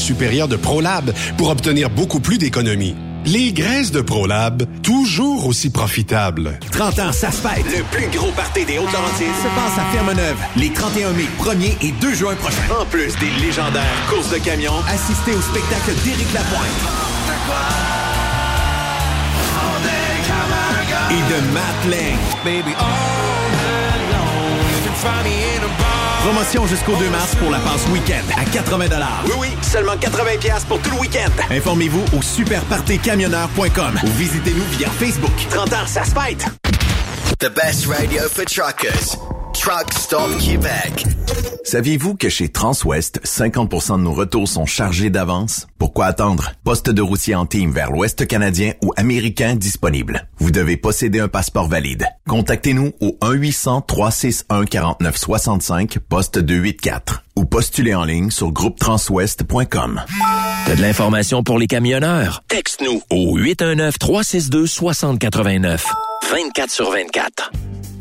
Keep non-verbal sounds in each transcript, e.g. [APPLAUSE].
supérieure de ProLab pour obtenir beaucoup plus d'économies. Les graisses de ProLab, toujours aussi profitables. 30 ans, ça se fête. Le plus gros party des Hautes-Laurentides se passe à Ferme-Neuve les 31 mai, 1er et 2 juin prochains. En plus des légendaires courses de camions, assistez au spectacle d'Éric Lapointe. Et de Matt Lang. Promotion jusqu'au 2 mars pour la passe week-end à 80 Oui, oui, seulement 80 pour tout le week-end. Informez-vous au superpartycamionneur.com ou visitez-nous via Facebook. 30 ans, ça se fête! The best radio for truckers. Truck Stop Québec. Saviez-vous que chez Transwest, 50% de nos retours sont chargés d'avance? Pourquoi attendre? Poste de routier en team vers l'Ouest canadien ou américain disponible. Vous devez posséder un passeport valide. Contactez-nous au 1-800-361-4965, poste 284 ou postulez en ligne sur groupetranswest.com. T'as de l'information pour les camionneurs? Texte-nous au 819-362-6089. 24 sur 24.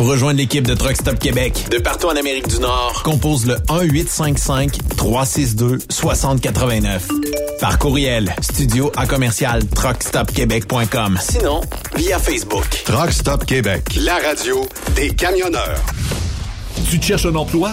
Pour rejoindre l'équipe de Truck Stop Québec, de partout en Amérique du Nord, compose le 1-855-362-6089. Par courriel, studio à commercial truckstopquebec.com. Sinon, via Facebook. Truck Stop Québec. La radio des camionneurs. Tu te cherches un emploi?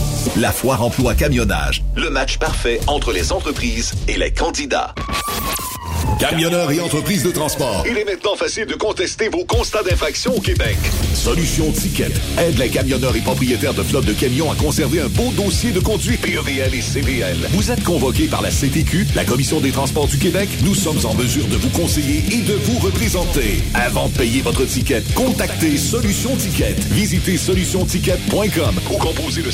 La foire emploi camionnage, le match parfait entre les entreprises et les candidats. Camionneurs et entreprises de transport. Il est maintenant facile de contester vos constats d'infraction au Québec. Solution Ticket aide les camionneurs et propriétaires de flottes de camions à conserver un beau dossier de conduite PEVL et CVL. Vous êtes convoqué par la CTQ, la Commission des transports du Québec. Nous sommes en mesure de vous conseiller et de vous représenter. Avant de payer votre ticket, contactez Solution Ticket. Visitez solutionticket.com ou composez le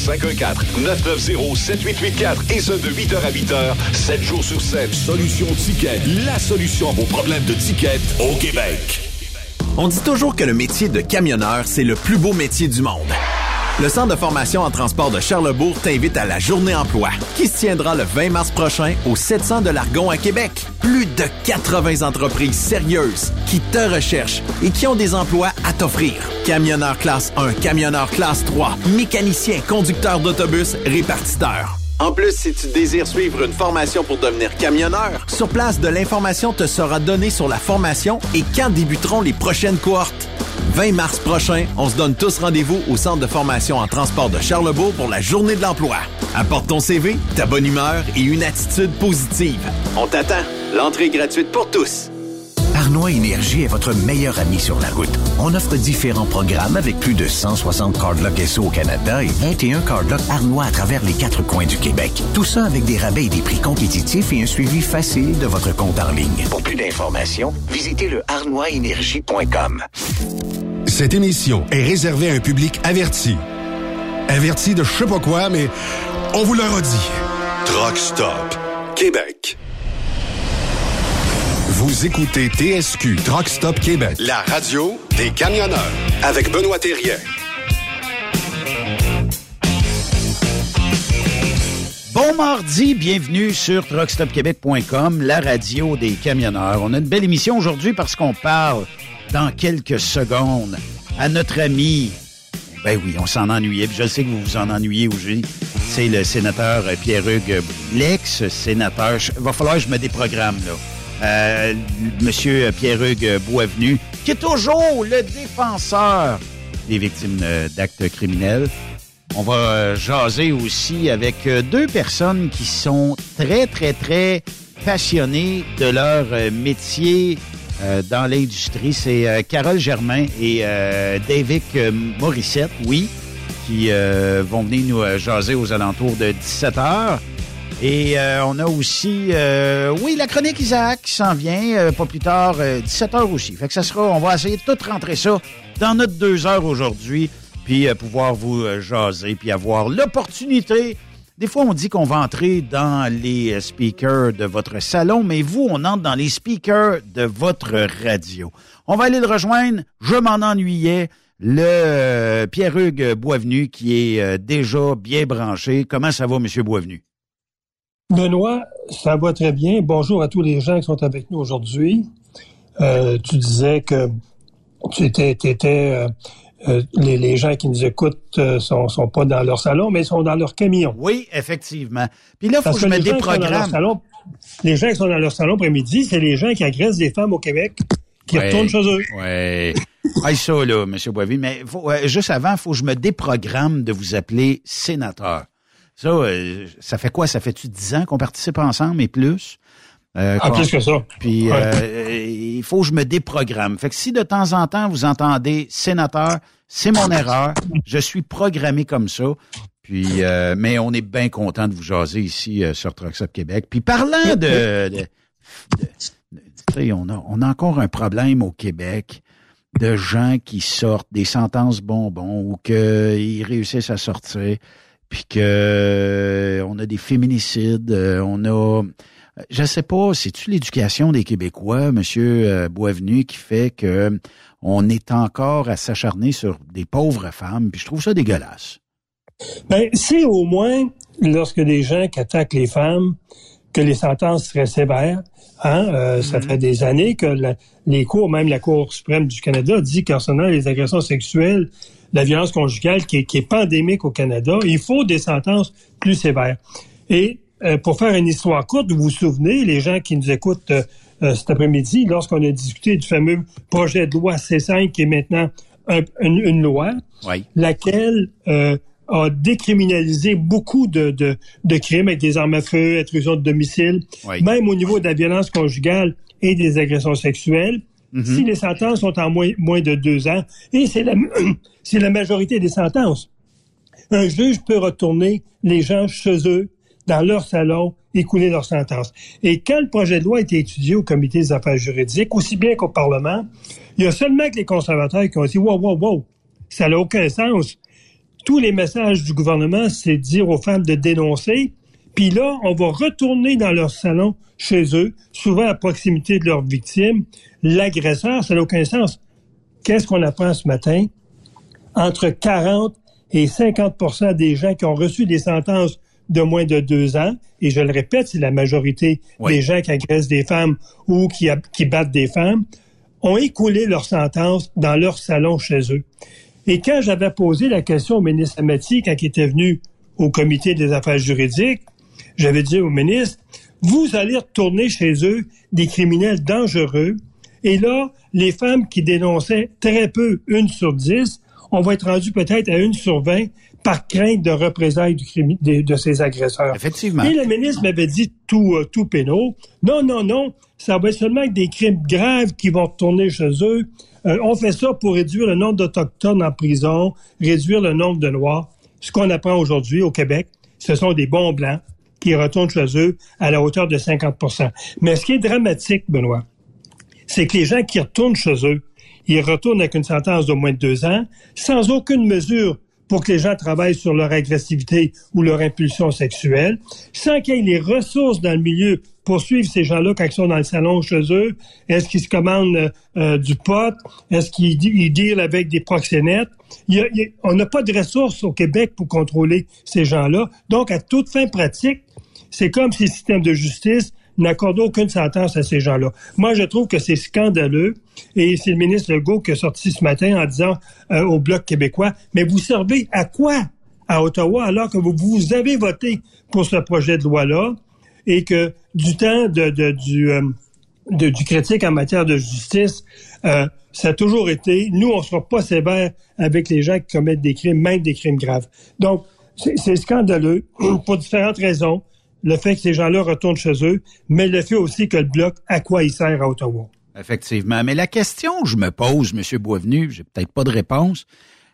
514-990-7884 et ce de 8h à 8h, 7 jours sur 7. Solution Ticket, la solution à vos problèmes de ticket au Québec. On dit toujours que le métier de camionneur, c'est le plus beau métier du monde. Le Centre de formation en transport de Charlebourg t'invite à la Journée emploi, qui se tiendra le 20 mars prochain au 700 de l'Argon à Québec. Plus de 80 entreprises sérieuses qui te recherchent et qui ont des emplois à t'offrir. Camionneur classe 1, camionneur classe 3, mécanicien, conducteur d'autobus, répartiteur. En plus, si tu désires suivre une formation pour devenir camionneur, sur place, de l'information te sera donnée sur la formation et quand débuteront les prochaines cohortes. 20 mars prochain, on se donne tous rendez-vous au Centre de formation en transport de Charlebourg pour la Journée de l'emploi. Apporte ton CV, ta bonne humeur et une attitude positive. On t'attend. L'entrée est gratuite pour tous. Arnois Énergie est votre meilleur ami sur la route. On offre différents programmes avec plus de 160 cardlocks SO au Canada et 21 cardlocks Arnois à travers les quatre coins du Québec. Tout ça avec des rabais et des prix compétitifs et un suivi facile de votre compte en ligne. Pour plus d'informations, visitez le arnoisénergie.com. Cette émission est réservée à un public averti. Averti de je sais pas quoi, mais on vous le redit. Truck Stop Québec. Vous écoutez TSQ Truck Stop Québec, la radio des camionneurs avec Benoît Thérien. Bon mardi, bienvenue sur truckstopquebec.com, la radio des camionneurs. On a une belle émission aujourd'hui parce qu'on parle dans quelques secondes à notre ami, ben oui, on s'en ennuyait, je sais que vous vous en ennuyez aujourd'hui, c'est le sénateur Pierre-Hugues, l'ex-sénateur, va falloir que je me déprogramme là. Euh, Monsieur Pierre-Hugues Boisvenu, qui est toujours le défenseur des victimes d'actes criminels. On va jaser aussi avec deux personnes qui sont très, très, très passionnées de leur métier euh, dans l'industrie. C'est euh, Carole Germain et euh, David Morissette, oui, qui vont venir nous jaser aux alentours de 17 heures. Et on a aussi, oui, la chronique Isaac qui s'en vient, pas plus tard, 17 heures aussi. Fait que ça sera, on va essayer de tout rentrer ça dans notre deux heures aujourd'hui, puis pouvoir vous jaser, puis avoir l'opportunité des fois, on dit qu'on va entrer dans les speakers de votre salon, mais vous, on entre dans les speakers de votre radio. On va aller le rejoindre. Je m'en ennuyais. Le Pierre-Hugues Boisvenu qui est déjà bien branché. Comment ça va, Monsieur Boisvenu? Benoît, ça va très bien. Bonjour à tous les gens qui sont avec nous aujourd'hui. Euh, tu disais que tu étais, étais euh, les, les, gens qui nous écoutent euh, sont, sont pas dans leur salon, mais sont dans leur camion. Oui, effectivement. Puis là, il faut que je me déprogramme. les gens qui sont dans leur salon après-midi, c'est les gens qui agressent des femmes au Québec, qui retournent chez eux. Oui. ah, ça, là, M. Boisville, mais faut, juste avant, il faut que je me déprogramme de vous appeler sénateur. Ça, euh, ça fait quoi? Ça fait-tu dix ans qu'on participe ensemble et plus? Euh, ah, plus que ça. Puis euh, il faut que je me déprogramme. Fait que si de temps en temps vous entendez sénateur, c'est mon erreur. Je suis programmé comme ça. Puis euh, mais on est bien content de vous jaser ici sur Trucks Québec. Puis parlant de, de, de, on a on a encore un problème au Québec de gens qui sortent des sentences bonbons ou qu'ils réussissent à sortir, puis que on a des féminicides, on a je sais pas, c'est-tu l'éducation des Québécois, Monsieur euh, Boisvenu, qui fait que on est encore à s'acharner sur des pauvres femmes, puis je trouve ça dégueulasse. Ben, c'est au moins lorsque des gens qui attaquent les femmes, que les sentences seraient sévères. Hein? Euh, ça mm-hmm. fait des années que les cours, même la Cour suprême du Canada, dit concernant les agressions sexuelles, la violence conjugale qui est, qui est pandémique au Canada, il faut des sentences plus sévères. Et euh, pour faire une histoire courte, vous vous souvenez, les gens qui nous écoutent euh, euh, cet après-midi, lorsqu'on a discuté du fameux projet de loi C5 qui est maintenant une, loi, laquelle a décriminalisé beaucoup de, de, crimes avec des armes à feu, intrusion de domicile, même au niveau de la violence conjugale et des agressions sexuelles. Mm-hmm. Si les sentences sont en moins, moins de deux ans, et c'est la, [CLEARS THROAT] c'est la majorité des sentences, un juge peut retourner les gens chez eux dans leur salon écouler leur sentence. Et quand le projet de loi a été étudié au comité des affaires juridiques, aussi bien qu'au Parlement, il y a seulement que les conservateurs qui ont dit wow, wow, wow, ça n'a aucun sens. Tous les messages du gouvernement, c'est dire aux femmes de dénoncer, puis là, on va retourner dans leur salon chez eux, souvent à proximité de leurs victimes. L'agresseur, ça n'a aucun sens. Qu'est-ce qu'on apprend ce matin? Entre 40 et 50% des gens qui ont reçu des sentences de moins de deux ans, et je le répète, c'est la majorité des gens qui agressent des femmes ou qui, qui battent des femmes, ont écoulé leur sentence dans leur salon chez eux. Et quand j'avais posé la question au ministre Amati, quand il était venu au comité des affaires juridiques, j'avais dit au ministre, vous allez retourner chez eux des criminels dangereux. Et là, les femmes qui dénonçaient très peu, une sur dix, on va être rendu peut-être à une sur vingt par crainte de représailles du crime, de, ces agresseurs. Effectivement. Et le ministre m'avait dit tout, euh, tout pénal. Non, non, non, ça va être seulement des crimes graves qui vont retourner chez eux. Euh, on fait ça pour réduire le nombre d'Autochtones en prison, réduire le nombre de Noirs. Ce qu'on apprend aujourd'hui au Québec, ce sont des bons blancs qui retournent chez eux à la hauteur de 50% Mais ce qui est dramatique, Benoît, c'est que les gens qui retournent chez eux, ils retournent avec une sentence de moins de deux ans, sans aucune mesure pour que les gens travaillent sur leur agressivité ou leur impulsion sexuelle, sans qu'il y ait les ressources dans le milieu pour suivre ces gens-là quand ils sont dans le salon chez eux? Est-ce qu'ils se commandent euh, euh, du pot? Est-ce qu'ils dealent avec des proxénètes? on n'a pas de ressources au Québec pour contrôler ces gens-là. Donc, à toute fin pratique, c'est comme si le système de justice n'accorde aucune sentence à ces gens-là. Moi, je trouve que c'est scandaleux. Et c'est le ministre Legault qui est sorti ce matin en disant euh, au Bloc québécois, mais vous servez à quoi à Ottawa alors que vous, vous avez voté pour ce projet de loi-là? Et que du temps de, du, euh, du critique en matière de justice, euh, ça a toujours été, nous, on ne sera pas sévère avec les gens qui commettent des crimes, même des crimes graves. Donc, c'est scandaleux [CLEARS THROAT] pour différentes raisons le fait que ces gens-là retournent chez eux, mais le fait aussi que le bloc, à quoi il sert à Ottawa. Effectivement. Mais la question que je me pose, M. Boisvenu, j'ai peut-être pas de réponse,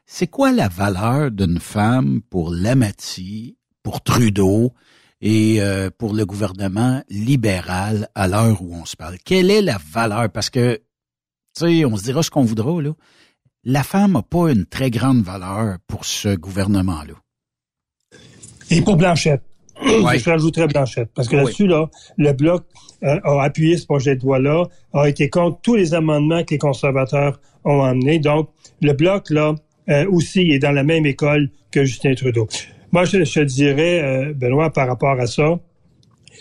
c'est quoi la valeur d'une femme pour l'Amati, pour Trudeau et euh, pour le gouvernement libéral à l'heure où on se parle? Quelle est la valeur? Parce que, tu sais, on se dira ce qu'on voudra, là. La femme n'a pas une très grande valeur pour ce gouvernement-là. Et pour Blanchette. Je rajouterais Blanchette. Parce que là-dessus, là, le Bloc euh, a appuyé ce projet de loi-là, a été contre tous les amendements que les conservateurs ont amenés. Donc, le Bloc, là, euh, aussi est dans la même école que Justin Trudeau. Moi, je, je dirais, euh, Benoît, par rapport à ça,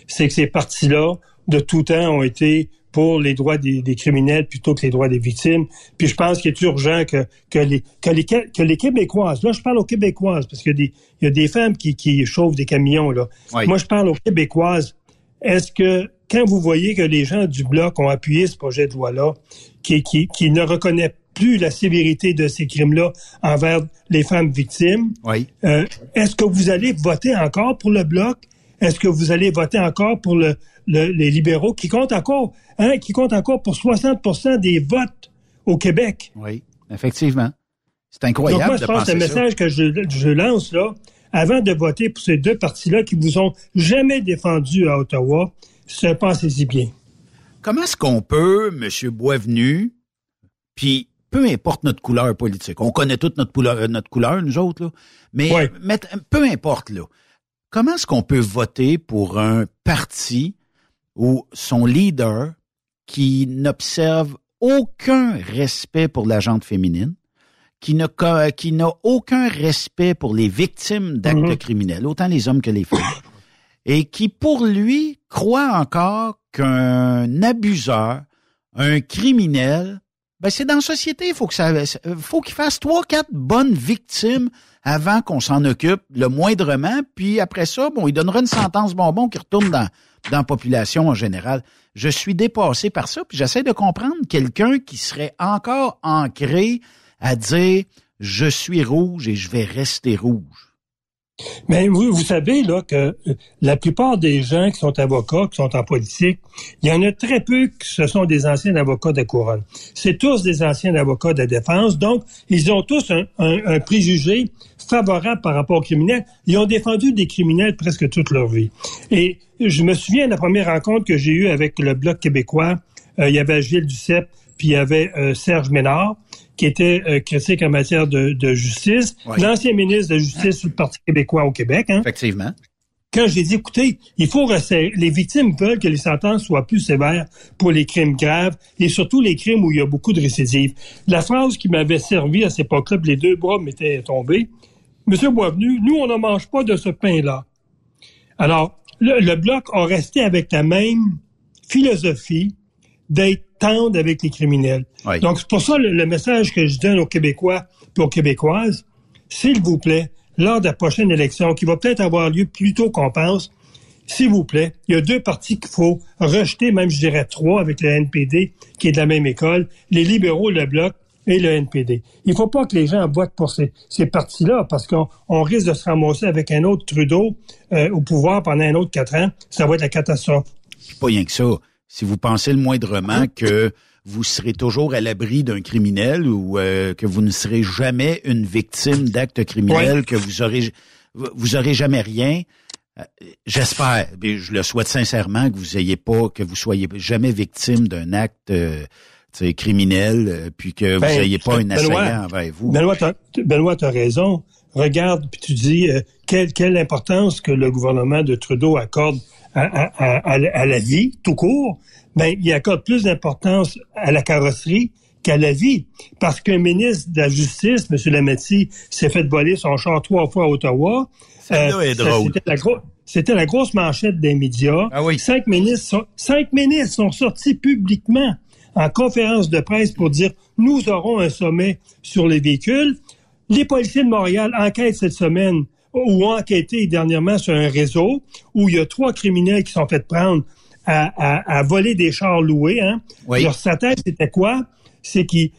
c'est que ces partis-là, de tout temps, ont été pour les droits des, criminels plutôt que les droits des victimes. Puis je pense qu'il est urgent que, que, les, que, les, que les Québécoises, là je parle aux Québécoises, parce qu'il y a des, il y a des femmes qui, qui chauffent des camions, là. Moi je parle aux Québécoises. Est-ce que quand vous voyez que les gens du Bloc ont appuyé ce projet de loi-là, qui, qui, qui ne reconnaît la sévérité de ces crimes-là envers les femmes victimes, euh, est-ce que vous allez voter encore pour le Bloc? Est-ce que vous allez voter encore pour le, les libéraux qui comptent encore, hein, qui comptent encore pour 60% des votes au Québec? Oui, effectivement. C'est incroyable. Donc moi, je pense que le message que je, lance là, avant de voter pour ces deux partis-là qui vous ont jamais défendu à Ottawa, se pensez-y bien. Comment est-ce qu'on peut, M. Boisvenu, puis peu importe notre couleur politique, on connaît toute notre couleur, notre couleur nous autres, là, mais, mais peu importe, là, comment est-ce qu'on peut voter pour un parti ou son leader qui n'observe aucun respect pour la gente féminine, qui n'a qui n'a aucun respect pour les victimes d'actes mhm. criminels, autant les hommes que les femmes, et qui, pour lui, croit encore qu'un abuseur, un criminel, ben c'est dans la société, il faut que ça, qu'il fasse trois, quatre bonnes victimes avant qu'on s'en occupe le moindrement, puis après ça, bon, il donnera une sentence bonbon qui retourne dans, dans la population en général. Je suis dépassé par ça, puis j'essaie de comprendre quelqu'un qui serait encore ancré à dire je suis rouge et je vais rester rouge. Mais vous, vous savez là que euh, la plupart des gens qui sont avocats, qui sont en politique, il y en a très peu qui ce sont des anciens avocats de couronne. C'est tous des anciens avocats de défense, donc ils ont tous un, un, préjugé favorable par rapport aux criminels. Ils ont défendu des criminels presque toute leur vie. Et je me souviens de la première rencontre que j'ai eue avec le Bloc québécois. Euh, il y avait Gilles Duceppe, puis il y avait euh, Serge Ménard qui était euh, critique en matière de, justice, l'ancien ministre de la Justice du Parti québécois au Québec. Hein. Effectivement. Quand j'ai dit, écoutez, il faut les victimes veulent que les sentences soient plus sévères pour les crimes graves et surtout les crimes où il y a beaucoup de récidives. La phrase qui m'avait servi à cette époque-là, les deux bras m'étaient tombés. Monsieur Boisvenu, nous, on ne mange pas de ce pain-là. Alors, le, le Bloc a resté avec la même philosophie d'être tendre avec les criminels. Donc, c'est pour ça le, message que je donne aux Québécois et aux Québécoises, s'il vous plaît, lors de la prochaine élection, qui va peut-être avoir lieu plus tôt qu'on pense, s'il vous plaît, il y a deux partis qu'il faut rejeter, même je dirais trois avec le NPD, qui est de la même école, les libéraux, le Bloc et le NPD. Il ne faut pas que les gens votent pour ces, ces partis-là, parce qu'on risque de se ramasser avec un autre Trudeau euh, au pouvoir pendant un autre quatre ans. Ça va être la catastrophe. Pas rien que ça si vous pensez le moindrement que vous serez toujours à l'abri d'un criminel ou euh, que vous ne serez jamais une victime d'actes criminels, que vous aurez vous aurez jamais rien. Euh, j'espère, je le souhaite sincèrement que vous ayez pas, que vous soyez jamais victime d'un acte euh, criminel, puis que vous n'ayez ben, pas une assaillant envers vous. Benoît, tu as raison. Regarde, puis tu dis quelle, quelle importance que le gouvernement de Trudeau accorde à, la vie tout court, ben, il accorde plus d'importance à la carrosserie qu'à la vie. Parce qu'un ministre de la Justice, M. Lametti, s'est fait voler son char trois fois à Ottawa. Euh, c'était la grosse manchette des médias. Ah oui. Cinq ministres sont, cinq ministres sont sortis publiquement en conférence de presse pour dire nous aurons un sommet sur les véhicules. Les policiers de Montréal enquêtent cette semaine ou enquêté dernièrement sur un réseau où il y a trois criminels qui sont fait prendre à, voler des chars loués. Hein. Leur stratégie, c'était quoi? C'est qu'ils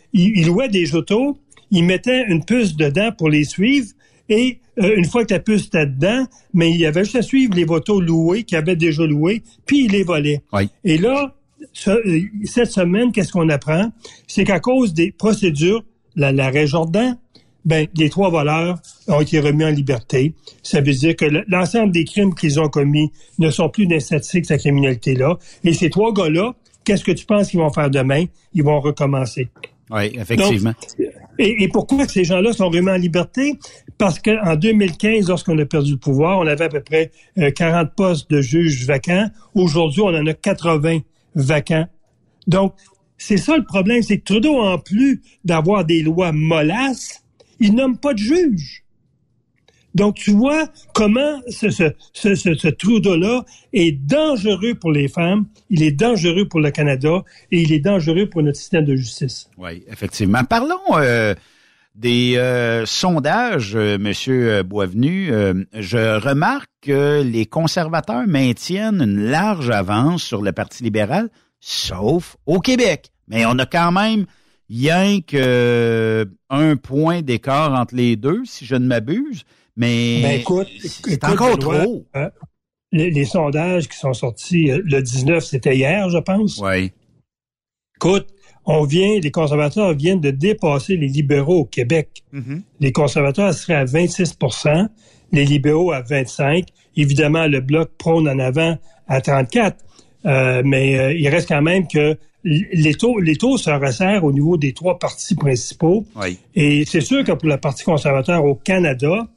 louaient des autos, ils mettaient une puce dedans pour les suivre, et euh, une fois que la puce était dedans, mais il y avait juste à suivre les autos louées qui avaient déjà loué, puis ils les volaient. Et là, cette semaine, qu'est-ce qu'on apprend? C'est qu'à cause des procédures, la, l'arrêt Jordan, ben, les trois voleurs ont été remis en liberté. Ça veut dire que l'ensemble des crimes qu'ils ont commis ne sont plus dans de sa criminalité-là. Et ces trois gars-là, qu'est-ce que tu penses qu'ils vont faire demain? Ils vont recommencer. Oui, effectivement. et, pourquoi ces gens-là sont remis en liberté? Parce qu'en 2015, lorsqu'on a perdu le pouvoir, on avait à peu près 40 euh, postes de juges vacants. Aujourd'hui, on en a 80 vacants. Donc, c'est ça le problème, c'est que Trudeau, en plus d'avoir des lois mollasses, il nomme pas de juge. Donc, tu vois comment ce, ce, ce, ce Trudeau-là est dangereux pour les femmes, il est dangereux pour le Canada et il est dangereux pour notre système de justice. Oui, effectivement. Parlons euh, des euh, sondages, euh, Monsieur Boisvenu. je remarque que les conservateurs maintiennent une large avance sur le Parti libéral, sauf au Québec. Mais on a quand même rien que euh, un point d'écart entre les deux, si je ne m'abuse. Mais ben, écoute, c'est encore trop. Hein, les, sondages qui sont sortis euh, le 19, c'était hier, je pense. Oui. Écoute, on vient, les conservateurs viennent de dépasser les libéraux au Québec. Mm-hmm. Les conservateurs seraient à 26% les libéraux à 25 Évidemment, le bloc prône en avant à 34 euh, mais il reste quand même que les taux, les taux se resserrent au niveau des trois partis principaux. Et c'est sûr que pour le Parti conservateur au Canada,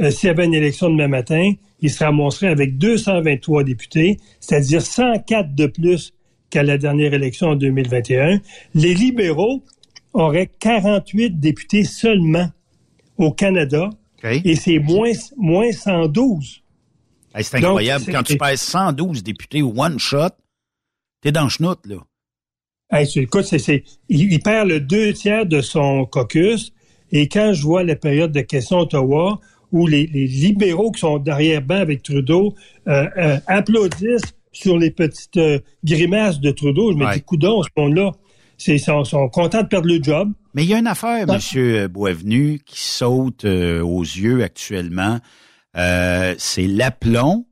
euh, s'il y avait une élection demain matin, il serait montré avec 223 députés, c'est-à-dire 104 de plus qu'à la dernière élection en 2021. Les libéraux auraient 48 députés seulement au Canada, et c'est moins, moins 112 c'est incroyable. Quand tu pèses 112 députés one shot, t'es dans le chenoute, là. Hey, écoute, c'est, il, perd le deux tiers de son caucus. Et quand je vois la période de questions Ottawa, où les, libéraux qui sont derrière banc avec Trudeau euh, euh, applaudissent sur les petites euh, grimaces de Trudeau, je me dis, coudon, ce monde-là, ils sont, sont, contents de perdre le job. Mais il y a une affaire, M. Monsieur Boisvenu, qui saute aux yeux actuellement. C'est l'aplomb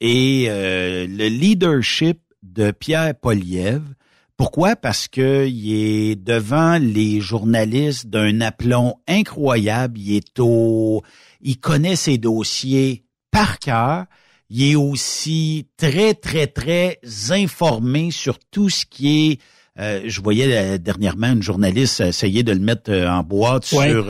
et le leadership de Pierre Poliev pourquoi? Parce que il est devant les journalistes d'un aplomb incroyable. Il est au, il connaît ses dossiers par cœur. Il est aussi très, très, très informé sur tout ce qui est euh, je voyais euh, dernièrement une journaliste essayer de le mettre euh, en boîte sur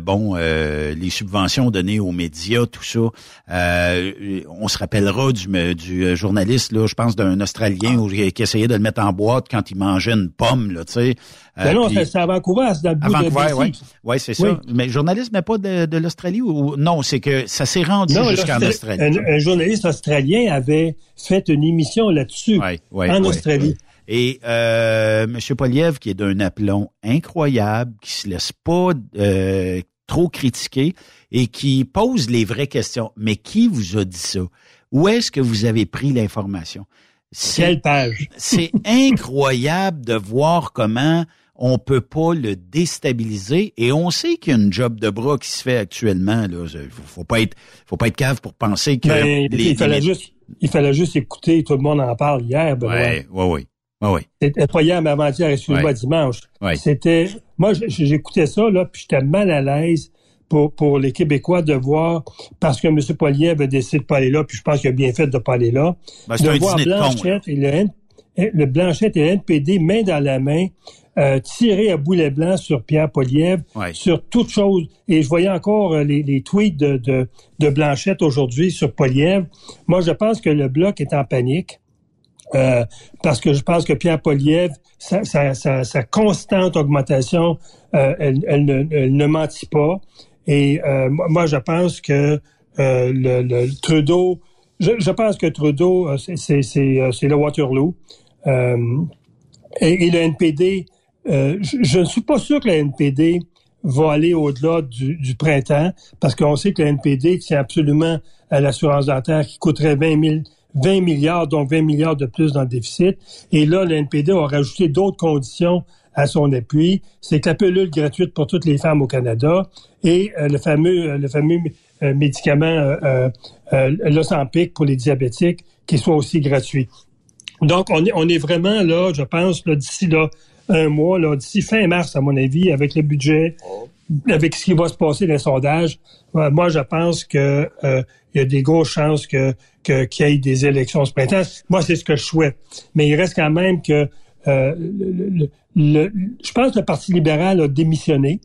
bon les subventions données aux médias, tout ça. on se rappellera du, du journaliste là, je pense d'un Australien qui essayait de le mettre en boîte quand il mangeait une pomme là, tu sais. Ben non, c'est à Vancouver, c'est dans le bout Vancouver, oui. Ouais, c'est ça. Mais journaliste, mais pas de, de l'Australie ou non, c'est que ça s'est rendu jusqu'en Australie. Un, un, journaliste australien avait fait une émission là-dessus en Australie. Et euh, M. Poliev, qui est d'un aplomb incroyable, qui se laisse pas euh, trop critiquer et qui pose les vraies questions. Mais qui vous a dit ça? Où est-ce que vous avez pris l'information? Quelle page? [LAUGHS] c'est incroyable de voir comment on peut pas le déstabiliser et on sait qu'il y a une job de bras qui se fait actuellement là faut, pas être faut pas être cave pour penser que ben, il fallait juste il fallait juste écouter tout le monde en parle hier Oui, oui, oui. Ah oui. C'était mais avant-hier, excuse-moi, dimanche. C'était, moi, j'écoutais ça, là, puis j'étais mal à l'aise pour, pour les Québécois de voir, parce que M. Poilier avait décidé de pas aller là, puis je pense qu'il a bien fait de pas aller là, ben, de voir Blanchette et le, le, Blanchette et le NPD main dans la main, euh, tirer à boulet blanc sur Pierre Poliev, sur toute chose. Et je voyais encore euh, les, les tweets de, de, de Blanchette aujourd'hui sur Poliev. Moi, je pense que le Bloc est en panique. Euh, parce que je pense que Pierre Poliev, sa, sa, constante augmentation, euh, elle, ne, mentit pas. Et euh, moi, je pense que le, Trudeau, je, pense que Trudeau, c'est le Waterloo. Et, le NPD, je, ne suis pas sûr que le NPD va aller au-delà du, du, printemps, parce qu'on sait que le NPD tient absolument à l'assurance dentaire qui coûterait 20 000 20 milliards, donc 20 milliards de plus dans le déficit. Et là, le NPD a rajouté d'autres conditions à son appui. C'est la pilule gratuite pour toutes les femmes au Canada et euh, le fameux, euh, le fameux euh, médicament euh, pour les diabétiques qui soit aussi gratuit. Donc, on est, on est vraiment là, je pense, d'ici là un mois, là, d'ici fin mars, à mon avis, avec le budget, avec ce qui va se passer dans les sondages, moi, je pense que il y a des grosses chances que qu'il y ait des élections ce printemps. Moi, c'est ce que je souhaite. Mais il reste quand même que euh, le, je pense que le Parti libéral a démissionné.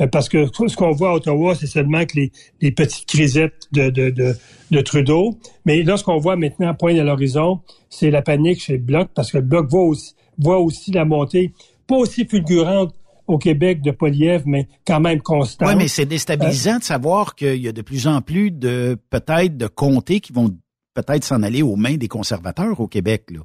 Euh, parce que ce qu'on voit à Ottawa, c'est seulement que les, les petites crisettes de, de, de, de Trudeau. Mais là, ce qu'on voit maintenant, point à l'horizon, c'est la panique chez le Bloc, parce que le Bloc voit aussi, voit aussi la montée, pas aussi fulgurante au Québec de Poliev, mais quand même constant. Oui, mais c'est déstabilisant de savoir qu'il y a de plus en plus de peut-être de comtés qui vont peut-être s'en aller aux mains des conservateurs au Québec. Là.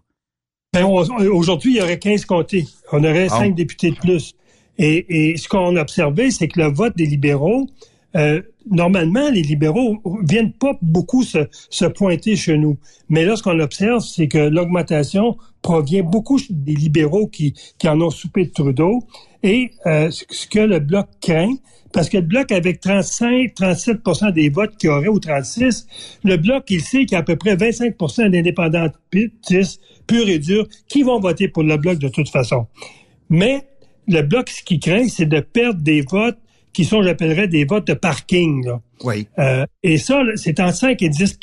Ben, aujourd'hui, il y aurait 15 comtés. On aurait ah. cinq députés de plus. Et, ce qu'on a observé, c'est que le vote des libéraux, euh, normalement, les libéraux viennent pas beaucoup se, se pointer chez nous. Mais là, ce qu'on observe, c'est que l'augmentation provient beaucoup des libéraux qui, qui en ont soupé de Trudeau. Et euh, ce que le Bloc craint, parce que le Bloc, avec 35, 37% des votes qu'il aurait, ou 36, le Bloc, il sait qu'il y a à peu près 25% d'indépendantistes purs et durs qui vont voter pour le Bloc de toute façon. Mais le Bloc, ce qu'il craint, c'est de perdre des votes qui sont, j'appellerais, des votes de parking. Là. Oui. Euh, et ça, c'est en 5 et 10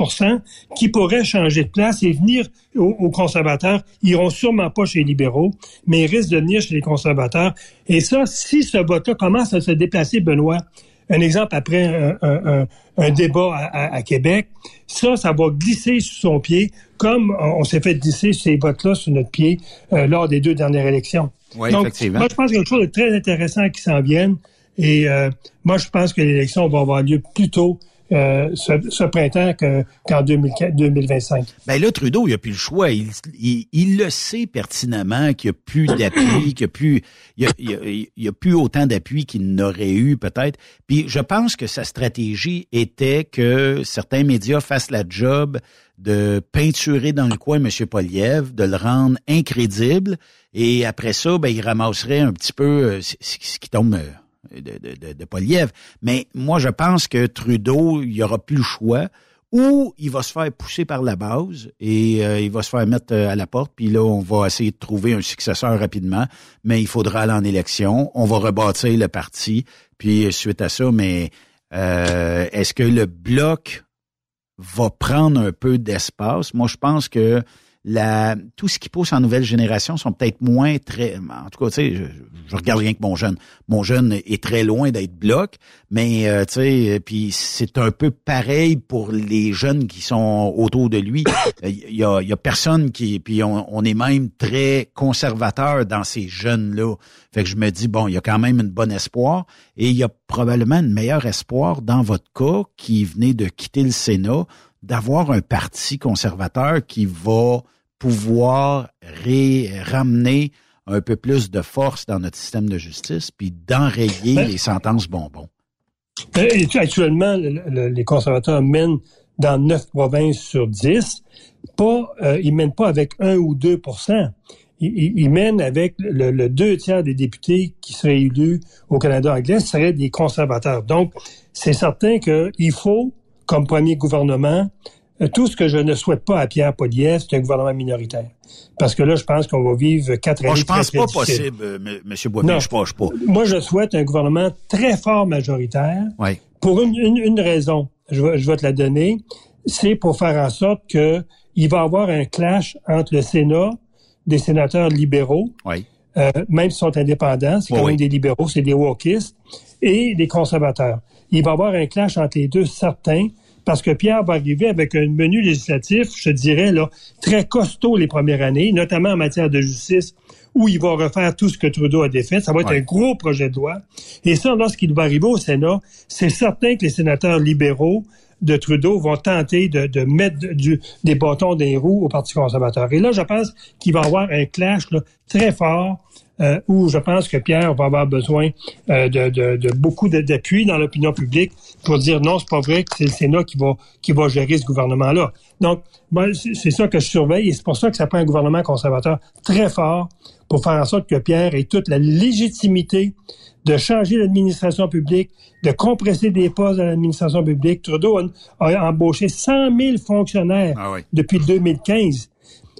qui pourraient changer de place et venir aux, conservateurs. Ils iront sûrement pas chez les libéraux, mais ils risquent de venir chez les conservateurs. Et ça, si ce vote-là commence à se déplacer, Benoît, un exemple après un, débat à, Québec, ça, ça va glisser sous son pied, comme on, s'est fait glisser ces votes-là sur notre pied euh, lors des deux dernières élections. Oui, Donc, effectivement. Moi, je pense qu'il y a quelque chose de très intéressant qui s'en vienne. Et euh, moi, je pense que l'élection va avoir lieu plus tôt euh, ce, printemps qu'en 2025. Ben là, Trudeau, il a plus le choix. Il, il, le sait pertinemment qu'il n'y a plus d'appui, qu'il n'y a plus, il y a, plus autant d'appui qu'il n'aurait eu peut-être. Puis je pense que sa stratégie était que certains médias fassent la job de peinturer dans le coin M. Poliev, de le rendre incrédible, et après ça, ben, il ramasserait un petit peu euh, ce qui tombe euh, de, de, de, Poliev. Mais moi, je pense que Trudeau, il n'y aura plus le choix. Ou il va se faire pousser par la base et euh, il va se faire mettre euh, à la porte, puis là, on va essayer de trouver un successeur rapidement, mais il faudra aller en élection. On va rebâtir le parti, puis suite à ça, mais euh, est-ce que le bloc va prendre un peu d'espace? Moi, je pense que tout ce qui pousse en nouvelle génération sont peut-être moins très. En tout cas, tu sais, je, je, regarde rien que mon jeune. Mon jeune est très loin d'être bloc, mais euh, tu sais, puis c'est un peu pareil pour les jeunes qui sont autour de lui. [COUGHS] Il y a, y personne qui. Puis on, est même très conservateur dans ces jeunes-là. Fait que je me dis bon, il y a quand même une bonne espoir et il y a probablement un meilleur espoir dans votre cas qui venait de quitter le Sénat d'avoir un parti conservateur qui va pouvoir ramener un peu plus de force dans notre système de justice, puis d'enrayer ben, les sentences bonbons. Actuellement, les conservateurs mènent dans neuf provinces sur dix. Pas, euh, ils mènent pas avec un ou deux ils, ils, mènent avec le, deux tiers des députés qui seraient élus au Canada anglais seraient des conservateurs. Donc, c'est certain qu'il faut, comme premier gouvernement, euh, tout ce que je ne souhaite pas à Pierre Poliev, c'est un gouvernement minoritaire. Parce que là, je pense qu'on va vivre quatre années. Moi, je pense pas possible, euh, M. Boisvenu. Je pense pas. Moi, je souhaite un gouvernement très fort majoritaire. Oui. Pour une, une, raison. Je vais, je vais te la donner. C'est pour faire en sorte que il va y avoir un clash entre le Sénat, des sénateurs libéraux. Oui. Euh, même s'ils sont indépendants, c'est quand même des libéraux, c'est des wokistes, et des conservateurs. Il va y avoir un clash entre les deux certains parce que Pierre va arriver avec un menu législatif, je dirais, là, très costaud les premières années, notamment en matière de justice, où il va refaire tout ce que Trudeau a défait. Ça va être un gros projet de loi. Et ça, lorsqu'il va arriver au Sénat, c'est certain que les sénateurs libéraux de Trudeau vont tenter de, de mettre du, des bâtons des roues au Parti conservateur. Et là, je pense qu'il va y avoir un clash là, très fort euh, où je pense que Pierre va avoir besoin euh, de, de, de, beaucoup d'appui dans l'opinion publique pour dire non, c'est pas vrai que c'est le Sénat qui va qui va gérer ce gouvernement-là. Donc, moi, c'est ça que je surveille et c'est pour ça que ça prend un gouvernement conservateur très fort pour faire en sorte que Pierre ait toute la légitimité de changer l'administration publique, de compresser des postes dans l'administration publique. Trudeau a, embauché 100 000 fonctionnaires ah depuis 2015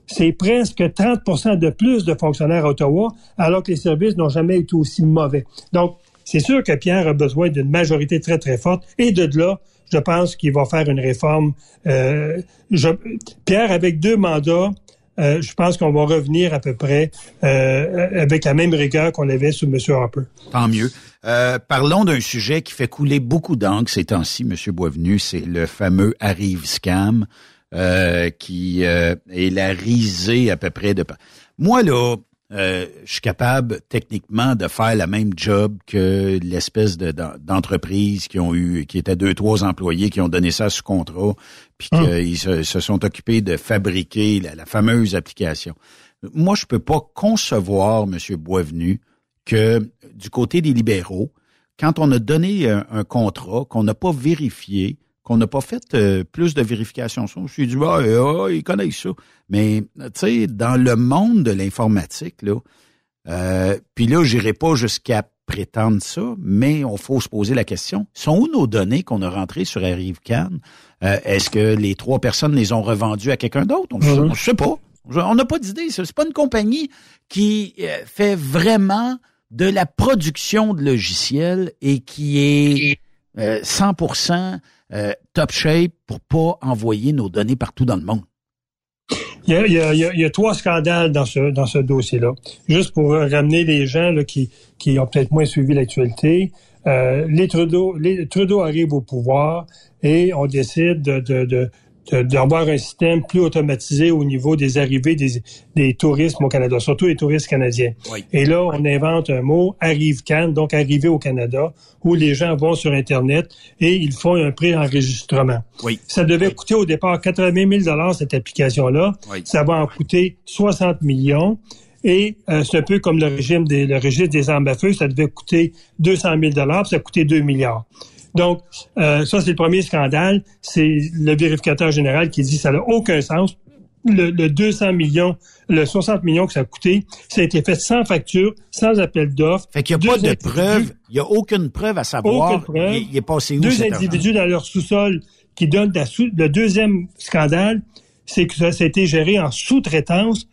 c'est presque 30% de plus de fonctionnaires à Ottawa, alors que les services n'ont jamais été aussi mauvais. Donc, c'est sûr que Pierre a besoin d'une majorité très, très forte. Et de là, je pense qu'il va faire une réforme. Euh, Pierre, avec deux mandats, euh, je pense qu'on va revenir à peu près euh, avec la même rigueur qu'on avait sous M. Harper. Tant mieux. parlons d'un sujet qui fait couler beaucoup d'encre ces temps-ci, M. Boisvenu, c'est le fameux Arrive Scam. Euh, qui euh, est la risée à peu près de... Moi, là, euh, je suis capable techniquement de faire la même job que l'espèce de, d'entreprise qui ont eu, qui étaient deux, trois employés qui ont donné ça sous contrat, puis hum. qu'ils se, sont occupés de fabriquer la, fameuse application. Moi, je peux pas concevoir, Monsieur Boisvenu, que du côté des libéraux, quand on a donné un, un contrat qu'on n'a pas vérifié, qu'on n'a pas fait euh, plus de vérifications. Je me suis dit, ah, ah, ils connaissent ça. Mais, tu sais, dans le monde de l'informatique, là, euh, puis là, j'irai pas jusqu'à prétendre ça, mais on faut se poser la question, sont où nos données qu'on a rentrées sur ArriveCan? Euh, Est-ce que les trois personnes les ont revendues à quelqu'un d'autre? On ne sait pas. On n'a pas d'idée. C'est pas une compagnie qui fait vraiment de la production de logiciels et qui est 100% euh, top shape pour pas envoyer nos données partout dans le monde? Il y a, trois scandales dans ce, dans ce dossier-là. Juste pour ramener les gens qui, qui ont peut-être moins suivi l'actualité. Euh, les Trudeau, les Trudeau arrivent au pouvoir et on décide de, de, de d'avoir un système plus automatisé au niveau des arrivées des, des touristes au Canada, surtout les touristes canadiens. Et là, on invente un mot, Arrive Can, donc arriver au Canada, où les gens vont sur Internet et ils font un pré-enregistrement. Oui. Ça devait coûter au départ 80 000 cette application-là. Ça va en coûter 60 millions. Et euh, c'est un peu comme le régime des, le registre des armes à feu, ça devait coûter 200 000 dollars, ça a coûté 2 milliards. Donc, euh, ça, c'est le premier scandale. C'est le vérificateur général qui dit que ça n'a aucun sens. Le, 200 millions, le 60 millions que ça a coûté, ça a été fait sans facture, sans appel d'offres. Fait qu'il n'y a pas de preuve, il n'y a aucune preuve à savoir. Preuve. Il, est passé où Deux individus dans leur sous-sol qui donnent le deuxième scandale, c'est que ça, ça a été géré en sous-traitance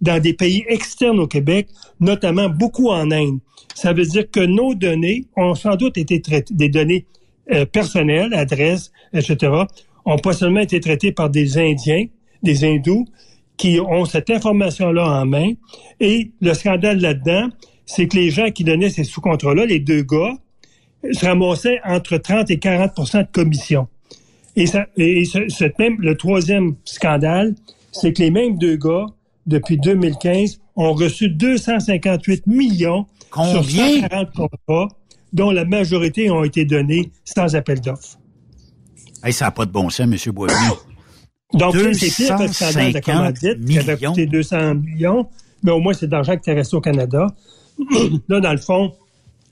dans des pays externes au Québec, notamment beaucoup en Inde. Ça veut dire que nos données ont sans doute été traitées, des données euh, personnelles, adresses, etc., ont pas seulement été traitées par des Indiens, des hindous, qui ont cette information-là en main. Et le scandale là-dedans, c'est que les gens qui donnaient ces sous-contrats-là, les deux gars, se ramassaient entre 30 et 40% de commission. Et, ça, et ce, même, le troisième scandale, c'est que les mêmes deux gars depuis 2015, ont reçu 258 millions sur 140 contrats, dont la majorité ont été donnés sans appel d'offres. ça n'a pas de bon sens, M. Boisvenu. [COUGHS] Donc, c'est pire que le scandale de commandite qui avait coûté 200 millions, mais au moins, c'est de l'argent qui est resté au Canada. [COUGHS] Là, dans le fond,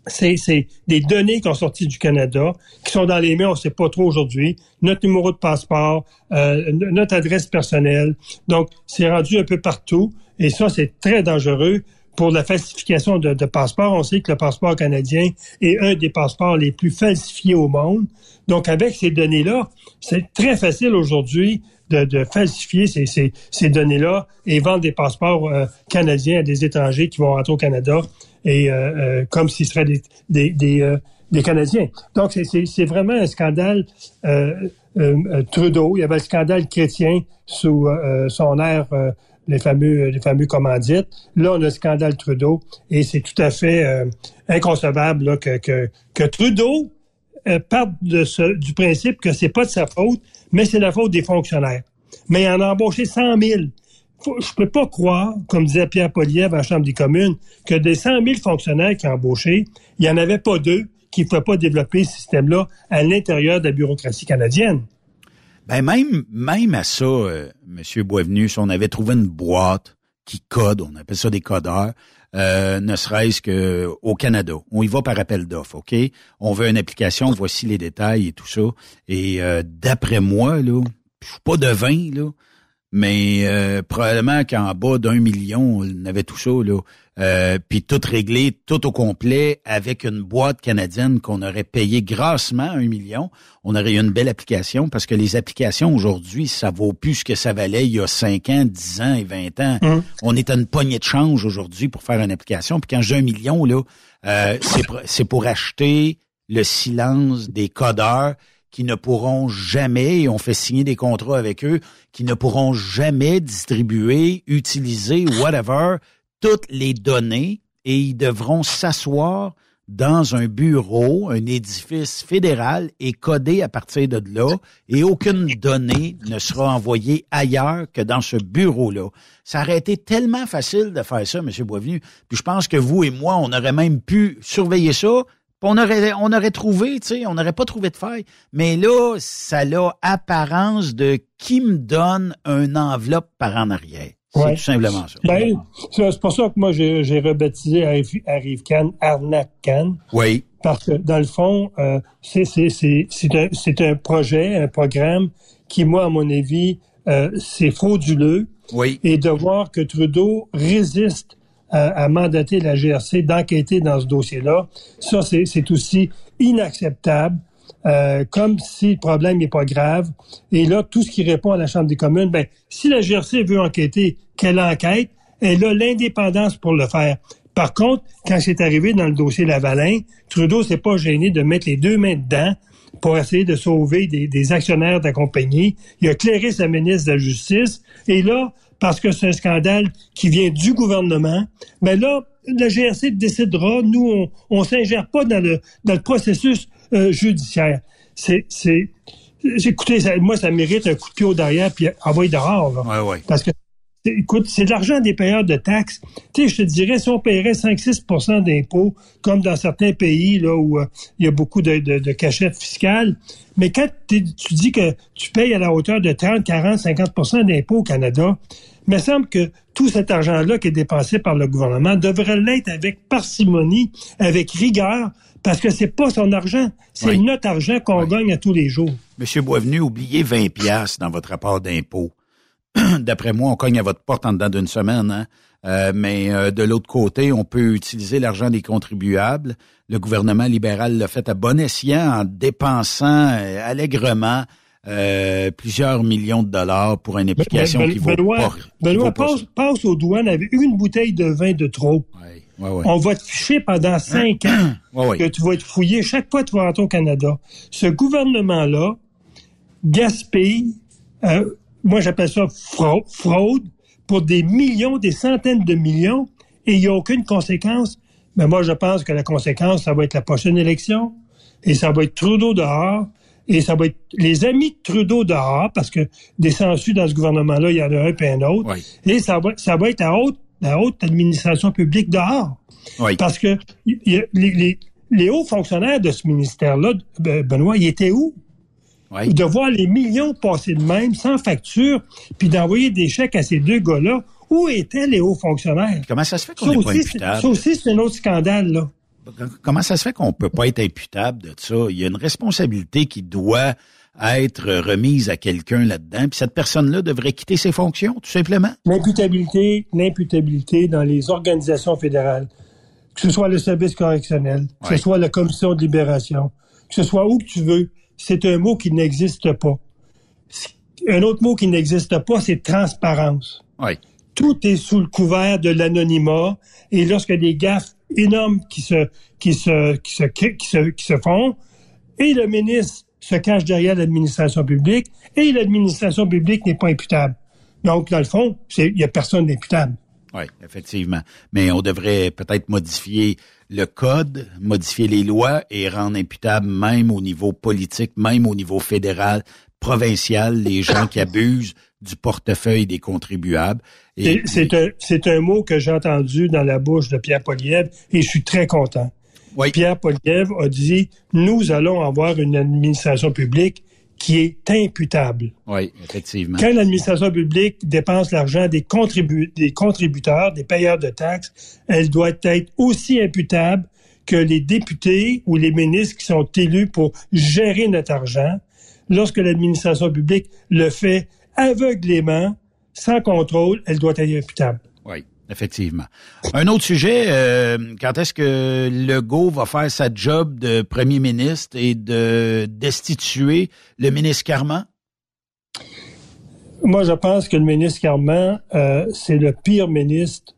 c'est des données qui ont sorti du Canada, qui sont dans les mains, on ne sait pas trop aujourd'hui, notre numéro de passeport, euh, notre adresse personnelle. Donc, c'est rendu un peu partout. Et ça, c'est très dangereux pour la falsification de, passeports. On sait que le passeport canadien est un des passeports les plus falsifiés au monde. Donc, avec ces données-là, c'est très facile aujourd'hui de, falsifier ces, données-là et vendre des passeports euh, canadiens à des étrangers qui vont rentrer au Canada et euh, euh, comme s'ils seraient des, Canadiens. Donc, c'est vraiment un scandale Trudeau. Il y avait le scandale chrétien sous son air les fameux les fameux commandites. Là, on a le scandale Trudeau et c'est tout à fait inconcevable là, que, Trudeau parte de ce, du principe que c'est pas de sa faute, mais c'est la faute des fonctionnaires. Mais il en a embauché 100 000 je peux pas croire, comme disait Pierre Poliev à la Chambre des communes, que des 100 000 fonctionnaires qui ont embauché, il n'y en avait pas deux qui ne pouvaient pas développer ce système-là à l'intérieur de la bureaucratie canadienne. Ben même, même à ça, euh, M. Boisvenu, si on avait trouvé une boîte qui code, on appelle ça des codeurs, euh, ne serait-ce qu'au Canada. On y va par appel d'offres, OK? On veut une application, voici les détails et tout ça. Et euh, d'après moi, là, je suis pas devin, là, mais euh, probablement qu'en bas d'un million, on avait tout ça, là. Euh, puis tout réglé, tout au complet, avec une boîte canadienne qu'on aurait payé grassement un million. On aurait eu une belle application parce que les applications aujourd'hui, ça vaut plus ce que ça valait il y a 5 ans, 10 ans et 20 ans. Hum. On est à une poignée de change aujourd'hui pour faire une application. Puis quand j'ai un million, là, euh, c'est pour acheter le silence des codeurs qui ne pourront jamais, et on fait signer des contrats avec eux, qui ne pourront jamais distribuer, utiliser, whatever, toutes les données et ils devront s'asseoir dans un bureau, un édifice fédéral et coder à partir de là et aucune donnée ne sera envoyée ailleurs que dans ce bureau-là. Ça aurait été tellement facile de faire ça, M. Boisvenu. Puis je pense que vous et moi, on aurait même pu surveiller ça on aurait, on aurait trouvé, tu sais, on n'aurait pas trouvé de faille. Mais là, ça a apparence de qui me donne un enveloppe par en arrière. C'est tout simplement ça. Ben, c'est pour ça que moi, j'ai rebaptisé Arrive Can Arnaque Can. Oui. Parce que, dans le fond, euh, c'est un, un projet, un programme qui, moi, à mon avis, euh, c'est frauduleux. Oui. Et de voir que Trudeau résiste à, mandater la GRC d'enquêter dans ce dossier-là. Ça, c'est aussi inacceptable. Euh, comme si le problème n'est pas grave. Et là, tout ce qui répond à la Chambre des communes, ben, si la GRC veut enquêter, qu'elle enquête, elle a l'indépendance pour le faire. Par contre, quand c'est arrivé dans le dossier Lavalin, Trudeau s'est pas gêné de mettre les deux mains dedans pour essayer de sauver des, actionnaires de. Il a clairé sa ministre de la Justice. Et là, parce que c'est un scandale qui vient du gouvernement, mais là, la GRC décidera. Nous, on, on s'ingère pas dans le, dans le processus euh, judiciaire. C'est, c'est, écoutez, moi, ça mérite un coup de pied au derrière, puis envoyer dehors. Là. Ouais, ouais. Parce que écoute, c'est de l'argent des payeurs de taxes. Tu sais, je te dirais, si on paierait 5-6% d'impôts, comme dans certains pays là où euh, il y a beaucoup de, de, de cachettes fiscales, mais quand tu dis que tu payes à la hauteur de 30, 40, 50% d'impôts au Canada, il me semble que tout cet argent-là qui est dépensé par le gouvernement devrait l'être avec parcimonie, avec rigueur, parce que c'est pas son argent, c'est notre argent qu'on gagne à tous les jours. Monsieur Boisvenu, oubliez 20 pièces dans votre rapport d'impôt. [CLEARS THROAT] D'après moi, on cogne à votre porte en dedans d'une semaine. Hein? Euh, mais euh, de l'autre côté, on peut utiliser l'argent des contribuables. Le gouvernement libéral l'a fait à bon escient en dépensant euh, allègrement plusieurs millions de dollars pour une application qui vaut Benoît, Benoît, passe, aux douanes avec une bouteille de vin de trop. On va te ficher pendant cinq ans [CLEARS THROAT] que tu vas être fouillé chaque fois que tu vas rentrer au Canada. Ce gouvernement-là gaspille moi j'appelle ça fraude, pour des millions, des centaines de millions, et il n'y a aucune conséquence. Mais moi, je pense que la conséquence, ça va être la prochaine élection, et ça va être Trudeau dehors, et ça va être les amis de Trudeau dehors, parce que des census dans ce gouvernement-là, il y en a un et un autre, et ça va, ça va être la haute, la haute administration publique dehors. Parce que les, les hauts fonctionnaires de ce ministère-là, Benoît, ils étaient où? de voir les millions passer de même, sans facture, puis d'envoyer des chèques à ces deux gars-là. Où étaient les hauts fonctionnaires? Comment ça se fait qu'on n'est pas imputable? Ça aussi, c'est un autre scandale, là. Comment ça se fait qu'on peut pas être imputable de ça? Il y a une responsabilité qui doit être remise à quelqu'un là-dedans, puis cette personne-là devrait quitter ses fonctions, tout simplement? L'imputabilité, l'imputabilité dans les organisations fédérales, que ce soit le service correctionnel, que ce soit la commission de libération, que ce soit où que tu veux, c'est un mot qui n'existe pas. Un autre mot qui n'existe pas, c'est transparence. Tout est sous le couvert de l'anonymat et lorsque des gaffes énormes qui se, qui se, qui se, qui se, qui se font, et le ministre se cache derrière l'administration publique et l'administration publique n'est pas imputable. Donc, dans le fond, il n'y a personne d'imputable. Oui, effectivement. Mais on devrait peut-être modifier le code, modifier les lois et rendre imputable même au niveau politique, même au niveau fédéral, provincial, les gens qui abusent du portefeuille des contribuables. C'est un, un, mot que j'ai entendu dans la bouche de Pierre Poliev et je suis très content. Pierre Poliev a dit, nous allons avoir une administration publique qui est imputable. Oui, effectivement. Quand l'administration publique dépense l'argent des, des contributeurs, des payeurs de taxes, elle doit être aussi imputable que les députés ou les ministres qui sont élus pour gérer notre argent. Lorsque l'administration publique le fait aveuglément, sans contrôle, elle doit être imputable. Effectivement. Un autre sujet, euh, quand est-ce que Legault va faire sa job de premier ministre et de destituer le ministre Carman? Moi, je pense que le ministre Carman, euh, c'est le pire ministre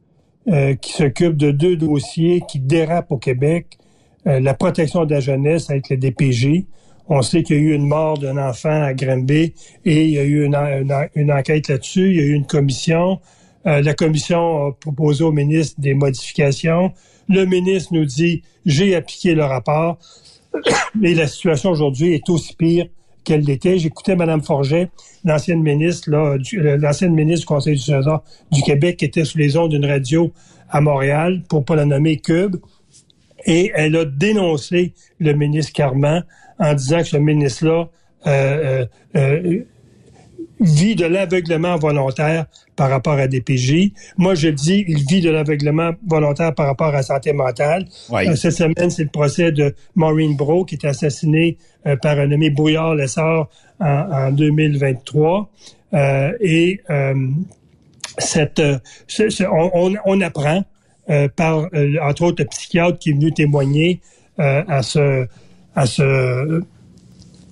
euh, qui s'occupe de deux dossiers qui dérapent au Québec. la protection de la jeunesse avec le DPJ. On sait qu'il y a eu une mort d'un enfant à Granby et il y a eu une enquête là-dessus. Il y a eu une commission. Euh, la commission a proposé au ministre des modifications. Le ministre nous dit j'ai appliqué le rapport. [COUGHS] Mais la situation aujourd'hui est aussi pire qu'elle l'était. J'écoutais Mme Forget, l'ancienne ministre, l'ancienne ministre du Conseil du Trésor du Québec, qui était sous les ondes d'une radio à Montréal, pour pas la nommer Cube, et elle a dénoncé le ministre Carman en disant que ce ministre-là euh, euh, vit de l'aveuglement volontaire par rapport à des PJ. Moi, je dis, il vit de l'aveuglement volontaire par rapport à la santé mentale. Euh, cette semaine, c'est le procès de Maureen Bro, qui est assassinée euh, par un nommé Brouillard Lessard en, en 2023. Euh, et euh, cette, on, on, apprend par, entre autres, le psychiatre qui est venu témoigner à ce, à ce,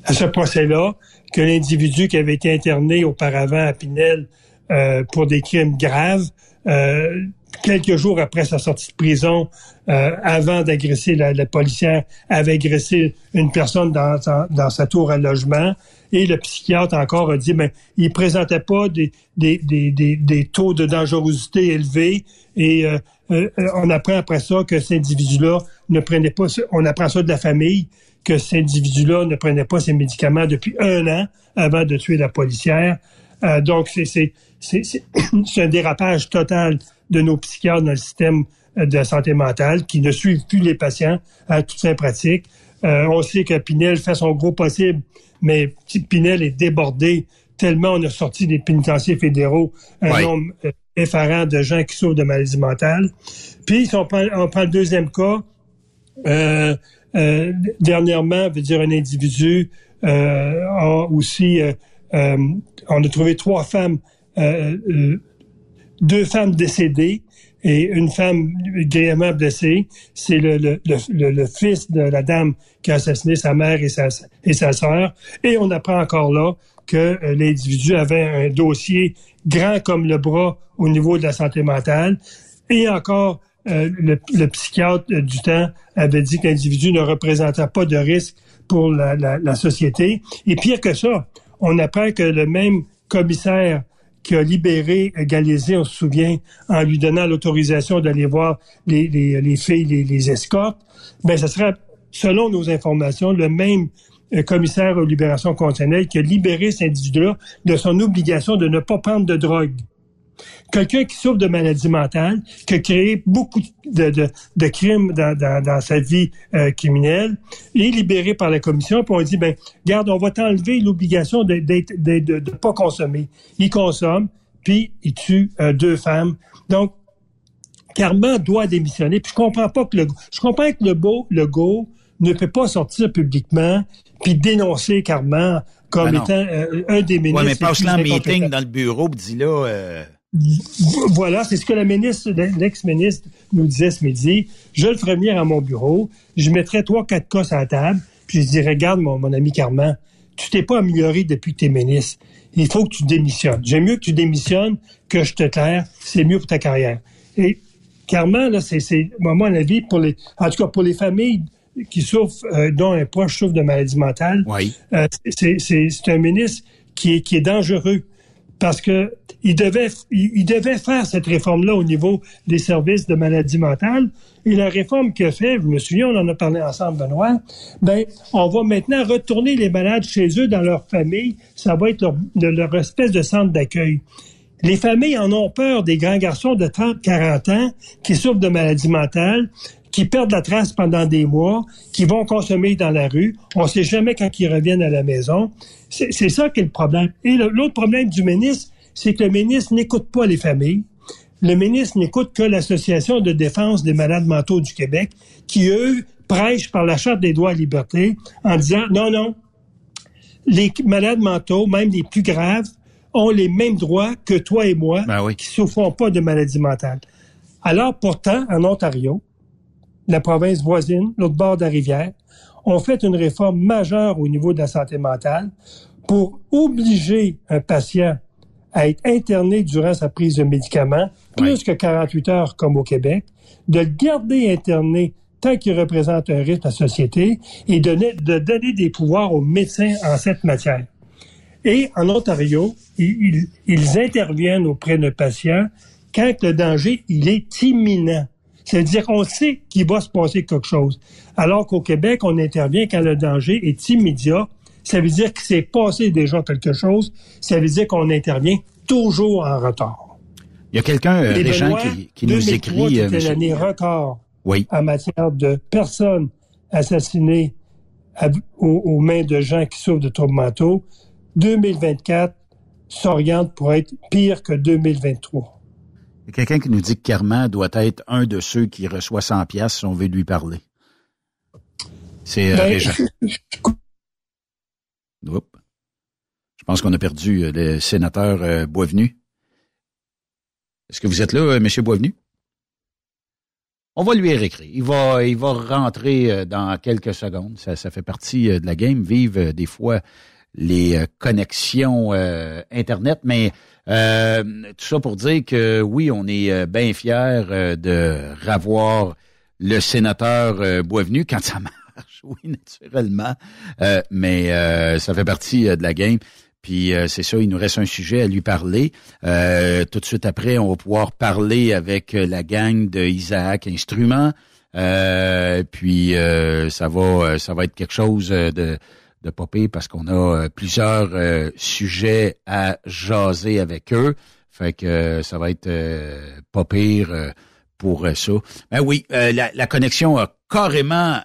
à ce procès-là, que l'individu qui avait été interné auparavant à Pinel euh, pour des crimes graves, euh, quelques jours après sa sortie de prison, euh, avant d'agresser la, la, policière, avait agressé une personne dans, dans, sa tour à logement. Et le psychiatre encore a dit, ben, il présentait pas des, des, des, des, taux de dangerosité élevés et on apprend après ça que cet individu-là ne prenait pas, on apprend ça de la famille, que cet individu-là ne prenait pas ses médicaments depuis un an avant de tuer la policière. donc, c'est [COUGHS] un dérapage total de nos psychiatres dans le système de santé mentale qui ne suivent plus les patients à toutes ces pratiques. Euh, on sait que Pinel fait son gros possible, mais Pinel est débordé tellement on a sorti des pénitenciers fédéraux un nombre euh, effarant de gens qui souffrent de maladies mentales. Puis, si on prend, le deuxième cas, euh, euh, dernièrement, veut dire un individu a aussi, on a trouvé trois femmes, deux femmes décédées et une femme grièvement blessée. C'est le, le, le, le, fils de la dame qui a assassiné sa mère et sa, et sa sœur. Et on apprend encore là que euh, l'individu avait un dossier grand comme le bras au niveau de la santé mentale. Et encore, euh, le, le, psychiatre du temps avait dit que l'individu ne représentait pas de risque pour la, la, la société. Et pire que ça, on apprend que le même commissaire qui a libéré Galézé, on se souvient, en lui donnant l'autorisation d'aller voir les, les, les filles, les, les, escortes, ben ce serait, selon nos informations, le même euh, commissaire aux libérations conditionnelles qui a libéré cet individu-là de son obligation de ne pas prendre de drogue quelqu'un qui souffre de maladie mentale, qui a créé beaucoup de, de, de crimes dans, dans, dans, sa vie euh, criminelle, est libéré par la commission, puis on dit, ben, garde, on va t'enlever l'obligation de ne de, pas consommer. Il consomme, puis il tue euh, deux femmes. Donc, Carman doit démissionner. Puis je comprends pas que le, je comprends que le beau, le go ne peut pas sortir publiquement puis dénoncer Carman comme ben étant euh, un des ministres. Ouais, mais passe là meeting dans le bureau, dis là. Voilà, c'est ce que la ministre, l'ex-ministre nous disait ce midi. Je le ferais venir à mon bureau, je mettrais trois, quatre cas à la table, puis je dirais, regarde, mon, mon ami Carman, tu t'es pas amélioré depuis que tu es ministre. Il faut que tu démissionnes. J'aime mieux que tu démissionnes que je te claire. C'est mieux pour ta carrière. Et Carman, là, c'est, c'est, moi, la vie, pour les, en tout cas, pour les familles qui souffrent, euh, dont un proche souffre de maladie mentale, euh, c'est, c'est, c'est un ministre qui est, qui est dangereux parce que il devait, il, devait faire cette réforme-là au niveau des services de maladie mentale. Et la réforme qu'il fait, je me souviens, on en a parlé ensemble, Benoît, ben, on va maintenant retourner les malades chez eux, dans leur famille. Ça va être leur, leur espèce de centre d'accueil. Les familles en ont peur des grands garçons de 30, 40 ans qui souffrent de maladie mentale, qui perdent la trace pendant des mois, qui vont consommer dans la rue. On ne sait jamais quand ils reviennent à la maison. C'est ça qui est le problème. Et l'autre problème du ministre, c'est que le ministre n'écoute pas les familles. Le ministre n'écoute que l'Association de défense des malades mentaux du Québec, qui, eux, prêchent par la Charte des droits et libertés en disant, non, non, les malades mentaux, même les plus graves, ont les mêmes droits que toi et moi, ben qui ne souffront pas de maladie mentale. Alors, pourtant, en Ontario, la province voisine, l'autre bord de la rivière, ont fait une réforme majeure au niveau de la santé mentale pour obliger un patient à être interné durant sa prise de médicaments, plus que 48 heures comme au Québec, de le garder interné tant qu'il représente un risque à la société et de, de donner des pouvoirs aux médecins en cette matière. Et en Ontario, ils, ils interviennent auprès d'un patient quand le danger il est imminent. C'est-à-dire qu'on sait qu'il va se passer quelque chose. Alors qu'au Québec, on intervient quand le danger est immédiat. Ça veut dire qu'il s'est passé déjà quelque chose. Ça veut dire qu'on intervient toujours en retard. Il y a quelqu'un, euh, des gens qui, qui nous écrit... Euh, l'année record oui. en matière de personnes assassinées aux, mains de gens qui souffrent de troubles mentaux. 2024 s'oriente pour être pire que 2023. Il y a quelqu'un qui nous dit que Carman doit être un de ceux qui reçoit 100 pièces si on veut lui parler. C'est euh, ben, Je pense qu'on a perdu euh, le sénateur euh, Boisvenu. Est-ce que vous êtes là, euh, M. Boisvenu? On va lui réécrire. Il va, il va rentrer dans quelques secondes. Ça, ça fait partie de la game. Vive des fois les connexions Internet, mais euh, tout ça pour dire que oui, on est bien fiers de revoir le sénateur Boisvenu quand ça marche, oui, naturellement. mais ça fait partie de la game. Puis c'est ça, il nous reste un sujet à lui parler. tout de suite après, on va pouvoir parler avec la gang de Isaac Instruments. puis ça va ça va être quelque chose de de popper parce qu'on a plusieurs sujets à jaser avec eux. Fait que ça va être pas pire pour ça. Ben oui, la, la, connexion a carrément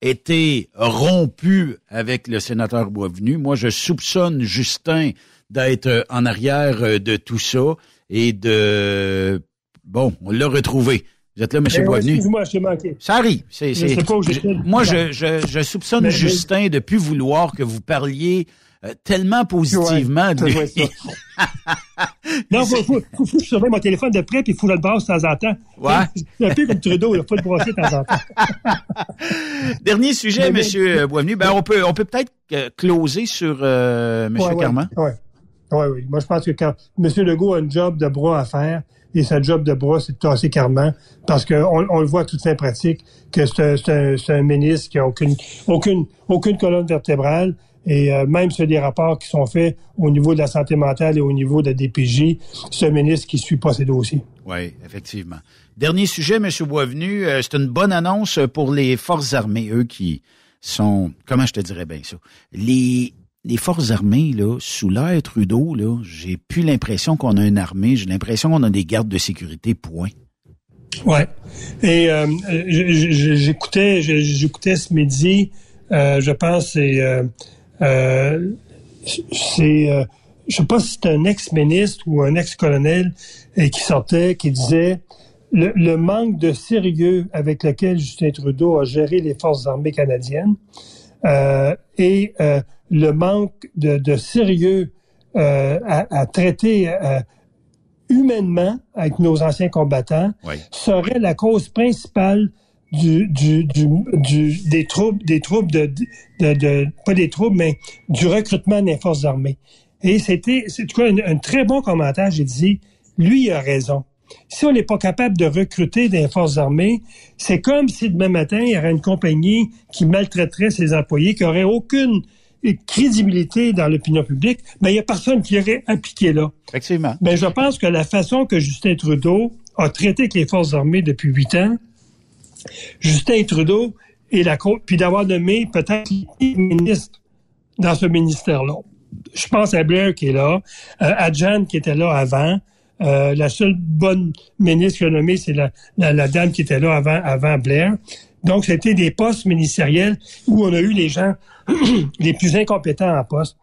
été rompu avec le sénateur Boisvenu. Moi, je soupçonne Justin d'être en arrière euh, de tout ça et de... Bon, on l'a retrouvé. Vous êtes là, M. Eh Boisvenu? moi j'ai manqué. Ça arrive. C'est, moi, je, je, je soupçonne Justin de plus vouloir que vous parliez euh, tellement positivement [LAUGHS] non, faut, faut, faut, faut, que je surveille mon téléphone de près puis il faut le brasser de temps en temps. Ouais. C'est un peu comme Trudeau, il faut le brasser de temps en temps. [LAUGHS] Dernier sujet, mais, Monsieur Boisvenu. Ben, on peut, on peut peut-être euh, closer sur euh, Monsieur ouais, Carman. Oui, ouais, oui. Moi, je pense que quand M. Legault a un job de bras à faire, et sa job de bras, c'est de tasser Carman, parce qu'on on le voit tout fin pratique, que c'est un, un, un, ministre qui a aucune, aucune, aucune colonne vertébrale, et euh, même sur des rapports qui sont faits au niveau de la santé mentale et au niveau de la DPJ, ce ministre qui suit pas ces dossiers. Oui, effectivement. Dernier sujet, M. Boisvenu, euh, c'est une bonne annonce pour les forces armées, eux qui sont, comment je te dirais bien ça, les les forces armées, là, sous l'ère Trudeau, là, j'ai plus l'impression qu'on a une armée, j'ai l'impression qu'on a des gardes de sécurité, point. Ouais. Et euh, j'écoutais, j'écoutais ce midi, euh, je pense, c'est euh, c'est, euh, je sais pas si c'est un ex-ministre ou un ex-colonel et qui sortait, qui disait le, manque de sérieux avec lequel Justin Trudeau a géré les forces armées canadiennes euh, et euh, le manque de, de sérieux euh, à, à, traiter humainement avec nos anciens combattants serait la cause principale du, du, du, des troubles, des troubles de, de, de, pas des troubles, mais du recrutement des forces armées. Et c'était, c'est tout cas un, très bon commentaire. J'ai dit, lui, il a raison. Si on n'est pas capable de recruter des forces armées, c'est comme si demain matin, il y aurait une compagnie qui maltraiterait ses employés, qui aurait aucune crédibilité dans l'opinion publique, mais il n'y a personne qui aurait appliqué là. Effectivement. Mais je pense que la façon que Justin Trudeau a traité avec les forces armées depuis huit ans, Justin Trudeau et la puis d'avoir nommé peut-être ministre dans ce ministère-là. Je pense à Blair qui est là, euh, à Jan qui était là avant. Euh, la seule bonne ministre a nommée, c'est la, la, dame qui était là avant, avant Blair. Donc, c'était des postes ministériels où on a eu les gens [CLEARS THROAT] les plus incompétents en poste.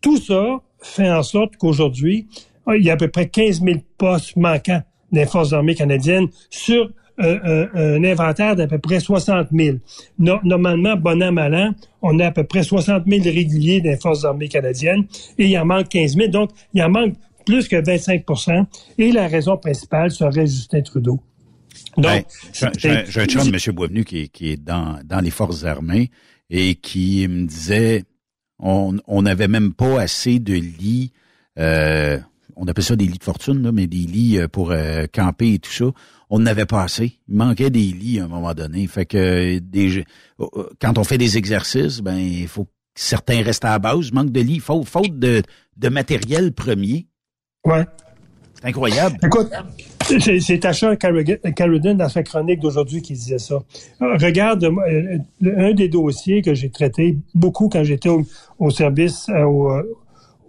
Tout ça fait en sorte qu'aujourd'hui, il y a à peu près 15 000 postes manquants des forces armées canadiennes sur un, inventaire d'à peu près 60 000. normalement, bon an, mal an, on a à peu près 60 000 réguliers des forces armées canadiennes et il en manque 15 000. Donc, il en manque plus que 25% Et la raison principale serait Justin Trudeau. Donc, j'ai un chum, M. Boisvenu, qui, qui est dans, dans les forces armées et qui me disait on n'avait même pas assez de lits euh, on appelle ça des lits de fortune, là, mais des lits euh, pour euh, camper et tout ça. On n'avait pas assez. Il manquait des lits à un moment donné. Fait que des, euh, quand on fait des exercices, ben il faut que certains restent à la base. Manque de lits, faute, faute de, de matériel premier. Ouais. C'est incroyable. Écoute, c'est Tasha Carradine dans sa chronique d'aujourd'hui qui disait ça. Regarde, un des dossiers que j'ai traité beaucoup quand j'étais au, service, au,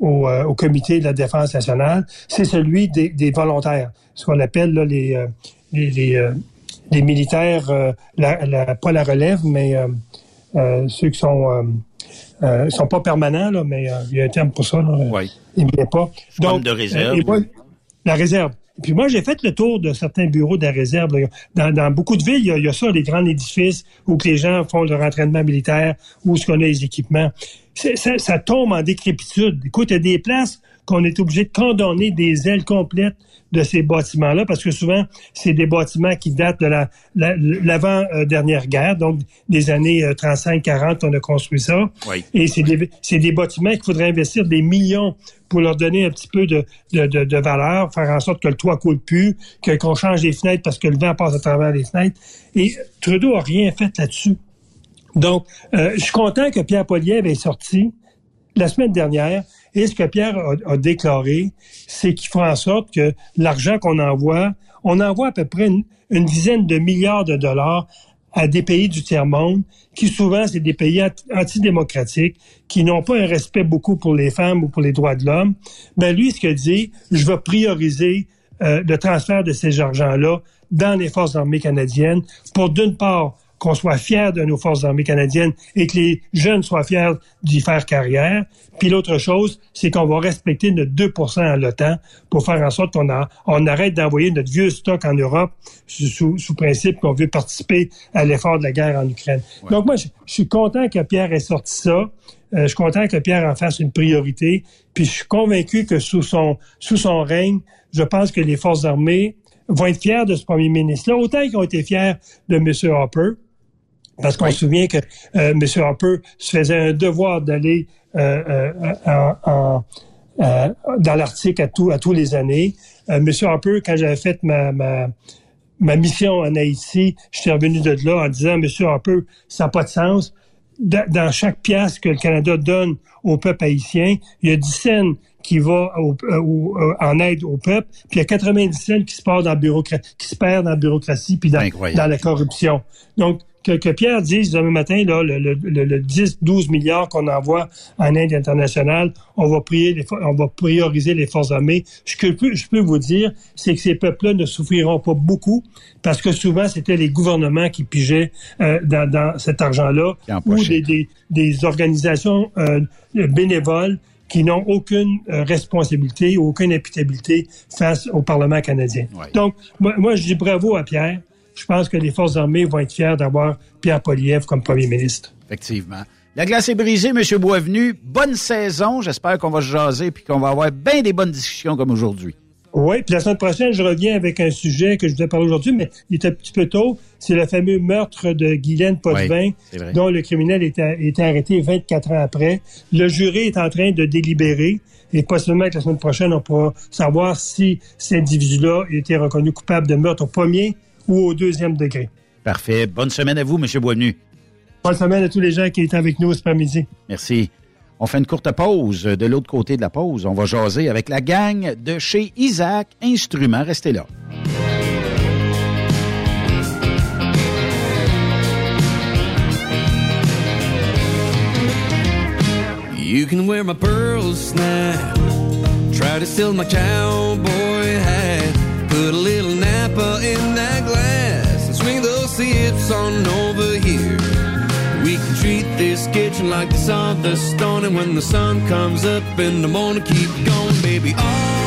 euh, au, comité de la défense nationale, c'est celui des, volontaires, ce qu'on appelle là, les, euh, les, les, euh, les, militaires, la, la, pas la relève, mais ceux qui sont sont pas permanents, là, mais il y a un terme pour ça. Là, oui. Il pas. Donc, de réserve. la réserve. Et puis moi, j'ai fait le tour de certains bureaux de la réserve. Dans, dans beaucoup de villes, il y, a, ça, les grands édifices où les gens font leur entraînement militaire, où ce qu'on a les équipements ça, ça, tombe en décrépitude. Écoute, il y a des places qu'on est obligé de condamner des ailes complètes de ces bâtiments-là, parce que souvent, c'est des bâtiments qui datent de la, l'avant-dernière guerre, donc des années 35-40, euh, on a construit ça. Et c'est des, bâtiments qu'il faudrait investir des millions pour leur donner un petit peu de, de, de, valeur, faire en sorte que le toit coule plus, qu'on change les fenêtres parce que le vent passe à travers les fenêtres. Et Trudeau a rien fait là-dessus. Donc, euh, je suis content que Pierre Poliev ait sorti la semaine dernière, et ce que Pierre a, déclaré, c'est qu'il fera en sorte que l'argent qu'on envoie, on envoie à peu près une, dizaine de milliards de dollars à des pays du tiers-monde, qui souvent, c'est des pays antidémocratiques, qui n'ont pas un respect beaucoup pour les femmes ou pour les droits de l'homme. Ben lui, ce qu'il dit, je vais prioriser euh, le transfert de ces argents-là dans les forces armées canadiennes pour, d'une part, qu'on soit fier de nos forces armées canadiennes et que les jeunes soient fiers d'y faire carrière. Puis l'autre chose, c'est qu'on va respecter notre 2% à l'OTAN pour faire en sorte qu'on on arrête d'envoyer notre vieux stock en Europe sous, sous principe qu'on veut participer à l'effort de la guerre en Ukraine. Donc moi, je, suis content que Pierre ait sorti ça. Euh, je suis content que Pierre en fasse une priorité. Puis je suis convaincu que sous son, sous son règne, je pense que les forces armées vont être fiers de ce premier ministre-là, autant qu'ils ont été fiers de M. Harper. Parce qu'on se souvient que euh, M. Harper se faisait un devoir d'aller euh, euh, en, dans l'Arctique à, tout, à tous les années. M. Harper, quand j'avais fait ma, ma, ma, mission en Haïti, je suis revenu de là en disant, M. Harper, ça n'a pas de sens. Dans chaque pièce que le Canada donne au peuple haïtien, il y a 10 cents qui va en aide au peuple, puis il y a 90 cents qui se perdent dans la bureaucratie, qui se perdent dans la bureaucratie puis dans, dans la corruption. Donc, que, Pierre dise demain matin, là, le, le, 10-12 milliards qu'on envoie en aide internationale, on va, prier on va prioriser les forces armées. Ce que je peux, vous dire, c'est que ces peuples-là ne souffriront pas beaucoup parce que souvent, c'était les gouvernements qui pigeaient euh, dans, cet argent-là ou des, des, organisations euh, bénévoles qui n'ont aucune euh, responsabilité, aucune imputabilité face au Parlement canadien. Donc, moi, moi, je dis bravo à Pierre je pense que les forces armées vont être fiers d'avoir Pierre Poliev comme premier ministre. Effectivement. La glace est brisée, M. Boisvenu. Bonne saison. J'espère qu'on va se jaser et qu'on va avoir bien des bonnes discussions comme aujourd'hui. Oui, puis la semaine prochaine, je reviens avec un sujet que je voulais parler aujourd'hui, mais il est un petit peu tôt. C'est le fameux meurtre de Guylaine Potvin, dont le criminel était, arrêté 24 ans après. Le jury est en train de délibérer et possiblement que la semaine prochaine, on pourra savoir si cet individu-là a été reconnu coupable de meurtre au premier ou au deuxième degré. Parfait. Bonne semaine à vous, M. Boisvenu. Bonne semaine à tous les gens qui étaient avec nous ce après-midi. Merci. On fait une courte pause. De l'autre côté de la pause, on va jaser avec la gang de chez Isaac Instruments. Restez là. You can wear my pearls snap. Try to steal my cowboy hat. Put a little Napa in that glass and those on over here. We can treat this kitchen like the sun, the stone, and when the sun comes up in the morning, keep going, baby. All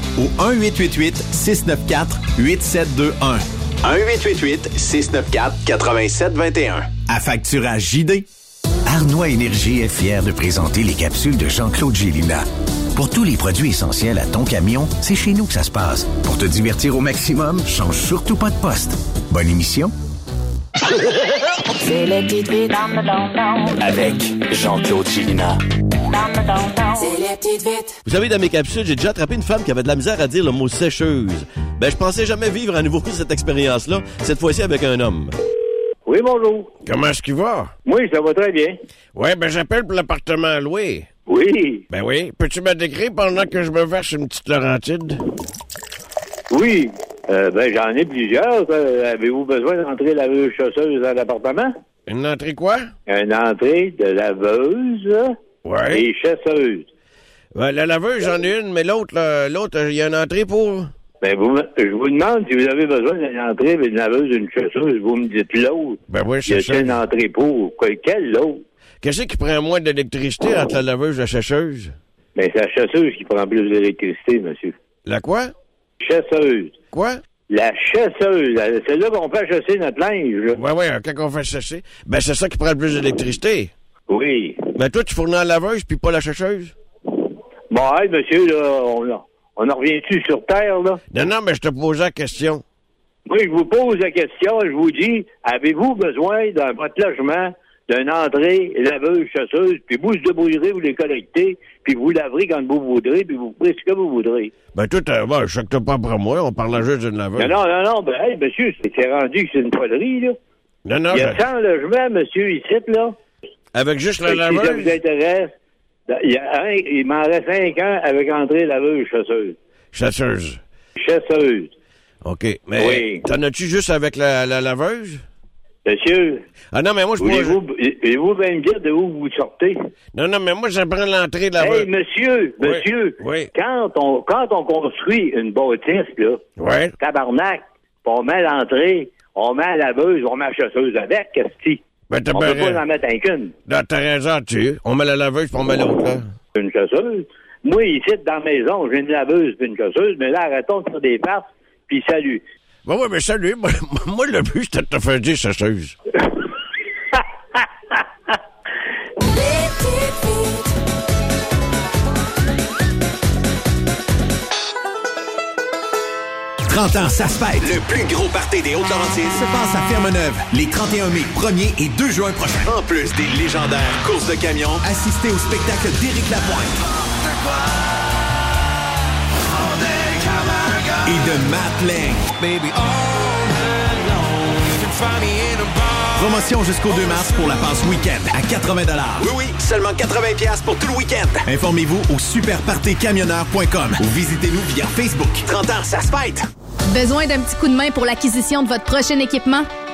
au 1-888-694-8721. 1-888-694-8721. Affacturage JD. Arnois Énergie est fier de présenter les capsules de Jean-Claude Gélina pour tous les produits essentiels à ton camion, c'est chez nous que ça se passe. Pour te divertir au maximum, change surtout pas de poste. Bonne émission. [LAUGHS] C'est les petites vites avec Jean-Claude Chilina. C'est les petites vites. Vous savez, dans mes capsules, j'ai déjà attrapé une femme qui avait de la misère à dire le mot sécheuse. Ben, je pensais jamais vivre à nouveau [LAUGHS] cette expérience-là, cette fois-ci avec un homme. Oui, bonjour. Comment est-ce qu'il va? Oui, ça va très bien. Oui, ben j'appelle pour l'appartement à louer. Oui. Ben oui. Peux-tu me décrire pendant que je me verse une petite Laurentide? Oui. Euh, ben, j'en ai plusieurs. Euh, Avez-vous besoin d'entrer laveuse chasseuse dans l'appartement? Une entrée quoi? Une entrée de laveuse Ouais. et chasseuse. Ben, la laveuse, j'en ai une, mais l'autre, l'autre, il y a une entrée pour? Ben, vous, je vous demande si vous avez besoin d'une entrée, d'une laveuse, d'une chasseuse. Vous me dites l'autre. Ben oui, c'est ça. une entrée pour? Quelle l'autre? Qu'est-ce qui prend moins d'électricité entre la laveuse et la sécheuse? Ben, c'est la chasseuse qui prend plus d'électricité, monsieur. La quoi? Chasseuse. Quoi? La chasseuse. C'est là qu'on fait chasser notre linge, là. Ouais, ouais, quand on fait sécher. Ben, c'est ça qui prend le plus d'électricité. Oui. Ben, toi, tu fournis la laveuse puis pas la sécheuse? Bon, hey, monsieur, là, on, on en revient-tu sur Terre, là? Non, non, mais je te posais la question. Moi, je vous pose la question, je vous dis, avez-vous besoin dans votre logement d'une entrée laveuse, chasseuse, puis vous se débrouillerez, vous les collectez, puis vous laverez quand vous voudrez, puis vous ferez ce que vous voudrez. Ben, toi, t'as- bon, je sais que t'as pas après moi, on parle juste d'une laveuse. Non, non, non, non, ben, hey, monsieur, c'est rendu que c'est une folerie, là. Non, non, Il y a ben, 100 logements, monsieur, ici, là. avec juste la que Si ça laveuse? vous intéresse, il, un- il m'en reste 5 ans avec entrée laveuse, chasseuse. Chasseuse. Chasseuse. OK. Mais Oui. t'en as-tu juste avec la, la laveuse? Monsieur, Ah non, mais moi, je voulez-vous voulez-vous bien me dire de où vous sortez? Non, non, mais moi, je prends l'entrée de la Hey, monsieur, Oui, monsieur, oui. Quand, on, quand on construit une bâtisse, là, Ouais. tabarnak, on met l'entrée, on met la laveuse, on met la chasseuse avec, qu'est-ce que Ben, On peut pas en mettre un qu'une. T'as raison, tu On met la laveuse puis on met l'autre, là. Une chasseuse. Moi, ici, dans la maison, j'ai une laveuse puis une chasseuse, mais là, arrêtons de faire des farces, puis salut. Ben oui, mais salut. [LAUGHS] Moi, moi, le but, c'était de te faire dire chasseuse. « 30 ans, ça se fête. Le plus gros party des Hautes-Laurentides se passe à Ferme-Neuve les 31 mai, 1er et 2 juin prochains. En plus des légendaires courses de camions, assistez au spectacle d'Éric Lapointe et de Matt Lang. Promotion jusqu'au 2 mars pour la passe week-end à 80 Oui, oui, seulement 80 pour tout le week-end. Informez-vous au superpartycamionneur.com ou visitez-nous via Facebook. 30 ans, ça se fête. Besoin d'un petit coup de main pour l'acquisition de votre prochain équipement?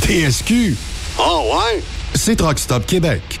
TSQ. Oh ouais? C'est Truck Stop Québec.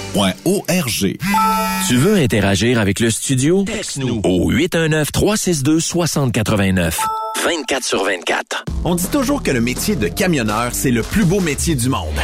Tu veux interagir avec le studio? Texte-nous au 819-362-6089. 24 sur 24. On dit toujours que le métier de camionneur, c'est le plus beau métier du monde.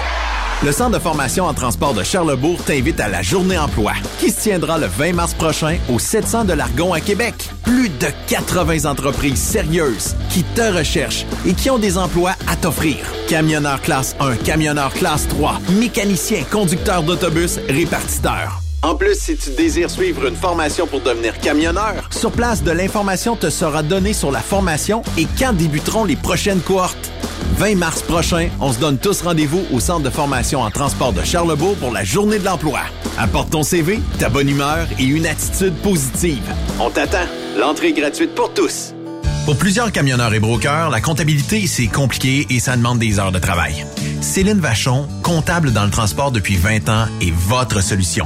Le Centre de formation en transport de Charlebourg t'invite à la Journée emploi, qui se tiendra le 20 mars prochain au 700 de l'Argon à Québec. Plus de 80 entreprises sérieuses qui te recherchent et qui ont des emplois à t'offrir. Camionneur classe 1, camionneur classe 3, mécanicien, conducteur d'autobus, répartiteur. En plus, si tu désires suivre une formation pour devenir camionneur, sur place, de l'information te sera donnée sur la formation et quand débuteront les prochaines cohortes. 20 mars prochain, on se donne tous rendez-vous au Centre de formation en transport de Charlebourg pour la Journée de l'emploi. Apporte ton CV, ta bonne humeur et une attitude positive. On t'attend. L'entrée gratuite pour tous. Pour plusieurs camionneurs et brokers, la comptabilité, c'est compliqué et ça demande des heures de travail. Céline Vachon, comptable dans le transport depuis 20 ans, est votre solution.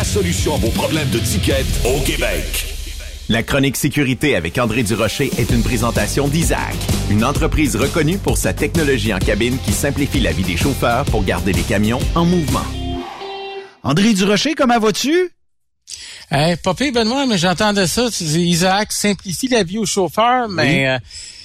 solution à vos problèmes de ticket au Québec. La chronique sécurité avec André Durocher est une présentation d'Isaac, une entreprise reconnue pour sa technologie en cabine qui simplifie la vie des chauffeurs pour garder les camions en mouvement. André Durocher, comment vas-tu? Hey, pas pire, Benoît, mais j'entendais ça. Tu dis, Isaac simplifie la vie aux chauffeurs, mais euh,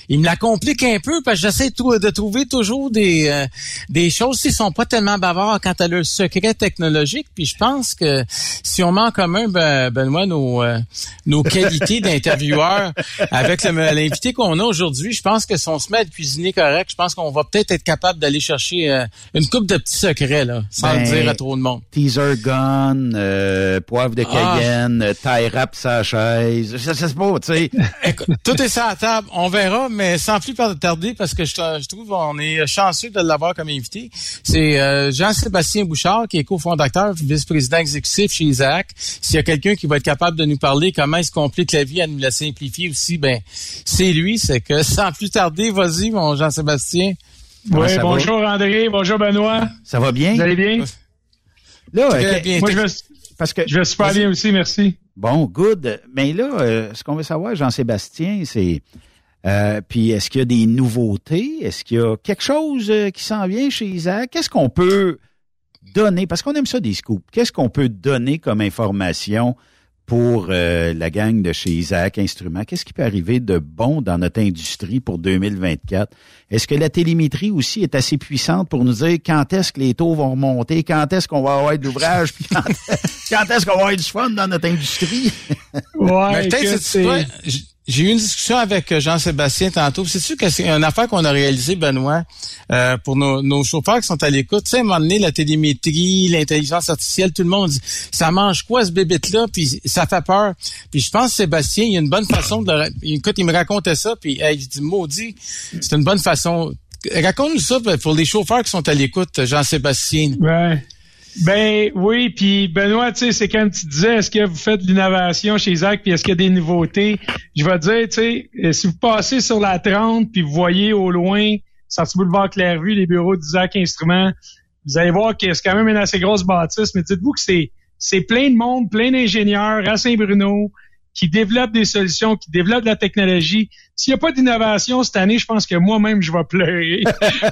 il me la complique un peu parce que j'essaie de, trouver toujours des euh, des choses qui sont pas tellement bavards quant à leur secret technologique. Puis je pense que si on met en commun, ben, Benoît, nos euh, nos qualités d'intervieweur [LAUGHS] avec l'invité qu'on a aujourd'hui, je pense que si on se met à cuisiner correct, je pense qu'on va peut-être être capable d'aller chercher euh, une coupe de petits secrets là, sans Ben, le dire à trop de monde. Teaser gun, euh, poivre de Ah. Cayenne, tie wrap sa chaise. Ça, ça se pas, tu sais. Écoute, tout est sur la table. On verra, mais sans plus tarder, parce que je, je trouve on est chanceux de l'avoir comme invité. C'est euh, Jean-Sébastien Bouchard, qui est cofondateur, vice-président exécutif chez Isaac. S'il y a quelqu'un qui va être capable de nous parler comment est-ce complique la vie à nous la simplifier aussi, ben c'est lui. C'est que sans plus tarder, vas-y, mon Jean-Sébastien. Oui, ça bonjour André, bonjour Benoît. Ça va bien? Vous allez bien? Là, Très euh, bien. Moi, je vais, parce que je vais super bien aussi, merci. Bon, good. Mais là, euh, ce qu'on veut savoir, Jean-Sébastien, c'est euh, puis est-ce qu'il y a des nouveautés? Est-ce qu'il y a quelque chose euh, qui s'en vient chez Isaac? Qu'est-ce qu'on peut donner? Parce qu'on aime ça des scoops. Qu'est-ce qu'on peut donner comme information pour euh, la gang de chez Isaac Instruments? Qu'est-ce qui peut arriver de bon dans notre industrie pour 2024? Est-ce que la télémétrie aussi est assez puissante pour nous dire quand est-ce que les taux vont remonter? Quand est-ce qu'on va avoir de l'ouvrage? Puis quand, [LAUGHS] est-ce qu'on va avoir du fun dans notre industrie? Mais J'ai eu une discussion avec euh, Jean-Sébastien tantôt. C'est-tu que c'est une affaire qu'on a réalisée, Benoît, euh, pour nos, nos chauffeurs qui sont à l'écoute? Tu sais, à un moment donné, la télémétrie, l'intelligence artificielle, tout le monde dit, ça mange quoi ce bébête-là? Puis ça fait peur. Puis je pense, Sébastien, il y a une bonne façon de... Écoute, il me racontait ça, puis hey, je dis, maudit, c'est une bonne façon. Raconte-nous ça pour les chauffeurs qui sont à l'écoute, Jean-Sébastien. Ouais. Ben oui, puis Benoît, tu sais, c'est quand tu disais, est-ce que vous faites de l'innovation chez Isaac, puis est-ce qu'il y a des nouveautés? Je vais dire, tu sais, euh, si vous passez sur la 30, puis vous voyez au loin, sorti boulevard Clairvue, les bureaux d'Isaac Instruments, Vous allez voir que c'est quand même une assez grosse bâtisse, mais dites-vous que c'est c'est plein de monde, plein d'ingénieurs à Saint-Bruno qui développent des solutions, qui développent de la technologie. S'il n'y a pas d'innovation cette année, je pense que moi-même, je vais pleurer.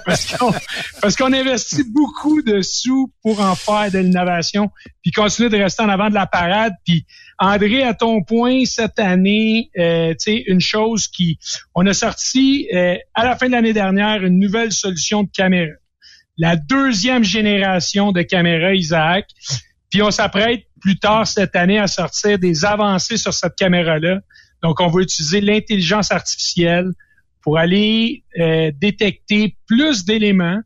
[LAUGHS] parce qu'on investit beaucoup de sous pour en faire de l'innovation, puis continuer de rester en avant de la parade. Puis André, à ton point, cette année, euh, tu sais, une chose qui... On a sorti euh, à la fin de l'année dernière une nouvelle solution de caméra. La deuxième génération de caméras Isaac. Puis on s'apprête plus tard cette année à sortir des avancées sur cette caméra-là. Donc, on va utiliser l'intelligence artificielle pour aller euh, détecter plus d'éléments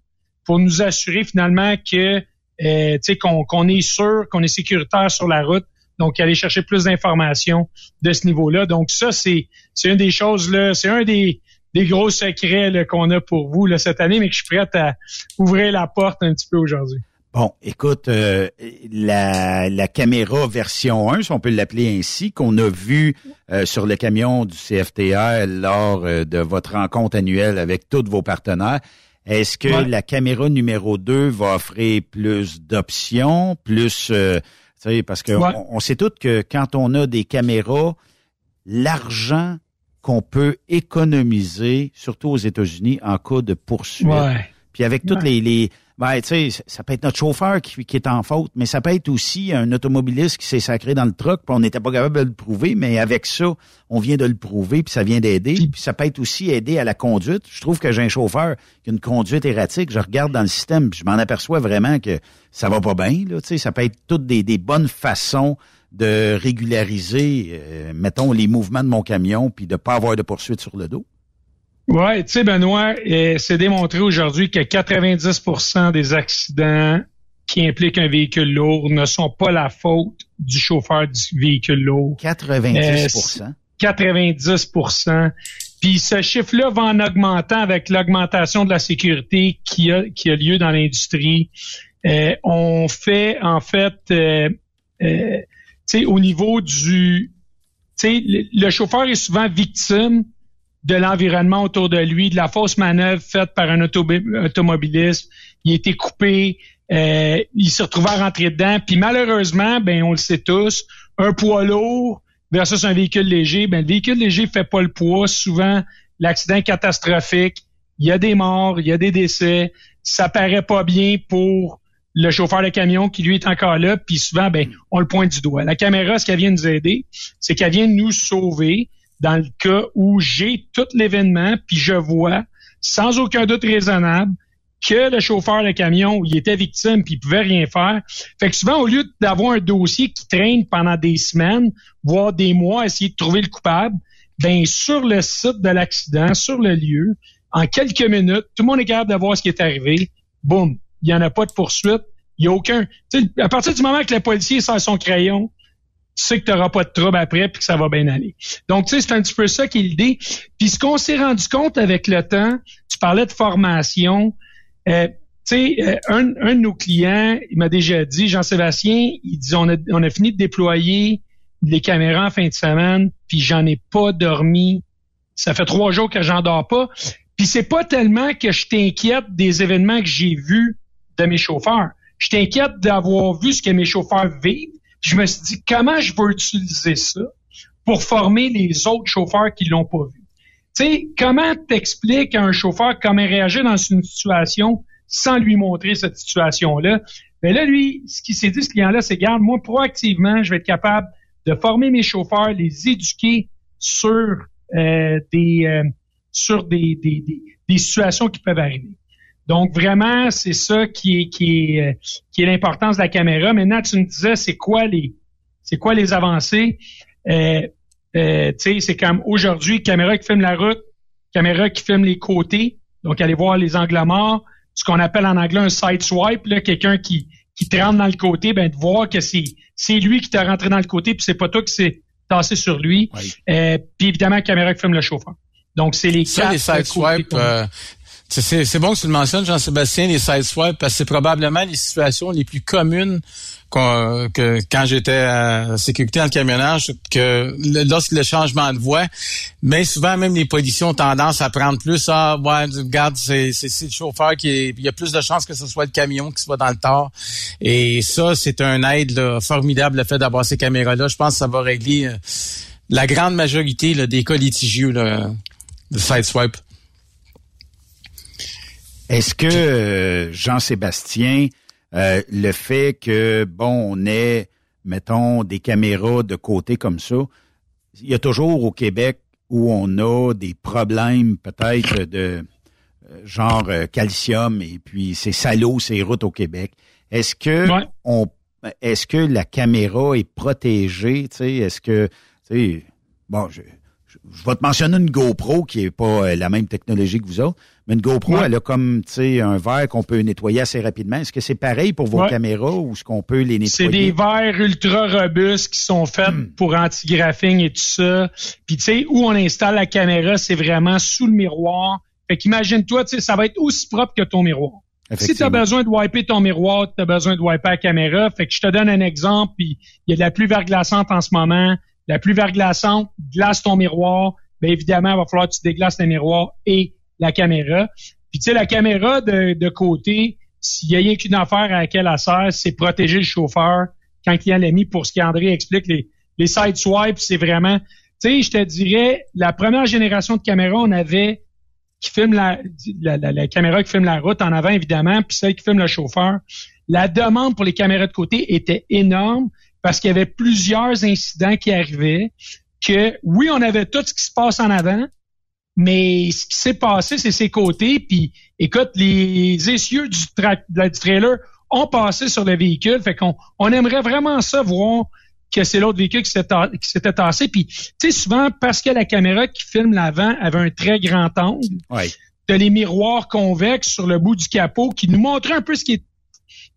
pour nous assurer finalement que euh, qu'on est sûr, qu'on est sécuritaire sur la route. Donc, aller chercher plus d'informations de ce niveau-là. Donc, ça, c'est c'est une des choses là, c'est un des gros secrets qu'on a pour vous cette année, mais que je suis prête à ouvrir la porte un petit peu aujourd'hui. Bon, écoute, euh, la, la, caméra version 1, si on peut l'appeler ainsi, qu'on a vu euh, sur le camion du CFTR lors euh, de votre rencontre annuelle avec tous vos partenaires, est-ce que la caméra numéro 2 va offrir plus d'options, plus, parce que on, sait tous que quand on a des caméras, l'argent qu'on peut économiser, surtout aux États-Unis, en cas de poursuite. Puis avec toutes les, les ben, tu sais, ça peut être notre chauffeur qui, qui, est en faute, mais ça peut être aussi un automobiliste qui s'est sacré dans le truck, puis on n'était pas capable de le prouver, mais avec ça, on vient de le prouver, puis ça vient d'aider. Puis ça peut être aussi aider à la conduite. Je trouve que j'ai un chauffeur qui a une conduite erratique, je regarde dans le système, puis je m'en aperçois vraiment que ça va pas bien. Là, tu sais, ça peut être toutes des, des bonnes façons de régulariser, euh, mettons, les mouvements de mon camion, puis de pas avoir de poursuite sur le dos. Ouais, tu sais, Benoît, c'est démontré aujourd'hui que 90% des accidents qui impliquent un véhicule lourd ne sont pas la faute du chauffeur du véhicule lourd. 90% 90% Puis ce chiffre-là va en augmentant avec l'augmentation de la sécurité qui a, qui a lieu dans l'industrie. Euh, on fait, en fait, euh, euh, tu sais, au niveau du... Tu sais, le chauffeur est souvent victime de l'environnement autour de lui, de la fausse manœuvre faite par un automobiliste. Il a été coupé, euh, il se retrouvait à rentrer dedans. Puis malheureusement, ben on le sait tous, un poids lourd versus un véhicule léger, ben le véhicule léger fait pas le poids. Souvent, l'accident catastrophique. Il y a des morts, il y a des décès. Ça paraît pas bien pour le chauffeur de camion qui lui est encore là, puis souvent, ben, on le pointe du doigt. La caméra, ce qu'elle vient nous aider, c'est qu'elle vient nous sauver dans le cas où j'ai tout l'événement, puis je vois, sans aucun doute raisonnable, que le chauffeur de camion, il était victime puis il pouvait rien faire. Fait que souvent, au lieu d'avoir un dossier qui traîne pendant des semaines, voire des mois, essayer de trouver le coupable, ben sur le site de l'accident, sur le lieu, en quelques minutes, tout le monde est capable de voir ce qui est arrivé. Boum, il n'y en a pas de poursuite. Il n'y a aucun. À partir du moment que le policier sort son crayon, tu sais que tu n'auras pas de trouble après puis que ça va bien aller. Donc, tu sais, c'est un petit peu ça qui est l'idée. Puis ce qu'on s'est rendu compte avec le temps, tu parlais de formation. Euh, tu sais, euh, un, un, de nos clients, il m'a déjà dit, Jean-Sébastien, il dit, on a, on a fini de déployer les caméras en fin de semaine, puis j'en ai pas dormi. Ça fait trois jours que j'en dors pas. Puis c'est pas tellement que je t'inquiète des événements que j'ai vus de mes chauffeurs. Je t'inquiète d'avoir vu ce que mes chauffeurs vivent je me suis dit, comment je peux utiliser ça pour former les autres chauffeurs qui l'ont pas vu? Tu sais, comment t'expliques à un chauffeur comment réagir dans une situation sans lui montrer cette situation-là? Mais ben là, lui, ce qu'il s'est dit, ce client-là, c'est, garde, moi, proactivement, je vais être capable de former mes chauffeurs, les éduquer sur euh, des euh, sur des, des, situations qui peuvent arriver. Donc vraiment, c'est ça qui est qui est euh, qui est l'importance de la caméra. Maintenant, tu me disais, c'est quoi les c'est quoi les avancées? Euh, euh, Tu sais, c'est comme aujourd'hui, caméra qui filme la route, caméra qui filme les côtés. Donc aller voir les angles morts, ce qu'on appelle en anglais un side swipe, là, quelqu'un qui qui te rentre dans le côté, ben de voir que c'est c'est lui qui t'a rentré dans le côté, puis c'est pas toi qui s'est tassé sur lui. Euh, puis évidemment, caméra qui filme le chauffeur. Donc, c'est les ça, les side swipes, c'est bon que tu le mentionnes, Jean-Sébastien, les side swipes, parce que c'est probablement les situations les plus communes que quand j'étais à sécurité dans le camionnage, que lorsque le changement de voie, mais souvent même les policiers ont tendance à prendre plus ah ouais regarde c'est le chauffeur qui est, il y a plus de chances que ce soit le camion qui soit dans le tort et ça c'est un aide formidable le fait d'avoir ces caméras là. Je pense que ça va régler euh, la grande majorité là, des cas litigieux là, de sideswipe. Est-ce que euh, Jean-Sébastien euh, le fait que, bon, on ait, mettons, des caméras de côté comme ça, il y a toujours au Québec où on a des problèmes peut-être de euh, genre euh, calcium et puis c'est salaud ces routes au Québec. Est-ce que on est-ce que la caméra est protégée, tu sais, est-ce que tu sais bon, je, je vais te mentionner une GoPro qui est pas la même technologie que vous autres, mais une GoPro, elle a comme un verre qu'on peut nettoyer assez rapidement. Est-ce que c'est pareil pour vos caméras ou est-ce qu'on peut les nettoyer? C'est des verres ultra robustes qui sont faits hmm. pour anti-graphing et tout ça. Puis tu sais, où on installe la caméra, c'est vraiment sous le miroir. Fait qu'imagine-toi, tu sais, ça va être aussi propre que ton miroir. Si tu as besoin de wiper ton miroir, tu as besoin de wiper la caméra. Fait que je te donne un exemple, puis il y a de la pluie verglaçante en ce moment. La pluie verglaçante glace ton miroir. Bien évidemment, il va falloir que tu déglaces le miroir et la caméra. Puis tu sais, la caméra de, de côté, s'il y a rien qu'une affaire à laquelle elle sert, c'est protéger le chauffeur quand il l'a mis pour ce qu'André explique, les, les side swipes, c'est vraiment, tu sais, je te dirais, la première génération de caméras, on avait qui filme la, la, la, caméra qui filme la route en avant, évidemment, puis celle qui filme le chauffeur. La demande pour les caméras de côté était énorme parce qu'il y avait plusieurs incidents qui arrivaient que, oui, on avait tout ce qui se passe en avant, mais ce qui s'est passé, c'est ses côtés. Puis, écoute, les essieux du, du trailer ont passé sur le véhicule. Fait qu'on on aimerait vraiment ça voir que c'est l'autre véhicule qui s'était tassé. Puis, tu sais, souvent, parce que la caméra qui filme l'avant avait un très grand angle, ouais. as les miroirs convexes sur le bout du capot qui nous montraient un peu ce qui est, tu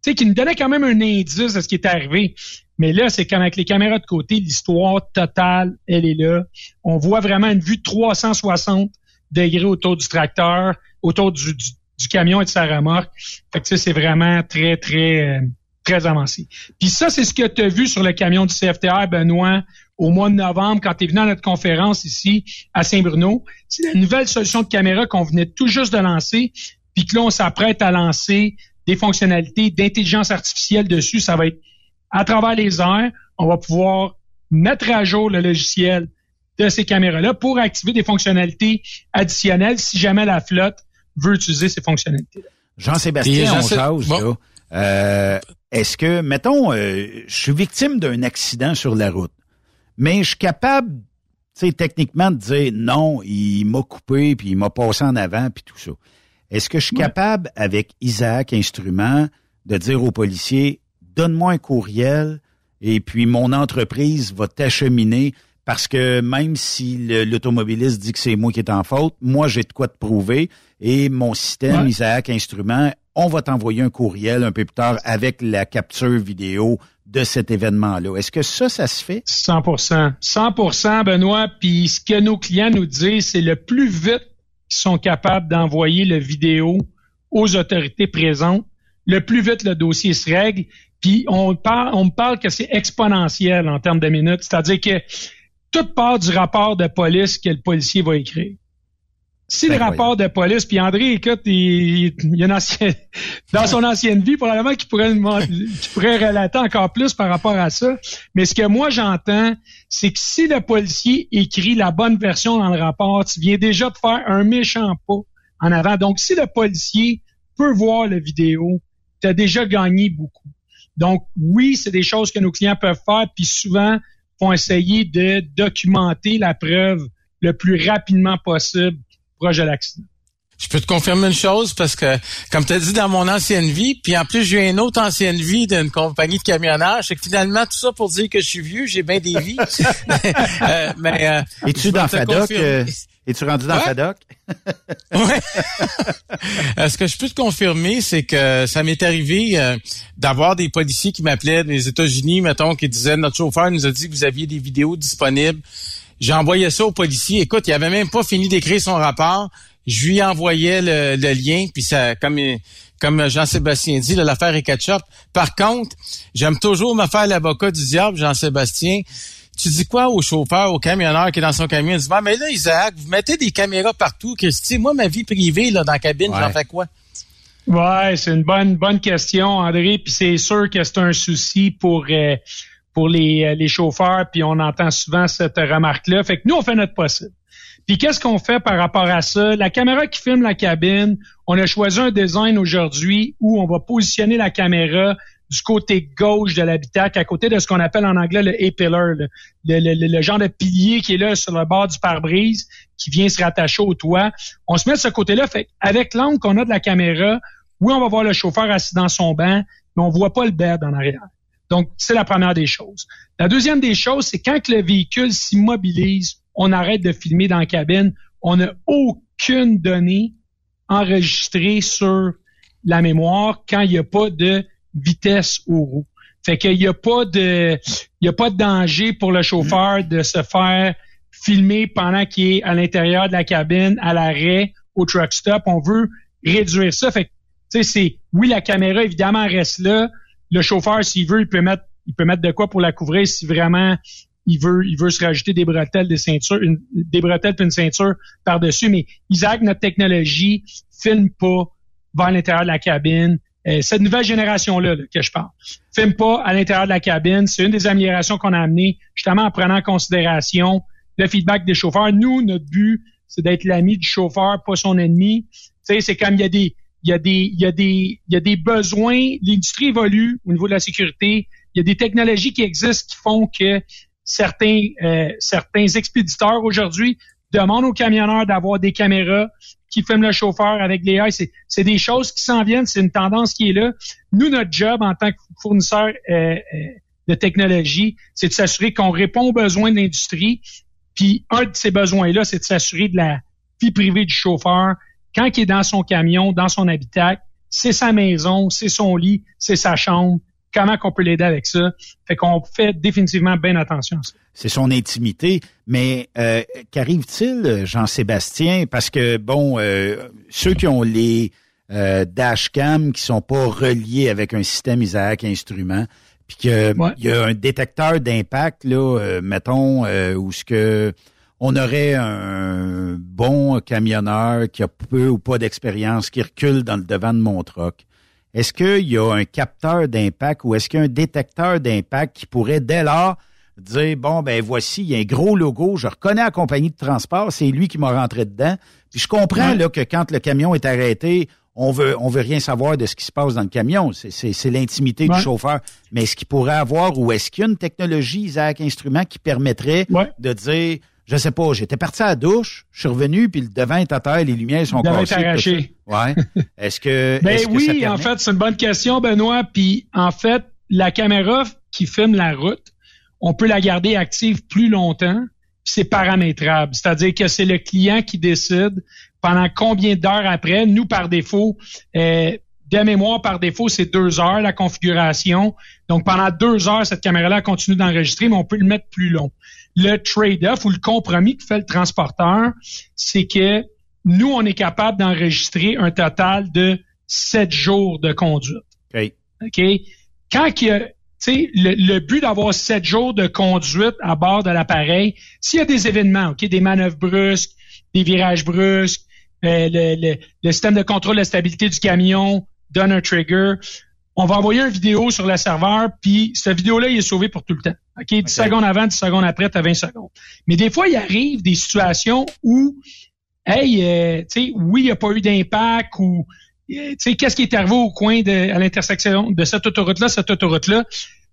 sais, qui nous donnait quand même un indice de ce qui est arrivé. Mais là, c'est comme avec les caméras de côté, l'histoire totale, elle est là. On voit vraiment une vue de 360 degrés autour du tracteur, autour du, camion et de sa remorque. Fait que c'est vraiment très, très, euh, très avancé. Puis ça, c'est ce que tu as vu sur le camion du CFTR, Benoît, au mois de novembre, quand tu es venu à notre conférence ici à Saint-Bruno. C'est la nouvelle solution de caméra qu'on venait tout juste de lancer, puis que là, on s'apprête à lancer des fonctionnalités d'intelligence artificielle dessus. Ça va être à travers les airs, on va pouvoir mettre à jour le logiciel de ces caméras-là pour activer des fonctionnalités additionnelles si jamais la flotte veut utiliser ces fonctionnalités. Jean-Sébastien, on jase, là. Euh, est-ce que, mettons, euh, je suis victime d'un accident sur la route, mais je suis capable, tu sais, techniquement de dire non, il m'a coupé, puis il m'a passé en avant, puis tout ça. Est-ce que je suis capable, avec Isaac Instrument, de dire aux policiers, donne-moi un courriel et puis mon entreprise va t'acheminer parce que même si l'automobiliste dit que c'est moi qui est en faute, moi j'ai de quoi te prouver et mon système Isaac Instrument, on va t'envoyer un courriel un peu plus tard avec la capture vidéo de cet événement-là. Est-ce que ça, ça se fait? 100% 100% Benoît. Puis ce que nos clients nous disent, c'est le plus vite qu'ils sont capables d'envoyer le vidéo aux autorités présentes, le plus vite le dossier se règle. Puis on parle, on me parle que c'est exponentiel en termes de minutes, c'est-à-dire que tout part du rapport de police que le policier va écrire. Si le rapport de police, puis André, écoute, il, il y a une ancienne, [LAUGHS] dans son ancienne vie, probablement qu'il pourrait, pourrait relater encore plus par rapport à ça. Mais ce que moi j'entends, c'est que si le policier écrit la bonne version dans le rapport, tu viens déjà de faire un méchant pas en avant. Donc, si le policier peut voir la vidéo, tu as déjà gagné beaucoup. Donc, oui, c'est des choses que nos clients peuvent faire, puis souvent vont essayer de documenter la preuve le plus rapidement possible proche de l'accident. Je peux te confirmer une chose parce que, comme tu as dit dans mon ancienne vie, puis en plus j'ai une autre ancienne vie d'une compagnie de camionnage, c'est que finalement tout ça pour dire que je suis vieux, j'ai bien des vies. [LAUGHS] [LAUGHS] euh, mais euh, es-tu dans FADOC euh, Es-tu rendu dans [LAUGHS] ouais. Euh, ce que je peux te confirmer, c'est que ça m'est arrivé euh, d'avoir des policiers qui m'appelaient des États-Unis, mettons, qui disaient notre chauffeur nous a dit que vous aviez des vidéos disponibles. J'ai envoyé ça aux policiers. Écoute, il avait même pas fini d'écrire son rapport. je lui envoyais le, lien, puis ça, comme comme Jean-Sébastien dit, l'affaire est ketchup. Par contre, j'aime toujours me faire l'avocat du diable, Jean-Sébastien. Tu dis quoi au chauffeur, au camionneur qui est dans son camion? Il dit, mais là, Isaac, vous mettez des caméras partout. Christy, moi, ma vie privée, là, dans la cabine, j'en fais quoi? Ouais, c'est une bonne, bonne question, André. Puis c'est sûr que c'est un souci pour, euh, pour les, euh, les chauffeurs. Puis on entend souvent cette remarque-là. Fait que nous, on fait notre possible. Puis qu'est-ce qu'on fait par rapport à ça? La caméra qui filme la cabine, on a choisi un design aujourd'hui où on va positionner la caméra du côté gauche de l'habitacle, à côté de ce qu'on appelle en anglais le A-pillar, le, le, genre de pilier qui est là sur le bord du pare-brise, qui vient se rattacher au toit. On se met de ce côté-là. Fait avec l'angle qu'on a de la caméra, oui, on va voir le chauffeur assis dans son banc, mais on voit pas le bed en arrière. Donc, c'est la première des choses. La deuxième des choses, c'est quand le véhicule s'immobilise, on arrête de filmer dans la cabine. On n'a aucune donnée enregistrée sur la mémoire quand il n'y a pas de vitesse aux roues. Fait qu'il n'y a pas de, il y a pas de danger pour le chauffeur de se faire filmer pendant qu'il est à l'intérieur de la cabine, à l'arrêt, au truck stop. On veut réduire ça. Fait que, tu sais, c'est, oui, la caméra, évidemment, reste là. Le chauffeur, s'il veut, il peut mettre, il peut mettre de quoi pour la couvrir si vraiment il veut, il veut se rajouter des bretelles, des ceintures, des bretelles puis une ceinture par-dessus. Mais Isaac, notre technologie, filme pas vers l'intérieur de la cabine. Euh, cette nouvelle génération-là que je parle, filme pas à l'intérieur de la cabine. C'est une des améliorations qu'on a amenées, justement en prenant en considération le feedback des chauffeurs. Nous, notre but, c'est d'être l'ami du chauffeur, pas son ennemi. Tu sais, c'est comme il y a des, il y a des, il y a des, il y a des besoins. L'industrie évolue au niveau de la sécurité. Il y a des technologies qui existent qui font que certains, euh, certains expéditeurs aujourd'hui demandent aux camionneurs d'avoir des caméras qui filment le chauffeur avec les eyes. C'est des choses qui s'en viennent, c'est une tendance qui est là. Nous, notre job en tant que fournisseur euh, euh, de technologie, c'est de s'assurer qu'on répond aux besoins de l'industrie. Puis un de ces besoins-là, c'est de s'assurer de la vie privée du chauffeur quand il est dans son camion, dans son habitacle. C'est sa maison, c'est son lit, c'est sa chambre comment qu'on peut l'aider avec ça. Fait qu'on fait définitivement bien attention à ça. C'est son intimité, mais euh, qu'arrive-t-il, Jean-Sébastien? Parce que, bon, euh, ceux qui ont les euh, dashcam qui sont pas reliés avec un système Isaac instrument, puis qu'il y a un détecteur d'impact, là, euh, mettons, où ce que on aurait un bon camionneur qui a peu ou pas d'expérience, qui recule dans le devant de mon est-ce qu'il y a un capteur d'impact ou est-ce qu'il y a un détecteur d'impact qui pourrait dès lors dire bon ben voici il y a un gros logo, je reconnais la compagnie de transport, c'est lui qui m'a rentré dedans. Puis je comprends là que quand le camion est arrêté, on veut on veut rien savoir de ce qui se passe dans le camion, c'est l'intimité du chauffeur. Mais est-ce qu'il pourrait avoir ou est-ce qu'il y a une technologie Isaac Instrument qui permettrait de dire je sais pas, j'étais parti à la douche, je suis revenu, puis le devant est à terre, les lumières sont cassées. arraché. Ouais. [LAUGHS] Est-ce que. ben oui, en fait, c'est une bonne question, Benoît. Puis en fait, la caméra qui filme la route, on peut la garder active plus longtemps. C'est paramétrable. C'est-à-dire que c'est le client qui décide pendant combien d'heures après. Nous, par défaut, euh, de mémoire, par défaut, c'est deux heures la configuration. Donc, pendant deux heures, cette caméra-là continue d'enregistrer, mais on peut le mettre plus long. Le trade-off ou le compromis que fait le transporteur, c'est que nous, on est capable d'enregistrer un total de sept jours de conduite. OK. OK? Quand il y a, tu le, le but d'avoir sept jours de conduite à bord de l'appareil, s'il y a des événements, OK, des manœuvres brusques, des virages brusques, euh, le, le, le, système de contrôle de stabilité du camion donne un trigger, on va envoyer une vidéo sur le serveur, puis cette vidéo-là, il est sauvé pour tout le temps. OK? 10 secondes avant, 10 secondes après, tu as 20 secondes. Mais des fois, il arrive des situations où, hey, euh, tu sais, oui, il n'y a pas eu d'impact ou, euh, tu sais, qu'est-ce qui est arrivé au coin de, à l'intersection de cette autoroute-là, cette autoroute-là?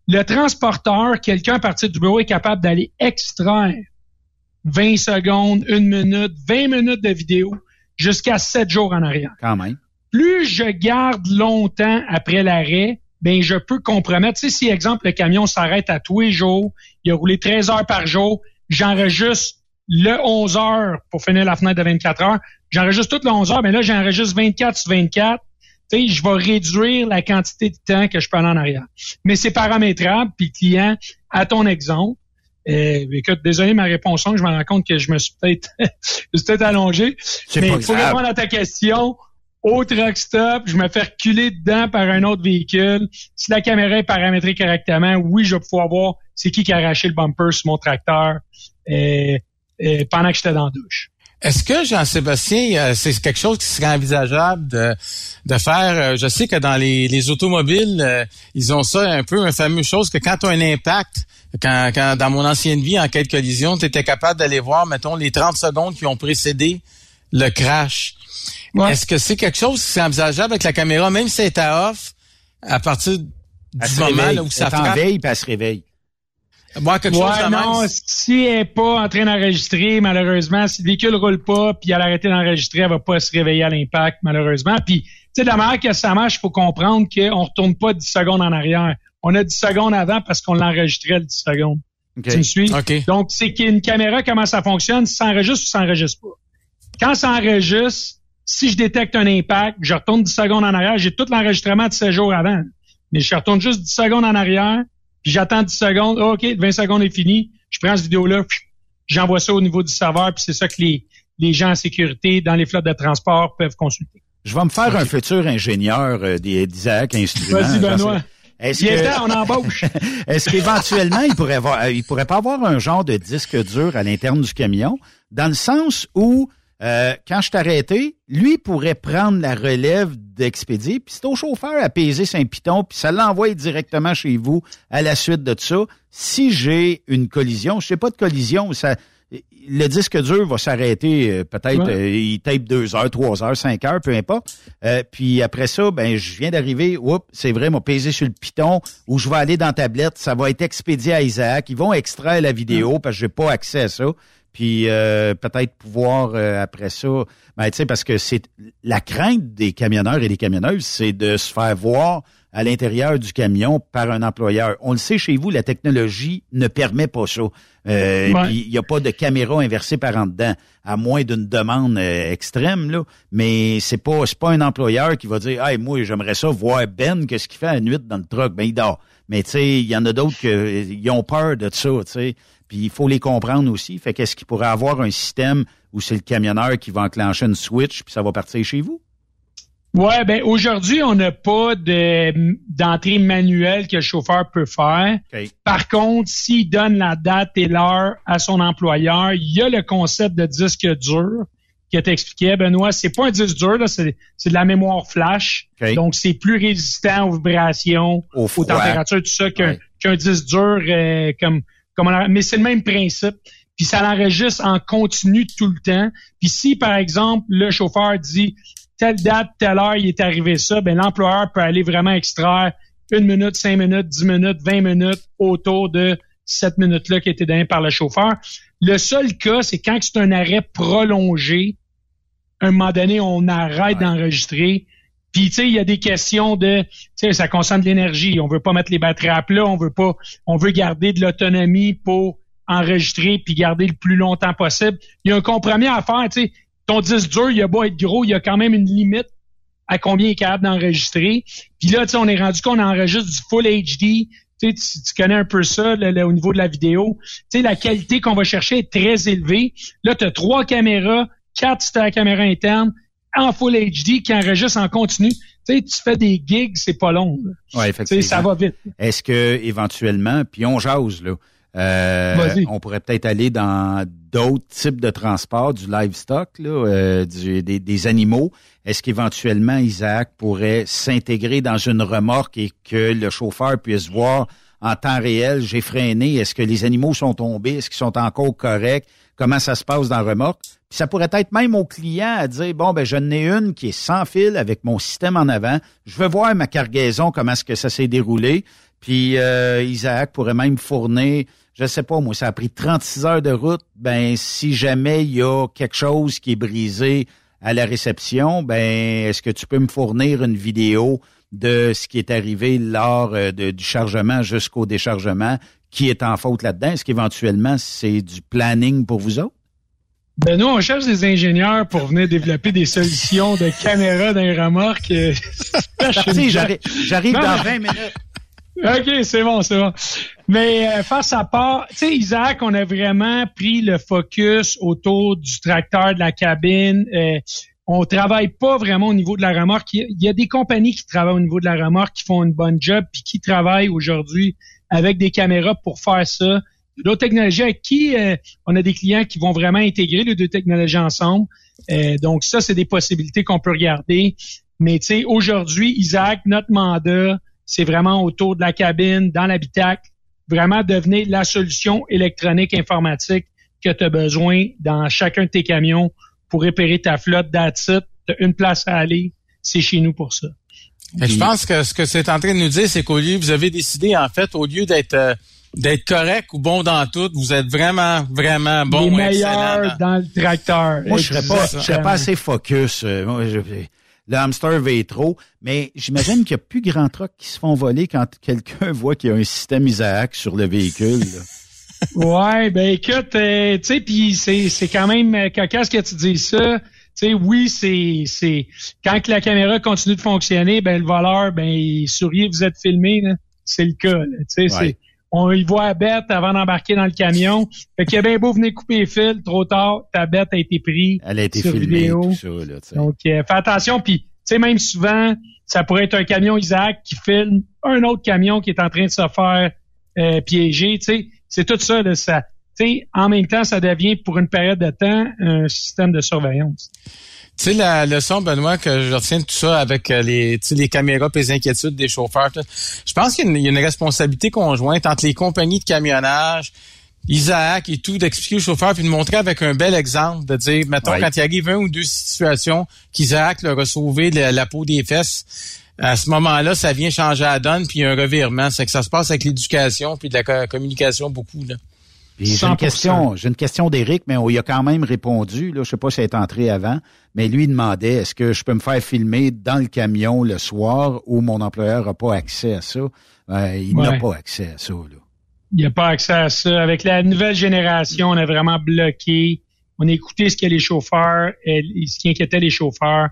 Le transporteur, quelqu'un à partir du bureau est capable d'aller extraire 20 secondes, une minute, 20 minutes de vidéo jusqu'à 7 jours en arrière. Quand même plus je garde longtemps après l'arrêt, ben je peux compromettre. Tu sais, si exemple le camion s'arrête à tous les jours, il a roulé 13 heures par jour, j'enregistre le 11 heures pour finir la fenêtre de 24 heures, j'enregistre toutes les 11 heures, mais là j'enregistre 24 sur 24. Tu sais, je vais réduire la quantité de temps que je peux aller en arrière. Mais c'est paramétrable, puis client, à ton exemple, Euh, écoute, désolé ma réponse, je me rends compte que je me suis peut-être [LAUGHS] peut allongé. Mais pour répondre à ta question, au truck stop, je me fais reculer dedans par un autre véhicule. Si la caméra est paramétrée correctement, oui, je vais pouvoir voir c'est qui qui a arraché le bumper sur mon tracteur euh, euh, pendant que j'étais dans la douche. Est-ce que, Jean-Sébastien, c'est quelque chose qui serait envisageable de, de faire? Euh, je sais que dans les, les automobiles, ils ont ça un peu, une fameuse chose que quand tu as un impact, quand, quand dans mon ancienne vie, en cas de collision, tu étais capable d'aller voir, mettons, les 30 secondes qui ont précédé le crash. Est-ce que c'est quelque chose qui est envisageable avec la caméra, même si c'est à off, à partir du moment où ça frappe? veille, puis elle se réveille. Moi, quelque ouais, non, si elle n'est pas en train d'enregistrer, malheureusement, si le véhicule roule pas, puis elle a arrêté d'enregistrer, elle va pas se réveiller à l'impact, malheureusement. Puis, tu sais, de la manière que ça marche, il faut comprendre qu'on retourne pas 10 secondes en arrière. On a 10 secondes avant parce qu'on l'enregistrait le 10 secondes. Tu me suis? Donc, c'est qu'une caméra, comment ça fonctionne, ça enregistre ou ça enregistre pas. Quand ça enregistre, si je détecte un impact, je retourne 10 secondes en arrière, j'ai tout l'enregistrement de 16 jours avant. Mais je retourne juste 10 secondes en arrière, puis j'attends 10 secondes, OK, 20 secondes est fini, je prends cette vidéo-là, j'envoie ça au niveau du serveur, puis c'est ça que les, les gens en sécurité dans les flottes de transport peuvent consulter. Je vais me faire un futur ingénieur euh, d'Isaac Instruments. Vas-y, Benoît. Est-ce que... on embauche. [LAUGHS] Est-ce qu'éventuellement, il pourrait avoir, euh, il pourrait pas avoir un genre de disque dur à l'interne du camion, dans le sens où euh, quand je t'arrêtais, lui pourrait prendre la relève d'expédier, puis c'est au chauffeur à peser saint piton, puis ça l'envoie directement chez vous à la suite de ça. Si j'ai une collision, je sais pas de collision, ça, le disque dur va s'arrêter euh, peut-être, euh, il tape deux heures, trois heures, cinq heures, peu importe. puis après ça, ben je viens d'arriver, oups, c'est vrai, m'a pesé sur le piton, ou je vais aller dans la tablette, ça va être expédié à Isaac, ils vont extraire la vidéo parce que j'ai pas accès à ça puis euh, peut-être pouvoir euh, après ça, ben, tu sais, parce que c'est la crainte des camionneurs et des camionneuses, c'est de se faire voir à l'intérieur du camion par un employeur. On le sait chez vous, la technologie ne permet pas ça. Euh, Il n'y a pas de caméra inversée par en dedans, à moins d'une demande euh, extrême là. Mais c'est pas c'est pas un employeur qui va dire, hey moi j'aimerais ça voir Ben qu'est-ce qu'il fait à la nuit dans le truck. Ben il dort. Mais tu sais, il y en a d'autres qui ont peur de ça. Tu sais. Puis il faut les comprendre aussi. Fait qu'est-ce qu'il pourrait avoir un système où c'est le camionneur qui va enclencher une switch puis ça va partir chez vous? Ouais, ben aujourd'hui, on n'a pas d'entrée manuelle que le chauffeur peut faire. Par contre, s'il donne la date et l'heure à son employeur, il y a le concept de disque dur qui est expliqué, Benoît. C'est pas un disque dur, c'est de la mémoire flash. Donc, c'est plus résistant aux vibrations, aux températures, tout ça qu'un disque dur euh, comme mais c'est le même principe. Puis ça l'enregistre en continu tout le temps. Puis si, par exemple, le chauffeur dit telle date, telle heure, il est arrivé ça, ben l'employeur peut aller vraiment extraire une minute, cinq minutes, dix minutes, vingt minutes autour de cette minute-là qui a été donnée par le chauffeur. Le seul cas, c'est quand c'est un arrêt prolongé. À un moment donné, on arrête d'enregistrer puis tu sais, il y a des questions de, tu sais, ça consomme de l'énergie. On veut pas mettre les batteries à plat, on veut pas, on veut garder de l'autonomie pour enregistrer puis garder le plus longtemps possible. Il y a un compromis à faire. Tu sais, ton disque dur, il a beau être gros, il y a quand même une limite à combien il est capable d'enregistrer. Puis là, tu sais, on est rendu qu'on enregistre du full HD. Tu, sais, tu, connais un peu ça au niveau de la vidéo. Tu sais, la qualité qu'on va chercher est très élevée. Là, tu as trois caméras, quatre c'est la caméra interne, en Full HD qui enregistre en continu. Tu sais, tu fais des gigs, c'est pas long. Ouais, effectivement. ça va vite. Est-ce que éventuellement, puis on jase là, euh, on pourrait peut-être aller dans d'autres types de transport, du livestock, là, euh, du, des, des, animaux. Est-ce qu'éventuellement Isaac pourrait s'intégrer dans une remorque et que le chauffeur puisse voir en temps réel, j'ai freiné, est-ce que les animaux sont tombés, est-ce qu'ils sont encore corrects, comment ça se passe dans remorque. Puis ça pourrait être même au client à dire, bon, ben, je n'ai une qui est sans fil avec mon système en avant. Je veux voir ma cargaison, comment est-ce que ça s'est déroulé. Puis euh, Isaac pourrait même fournir, je sais pas, moi, ça a pris 36 heures de route. Ben, si jamais il y a quelque chose qui est brisé à la réception, ben, est-ce que tu peux me fournir une vidéo de ce qui est arrivé lors euh, du chargement jusqu'au déchargement? Qui est en faute là-dedans? Est-ce qu'éventuellement, c'est du planning pour vous autres? Ben nous, on cherche des ingénieurs pour venir développer des solutions de caméras [LAUGHS] dans les remorques. j'arrive dans 20 minutes. [LAUGHS] OK, c'est bon, c'est bon. Mais euh, face à part, tu sais, Isaac, on a vraiment pris le focus autour du tracteur, de la cabine. Euh, on travaille pas vraiment au niveau de la remorque. Il y, a, des compagnies qui travaillent au niveau de la remorque, qui font une bonne job, puis qui travaillent aujourd'hui avec des caméras pour faire ça. D'autres technologies avec qui euh, on a des clients qui vont vraiment intégrer les deux technologies ensemble. Euh, donc ça, c'est des possibilités qu'on peut regarder. Mais tu sais, aujourd'hui, Isaac, notre mandat, c'est vraiment autour de la cabine, dans l'habitacle, vraiment devenir la solution électronique informatique que tu as besoin dans chacun de tes camions pour repérer ta flotte d'attitude. Tu une place à aller, c'est chez nous pour ça. Je pense que ce que c'est en train de nous dire, c'est qu'au lieu, vous avez décidé, en fait, au lieu d'être euh, d'être correct ou bon dans tout, vous êtes vraiment, vraiment bon. Les meilleurs dans... le tracteur. Moi, je serais pas, je serais pas assez focus. Euh, le hamster veut trop, mais j'imagine qu'il y a plus grand trucs qui se font voler quand quelqu'un [LAUGHS] voit qu'il y a un système Isaac sur le véhicule. ouais, ben écoute, euh, tu sais, puis c'est c'est quand même cocasse que tu dis ça. Tu sais, oui, c'est c'est quand la caméra continue de fonctionner, ben le voleur, ben il sourit, vous êtes filmé, c'est le cas. Tu sais, on y voit la bête avant d'embarquer dans le camion. Fait qu'il a bien beau venir couper les fils, trop tard, ta bête a été prise. Elle a été filmée, tout ça, là, Donc, euh, fais attention. Puis, tu sais, même souvent, ça pourrait être un camion Isaac qui filme un autre camion qui est en train de se faire euh, piéger. Tu sais, c'est tout ça. Là, ça sais, en même temps, ça devient pour une période de temps un système de surveillance. Tu sais, la leçon, Benoît, que je retiens de tout ça avec euh, les, les caméras et les inquiétudes des chauffeurs, je pense qu'il y, a une responsabilité conjointe entre les compagnies de camionnage, Isaac et tout, d'expliquer aux chauffeurs puis de montrer avec un bel exemple, de dire, mettons, quand il arrive un ou deux situations qu'Isaac leur a sauvé la, peau des fesses, à ce moment-là, ça vient changer la donne, puis il y a un revirement. C'est que ça se passe avec l'éducation puis de la communication beaucoup. Là. J'ai une question, j'ai une question d'Éric, mais on y a quand même répondu. Là, je sais pas si elle est entrée avant, mais lui demandait est-ce que je peux me faire filmer dans le camion le soir où mon employeur n'a pas accès à ça? Euh, Il n'a pas accès à ça. Là. Il n'a pas accès à ça. Avec la nouvelle génération, on a vraiment bloqué. On a écouté ce que les chauffeurs, ce qui inquiétait les chauffeurs.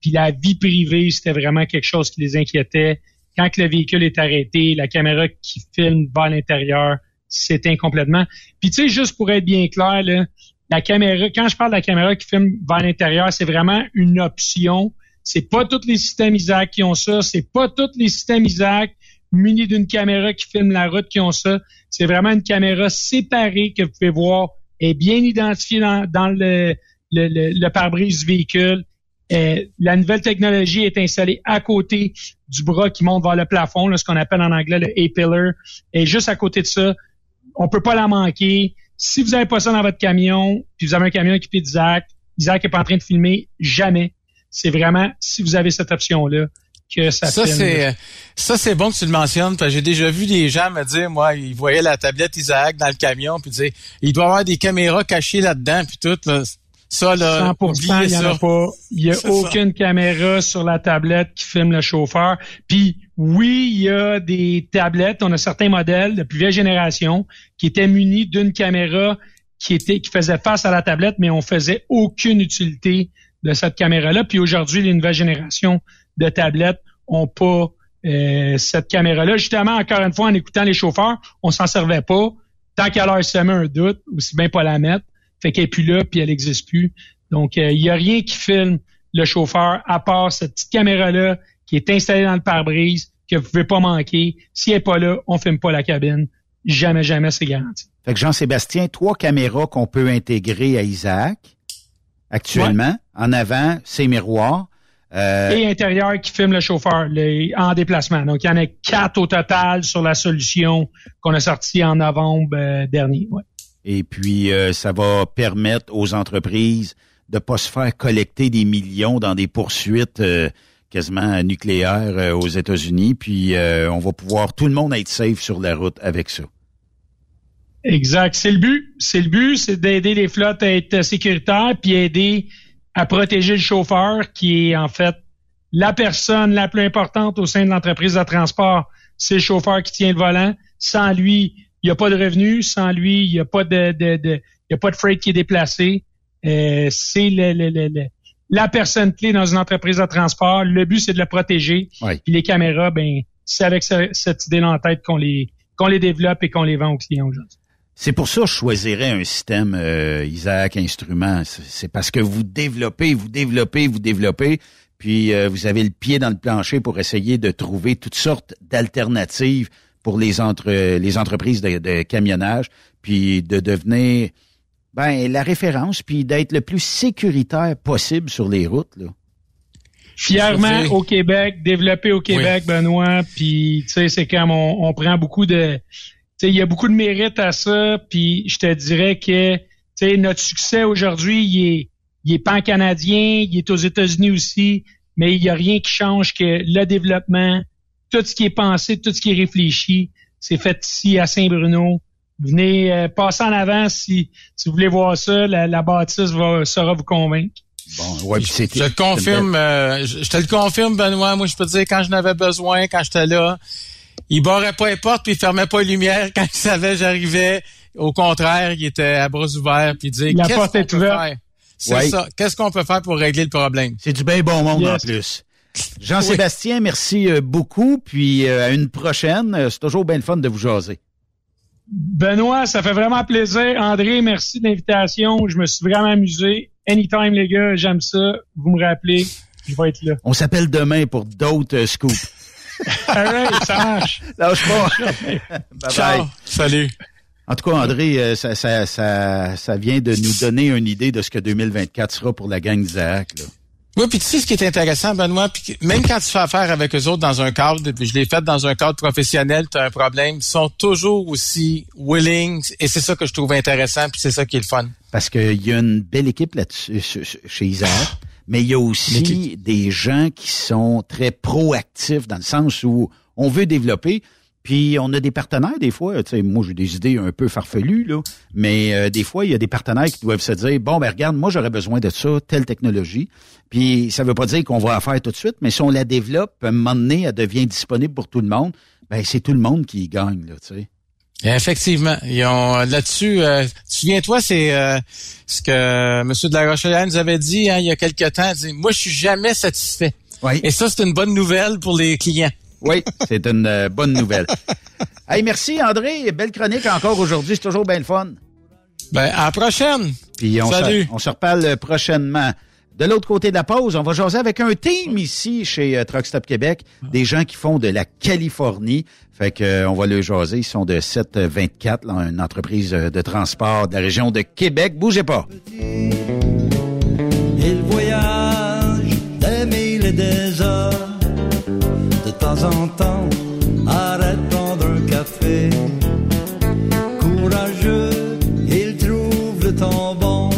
Puis la vie privée, c'était vraiment quelque chose qui les inquiétait. Quand le véhicule est arrêté, la caméra qui filme va à l'intérieur c'est complètement. Puis tu sais, juste pour être bien clair, là, la caméra, quand je parle de la caméra qui filme vers l'intérieur, c'est vraiment une option. C'est pas tous les systèmes Isaac qui ont ça. C'est pas tous les systèmes Isaac munis d'une caméra qui filme la route qui ont ça. C'est vraiment une caméra séparée que vous pouvez voir est bien identifiée dans, le, le, le, pare-brise du véhicule. Euh, la nouvelle technologie est installée à côté du bras qui monte vers le plafond, ce qu'on appelle en anglais le A-pillar. Et juste à côté de ça, on peut pas la manquer. Si vous avez pas ça dans votre camion, puis vous avez un camion équipé d'Isaac, Isaac est pas en train de filmer jamais. C'est vraiment si vous avez cette option-là que ça Ça c'est ça c'est bon que tu le mentionnes parce que j'ai déjà vu des gens me dire moi ils voyaient la tablette Isaac dans le camion puis disaient il doit y avoir des caméras cachées là-dedans puis tout Ça, là, 100%, il n'y en a pas. Il n'y a [LAUGHS] aucune caméra sur la tablette qui filme le chauffeur. Puis oui, il y a des tablettes, on a certains modèles de plus vieille génération qui étaient munis d'une caméra qui était qui faisait face à la tablette, mais on faisait aucune utilité de cette caméra-là. Puis aujourd'hui, les nouvelles générations de tablettes ont pas euh, cette caméra-là. Justement, encore une fois, en écoutant les chauffeurs, on s'en servait pas. Tant qu'à leur semer un doute, aussi bien pas la mettre. Fait qu'elle est plus là, puis elle n'existe plus. Donc, euh, il y a rien qui filme le chauffeur à part cette petite caméra-là qui est installée dans le pare-brise que vous pouvez pas manquer. S'il n'est pas là, on filme pas la cabine. Jamais, jamais, c'est garanti. Fait que Jean-Sébastien, trois caméras qu'on peut intégrer à Isaac actuellement. En avant, c'est miroirs. Euh... Et intérieur qui filme le chauffeur en déplacement. Donc, il y en a quatre au total sur la solution qu'on a sortie en novembre euh, dernier. Et puis, euh, ça va permettre aux entreprises de pas se faire collecter des millions dans des poursuites quasiment nucléaire euh, aux États-Unis, puis euh, on va pouvoir tout le monde être safe sur la route avec ça. Exact, c'est le but. C'est le but, c'est d'aider les flottes à être sécuritaires, puis aider à protéger le chauffeur, qui est en fait la personne la plus importante au sein de l'entreprise de transport. C'est le chauffeur qui tient le volant. Sans lui, il n'y a pas de revenus. Sans lui, il n'y a pas de, de, de, y a pas de freight qui est déplacé. Euh, c'est le, le, le, la personne clé dans une entreprise de transport. Le but, c'est de la protéger. Puis les caméras, ben, c'est avec cette idée en tête qu'on les, qu'on les développe et qu'on les vend aux clients aujourd'hui. C'est pour ça que je choisirais un système euh, Isaac Instrument. C'est parce que vous développez, vous développez, vous développez, puis euh, vous avez le pied dans le plancher pour essayer de trouver toutes sortes d'alternatives pour les entre les entreprises de, camionnage, puis de devenir ben la référence, puis d'être le plus sécuritaire possible sur les routes. Là. Fièrement au Québec, développé au Québec, Benoît, puis tu sais, c'est comme on prend beaucoup de il y a beaucoup de mérite à ça. Puis je te dirais que notre succès aujourd'hui, il est, il est pan-canadien, il est aux États-Unis aussi, mais il n'y a rien qui change que le développement, tout ce qui est pensé, tout ce qui est réfléchi, c'est fait ici à Saint-Bruno. Venez euh, passer en avant si, si vous voulez voir ça. La, bâtisse va, saura vous convaincre. Bon, ouais, je, je te confirme, euh, je, te le confirme, Benoît. Moi, je peux te dire quand je n'avais besoin, quand j'étais là, il barrait pas les portes puis il fermait pas les lumières [LAUGHS] quand il savait j'arrivais. Au contraire, il était à bras ouverts puis il disait qu'est-ce qu'on peut faire? C'est ça. Qu'est-ce qu'on peut faire pour régler le problème? C'est du bien bon monde en plus. Jean-Sébastien, merci euh, beaucoup puis euh, à une prochaine. Euh, c'est toujours bien le fun de vous jaser. Benoît, ça fait vraiment plaisir. André, merci de l'invitation. Je me suis vraiment amusé. Anytime, les gars, j'aime ça. Vous me rappelez, je vais être là. On s'appelle demain pour d'autres scoops. right, ça marche. [LAUGHS] Lâche pas. [LAUGHS] bye Ciao. Salut. En tout cas, André, euh, ça, ça, ça, ça, vient de nous donner une idée de ce que 2024 sera pour la gang d'Isaac. Oui, puis tu sais ce qui est intéressant, Benoît, puis même quand tu fais affaire avec eux autres dans un cadre, puis je l'ai fait dans un cadre professionnel, tu as un problème, ils sont toujours aussi willing, et c'est ça que je trouve intéressant, puis c'est ça qui est le fun. Parce qu'il y a une belle équipe là-dessus chez Isaac mais il y a aussi des gens qui sont très proactifs dans le sens où on veut développer. Puis on a des partenaires des fois, tu sais, moi j'ai des idées un peu farfelues là, mais euh, des fois il y a des partenaires qui doivent se dire bon ben regarde, moi j'aurais besoin de ça, telle technologie. Puis ça veut pas dire qu'on va la faire tout de suite, mais si on la développe, à un moment donné, elle devient disponible pour tout le monde. Ben c'est tout le monde qui gagne là, tu sais. Effectivement. Ils ont là-dessus. Euh, Souviens-toi, c'est euh, ce que M. de la Rochelle nous avait dit hein, il y a quelque temps. dit, Moi, je suis jamais satisfait. Oui. Et ça, c'est une bonne nouvelle pour les clients. Oui, c'est une euh, bonne nouvelle. hey, merci André. Belle chronique encore aujourd'hui. C'est toujours bien le fun. Ben, à la prochaine. Puis on Salut. on se reparle prochainement. De l'autre côté de la pause, on va jaser avec un team ici chez euh, Truck Stop Québec, des gens qui font de la Californie. Fait que euh, on va le jaser. Ils sont de 724, là, une entreprise de transport de la région de Québec. Bougez pas. Temps en temps, arrête prendre un café. Courageux, il trouve le temps bon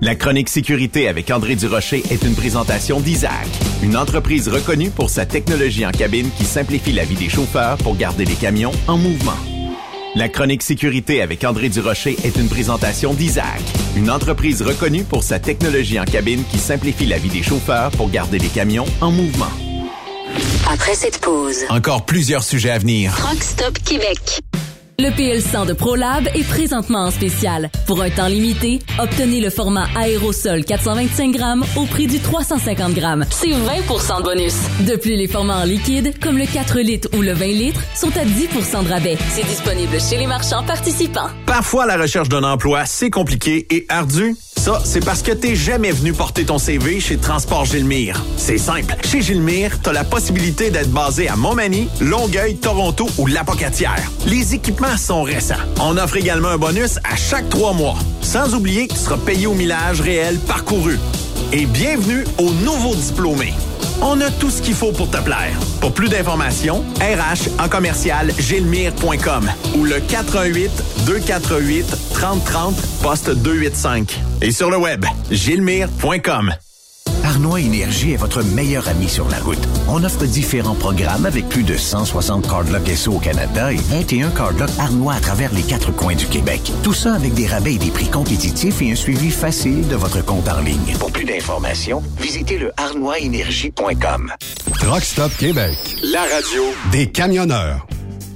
La chronique sécurité avec André Durocher est une présentation d'Isaac, une entreprise reconnue pour sa technologie en cabine qui simplifie la vie des chauffeurs pour garder les camions en mouvement. La chronique sécurité avec André Durocher est une présentation d'Isaac, une entreprise reconnue pour sa technologie en cabine qui simplifie la vie des chauffeurs pour garder les camions en mouvement. Après cette pause, encore plusieurs sujets à venir. Rockstop Québec. Le PL100 de ProLab est présentement en spécial. Pour un temps limité, obtenez le format aérosol 425 grammes au prix du 350 grammes. C'est 20% de bonus. De plus, les formats en liquide, comme le 4 litres ou le 20 litres, sont à 10% de rabais. C'est disponible chez les marchands participants. Parfois, la recherche d'un emploi, c'est compliqué et ardu. Ça, c'est parce que t'es jamais venu porter ton CV chez Transport Gilmire. C'est simple. Chez Gilmire, t'as la possibilité d'être basé à Montmagny, Longueuil, Toronto ou Lapocatière. Les équipements sont récents. On offre également un bonus à chaque trois mois. Sans oublier que tu seras payé au millage réel parcouru. Et bienvenue aux nouveaux diplômés. On a tout ce qu'il faut pour te plaire. Pour plus d'informations, RH en commercial gilmire.com ou le 418 248 3030 poste 285 et sur le web gilmire.com. Arnois Énergie est votre meilleur ami sur la route. On offre différents programmes avec plus de 160 cardlocks SO au Canada et 21 cardlocks Arnois à travers les quatre coins du Québec. Tout ça avec des rabais et des prix compétitifs et un suivi facile de votre compte en ligne. Pour plus d'informations, visitez le arnoisénergie.com. Rockstop Québec, la radio des camionneurs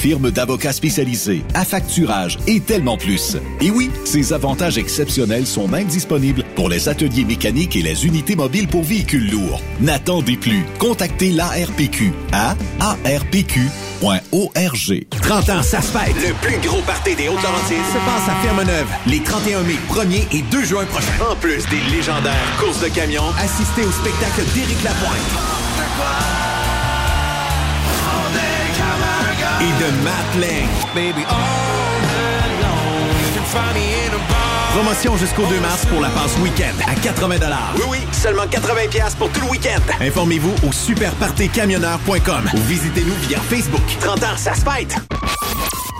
firme d'avocats spécialisés, affacturage et tellement plus. Et oui, ces avantages exceptionnels sont même disponibles pour les ateliers mécaniques et les unités mobiles pour véhicules lourds. N'attendez plus. Contactez l'ARPQ à arpq.org. 30 ans, ça se fête. Le plus gros party des Hautes-Laurentides se passe à Ferme-Neuve les 31 mai, 1er et 2 juin prochains. En plus des légendaires courses de camions, assistez au spectacle d'Éric Lapointe. Et de Matt Lang. Promotion jusqu'au 2 mars pour la passe week-end à 80 Oui, oui, seulement 80 pour tout le week-end. Informez-vous au superpartycamionneur.com ou visitez-nous via Facebook. 30 ans, ça se fête!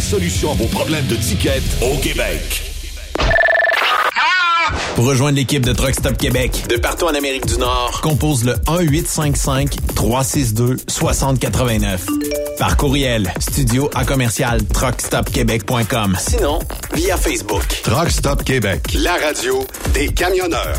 solution à vos problèmes de ticket au Québec. Pour rejoindre l'équipe de Truck Stop Québec, de partout en Amérique du Nord, compose le 1-855-362-6089. Par courriel, studio à commercial truckstopquebec.com. Sinon, via Facebook. Truck Stop Québec, la radio des camionneurs.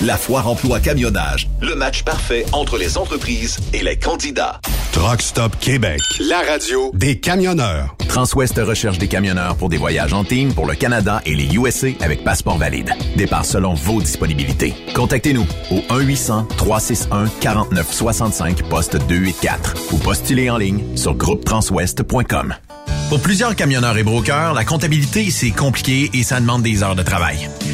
La foire emploi camionnage, le match parfait entre les entreprises et les candidats. Truck Stop Québec, la radio des camionneurs. Transwest recherche des camionneurs pour des voyages en team pour le Canada et les USA avec passeport valide. Départ selon vos disponibilités. Contactez-nous au 1-800-361-4965 poste 284 ou postulez en ligne sur groupetranswest.com. Pour plusieurs camionneurs et brokers, la comptabilité, c'est compliqué et ça demande des heures de travail.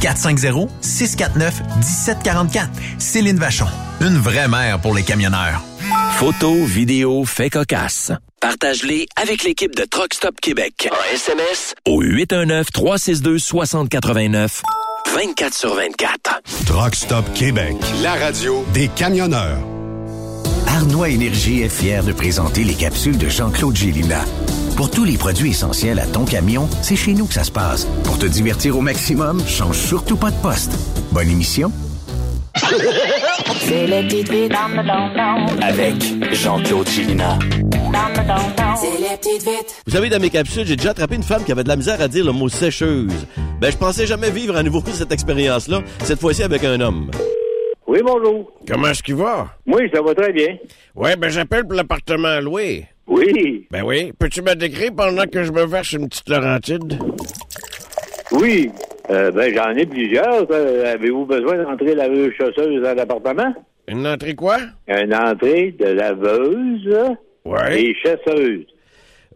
450-649-1744. Céline Vachon. Une vraie mère pour les camionneurs. Photos, vidéos, faits cocasse. Partage-les avec l'équipe de Truck Stop Québec. En SMS au 819-362-6089. 24 sur 24. Truck Stop Québec, la radio des camionneurs. Arnois Énergie est fier de présenter les capsules de Jean-Claude Gélina. Pour tous les produits essentiels à ton camion, c'est chez nous que ça se passe. Pour te divertir au maximum, change surtout pas de poste. Bonne émission. C'est le don-don. Avec Jean-Claude Chilina. Vous savez, dans mes capsules, j'ai déjà attrapé une femme qui avait de la misère à dire le mot sécheuse. Ben, je pensais jamais vivre à nouveau [LAUGHS] cette expérience-là, cette fois-ci avec un homme. Oui, bonjour. Comment est-ce qu'il va? Oui, ça va très bien. Ouais, ben j'appelle pour l'appartement à louer. Oui. Ben oui. Peux-tu me décrire pendant que je me verse une petite Laurentide? Oui. Euh, ben, j'en ai plusieurs. Euh, Avez-vous besoin d'entrer laveuse chasseuse à l'appartement? Une entrée quoi? Une entrée de laveuse Ouais. et chasseuse.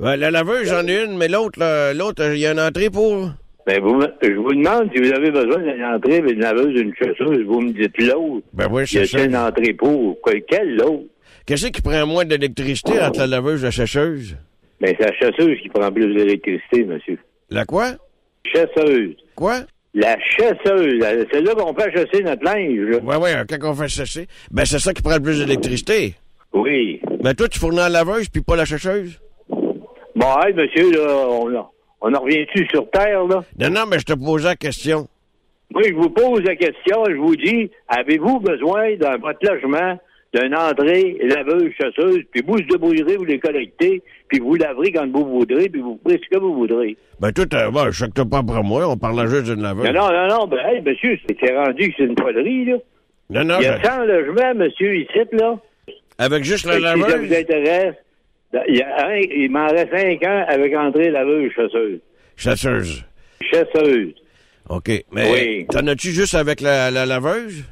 Ouais, la laveuse, j'en ai une, mais l'autre, l'autre, il y a une entrée pour? Ben, vous, je vous demande si vous avez besoin d'une entrée, d'une laveuse, d'une chasseuse. Vous me dites l'autre. Ben oui, c'est ça. une entrée pour? Que- Quelle autre? Qu'est-ce qui prend moins d'électricité entre la laveuse et la sécheuse? Ben, c'est la chasseuse qui prend plus d'électricité, monsieur. La quoi? Chasseuse. Quoi? La chasseuse. la- C'est là qu'on fait chasser notre linge, là. Ouais, ouais, quand on fait sécher. Ben, c'est ça qui prend le plus d'électricité. Oui. Ben, toi, tu fournis la laveuse puis pas la sécheuse? Bon, hey, monsieur, là, on, on en revient-tu sur Terre, là? Non, non, mais je te posais la question. Moi, je vous pose la question, je vous dis, avez-vous besoin dans votre logement d'une entrée laveuse, chasseuse, puis vous de bouillerez, vous les collectez, puis vous laverez quand vous voudrez, puis vous ferez ce que vous voudrez? Ben, tout, euh, bon, je pas après moi, on parle juste d'une laveuse. Non, non, non, non, ben, hey, monsieur, c'est rendu que c'est une folerie, là. Non, non, Il y a je- 100 logements, monsieur, ici, là. Avec juste la Et Si ça vous laveuse? intéresse, il, y a un- il m'en reste 5 ans avec entrée laveuse, chasseuse. Chasseuse. Chasseuse. OK. Mais Oui. t'en as-tu juste avec la, la laveuse?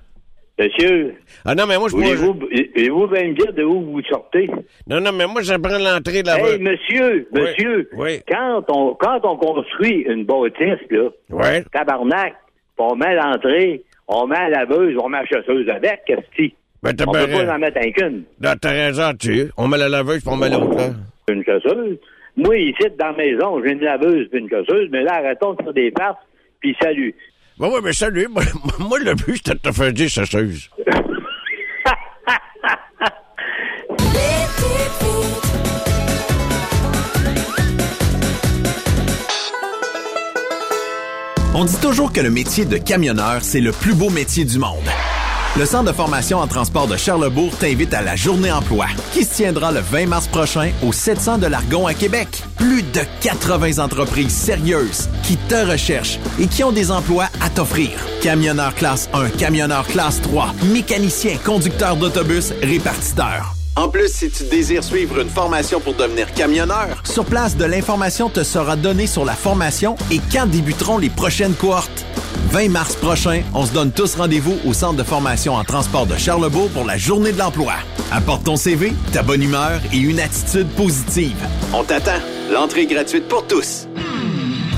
Monsieur. Ah non, mais moi, je Voulez-vous voulez-vous bien me dire de où vous sortez? Non, non, mais moi, j'apprends l'entrée de la Hey, monsieur, Oui, monsieur, oui. Quand, on, quand on construit une bâtisse, là, Ouais. tabarnak, on met l'entrée, on met la laveuse, on met la chasseuse avec, qu'est-ce que Ben, t'as On peut pas en mettre un qu'une. T'as raison, tu On met la laveuse, puis on met l'autre, là. Une chasseuse. Moi, ici, dans la maison, j'ai une laveuse puis une chasseuse, mais là, arrêtons de faire des farces, puis salut. Ben oui, mais salut. Moi, [LAUGHS] moi, le but, c'était de te faire dire chasseuse. On dit toujours que le métier de camionneur, c'est le plus beau métier du monde. Le Centre de formation en transport de Charlebourg t'invite à la Journée emploi, qui se tiendra le 20 mars prochain au 700 de l'Argon à Québec. Plus de 80 entreprises sérieuses qui te recherchent et qui ont des emplois à t'offrir. Camionneur classe 1, camionneur classe 3, mécanicien, conducteur d'autobus, répartiteur. En plus, si tu désires suivre une formation pour devenir camionneur, sur place, de l'information te sera donnée sur la formation et quand débuteront les prochaines cohortes. 20 mars prochain, on se donne tous rendez-vous au Centre de formation en transport de Charlebourg pour la Journée de l'emploi. Apporte ton CV, ta bonne humeur et une attitude positive. On t'attend. L'entrée est gratuite pour tous.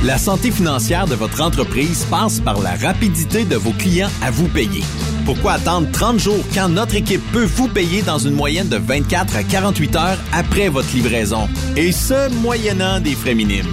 La santé financière de votre entreprise passe par la rapidité de vos clients à vous payer. Pourquoi attendre 30 jours quand notre équipe peut vous payer dans une moyenne de 24 à 48 heures après votre livraison? Et ce, moyennant des frais minimes.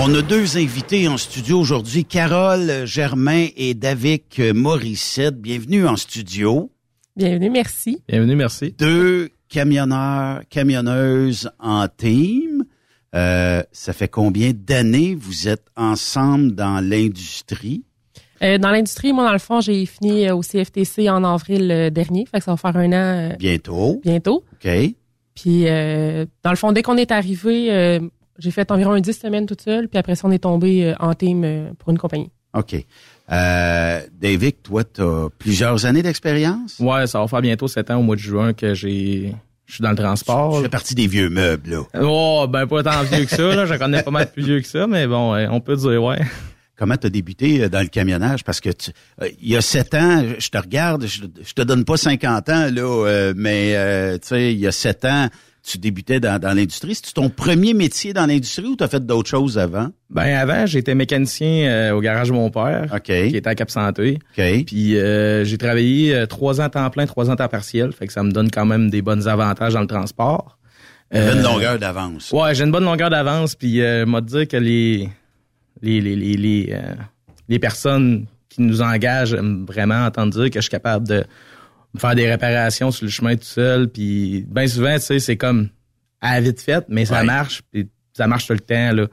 On a deux invités en studio aujourd'hui, Carole Germain et David Morissette. Bienvenue en studio. Bienvenue, merci. Bienvenue, merci. Deux camionneurs, camionneuses en team. Euh, ça fait combien d'années vous êtes ensemble dans l'industrie? Euh, dans l'industrie, moi, dans le fond, j'ai fini euh, au CFTC en avril euh, dernier. Fait que ça va faire un an. euh, Bientôt. Bientôt. OK. Puis, euh, dans le fond, dès qu'on est arrivé, euh, j'ai fait environ 10 semaines toute seule. Puis après ça, on est tombé euh, en team euh, pour une compagnie. OK. Euh, David, toi, tu as plusieurs années d'expérience? Ouais, ça va faire bientôt sept ans au mois de juin que j'ai. Je suis dans le transport. Je fais partie des vieux meubles, là. Oh, ben pas tant vieux que ça, là. Je connais pas mal plus vieux que ça, mais bon, on peut dire ouais. Comment tu as débuté dans le camionnage? Parce que tu, euh, il y a sept ans, je te regarde, je, je te donne pas 50 ans, là, euh, mais euh, tu sais, il y a sept ans, tu débutais dans, dans l'industrie? C'est ton premier métier dans l'industrie ou tu as fait d'autres choses avant? Ben avant, j'étais mécanicien euh, au garage de mon père, qui était à Cap Santé. Puis euh, j'ai travaillé euh, trois ans temps plein, trois ans temps partiel, fait que ça me donne quand même des bons avantages dans le transport. Une Euh, longueur d'avance. Ouais, j'ai une bonne longueur d'avance, puis euh, m'a dit que les les les les les, les personnes qui nous engagent aiment vraiment entendre dire que je suis capable de me faire des réparations sur le chemin tout seul, puis bien souvent, tu sais, c'est comme à la vite faite, mais ça Ouais. marche, puis ça marche tout le temps là.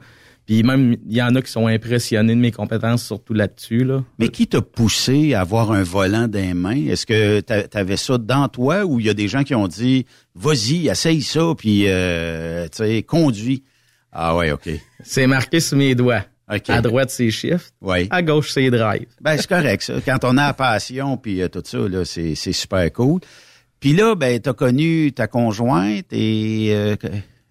Puis même il y en a qui sont impressionnés de mes compétences surtout là-dessus là. Mais qui t'a poussé à avoir un volant dans les mains? Est-ce que tu avais ça dans toi ou il y a des gens qui ont dit vas-y, essaye ça, puis euh, tu sais, conduis? Ah ouais, OK. C'est marqué sur mes doigts. À droite, c'est shift. Oui. À gauche, c'est drive. Ben, c'est correct, ça. Quand on a la passion, puis euh, tout ça, là, c'est, c'est super cool. Puis là, ben, t'as connu ta conjointe et euh,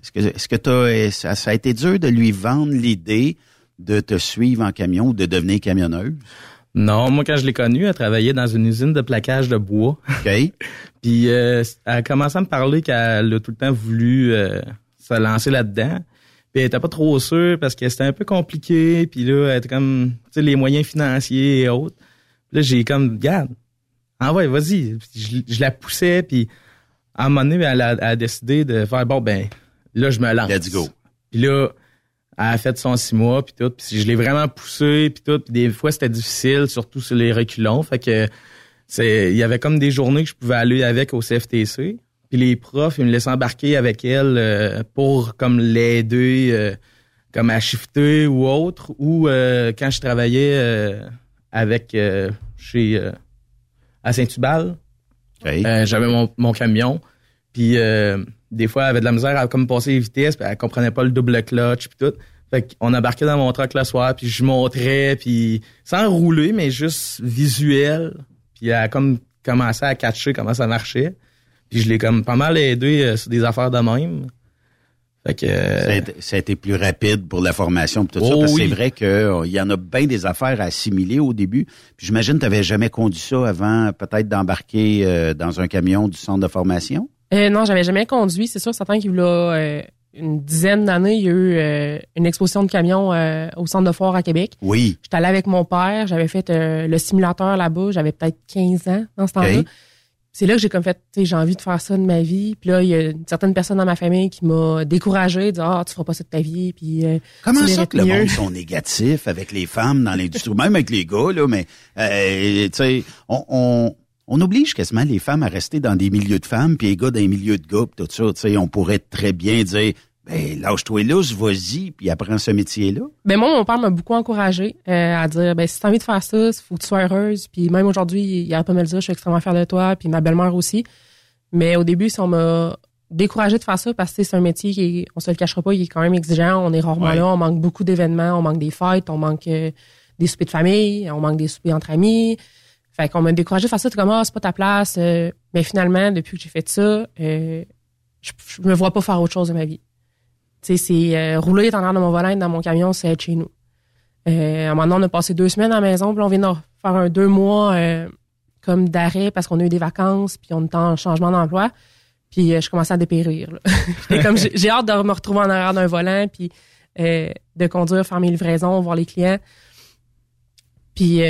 est-ce que, est-ce que t'as, ça, ça a été dur de lui vendre l'idée de te suivre en camion ou de devenir camionneuse? Non, moi quand je l'ai connue, elle travaillait dans une usine de plaquage de bois. OK. [LAUGHS] Puis euh, elle a commencé à me parler qu'elle a tout le temps voulu euh, se lancer là-dedans. Puis elle était pas trop sûre parce que c'était un peu compliqué. Puis là, elle était comme, tu sais, les moyens financiers et autres. Puis là, j'ai comme, regarde, ah ouais, vas-y. Je, je la poussais, puis à un moment donné, elle a, elle a décidé de faire, bon, ben, là, je me lance. Let's go. Puis là, elle a fait son six mois, puis tout. Puis je l'ai vraiment poussé, puis tout. Puis des fois, c'était difficile, surtout sur les reculons. Fait que c'est, il y avait comme des journées que je pouvais aller avec au CFTC. Puis les profs, ils me laissaient embarquer avec elle euh, pour comme l'aider, euh, comme à shifter ou autre. Ou euh, quand je travaillais euh, avec chez à Saint-Tubal, j'avais mon, mon camion. Puis des fois, elle avait de la misère à comme passer les vitesses, puis elle comprenait pas le double clutch puis tout. Fait qu'on embarquait dans mon truck le soir, puis je montrais, puis sans rouler, mais juste visuel. Puis elle a comme commencé à catcher comment ça marchait. Puis je l'ai comme pas mal aidé euh, sur des affaires de même. Fait que ça, a été, ça, a été, plus rapide pour la formation tout ça. Parce que c'est vrai qu'il euh, y en a bien des affaires à assimiler au début. Puis j'imagine que tu n'avais jamais conduit ça avant peut-être d'embarquer euh, dans un camion du centre de formation? Euh, non, j'avais jamais conduit. C'est sûr, certain qu'il y a euh, une dizaine d'années, il y a eu euh, une exposition de camions euh, au centre de foire à Québec. Oui. J'étais allée avec mon père, j'avais fait le simulateur là-bas, j'avais peut-être 15 ans dans ce temps-là. C'est là que j'ai comme fait, tu sais, j'ai envie de faire ça de ma vie. Puis là, il y a une certaine personne dans ma famille qui m'a découragé, dire ah tu feras pas ça de ta vie. Puis comment ça que le monde sont négatifs avec les femmes dans l'industrie, même avec les gars là, mais tu sais, on, on on oblige quasiment les femmes à rester dans des milieux de femmes, puis les gars dans des milieux de gars, tout ça. Tu sais, on pourrait très bien dire, ben lâche-toi là, vas-y, puis apprends ce métier-là. Ben moi, mon père m'a beaucoup encouragé euh, à dire, ben si t'as envie de faire ça, il faut que tu sois heureuse. Puis même aujourd'hui, il a pas me le dire, je suis extrêmement fière de toi, puis ma belle-mère aussi. Mais au début, si on m'a découragé de faire ça parce que c'est un métier qui, on se le cachera pas, il est quand même exigeant. On est rarement là, on manque beaucoup d'événements, on manque des fêtes, on manque euh, des soupers de famille, on manque des soupers entre amis. Fait qu'on m'a découragé de faire ça, comme, ah, c'est pas ta place. Euh, mais finalement, depuis que j'ai fait ça, je, je, me vois pas faire autre chose de ma vie. Tu sais, c'est euh, rouler en arrière de mon volant dans mon camion, c'est être chez nous. Euh, à un moment donné, on a passé deux semaines à la maison, puis on vient de faire un deux mois comme d'arrêt parce qu'on a eu des vacances, puis on est en changement d'emploi. Puis je commençais à dépérir. [LAUGHS] j'ai hâte de me retrouver en arrière d'un volant, puis de conduire, faire mes livraisons, voir les clients. Puis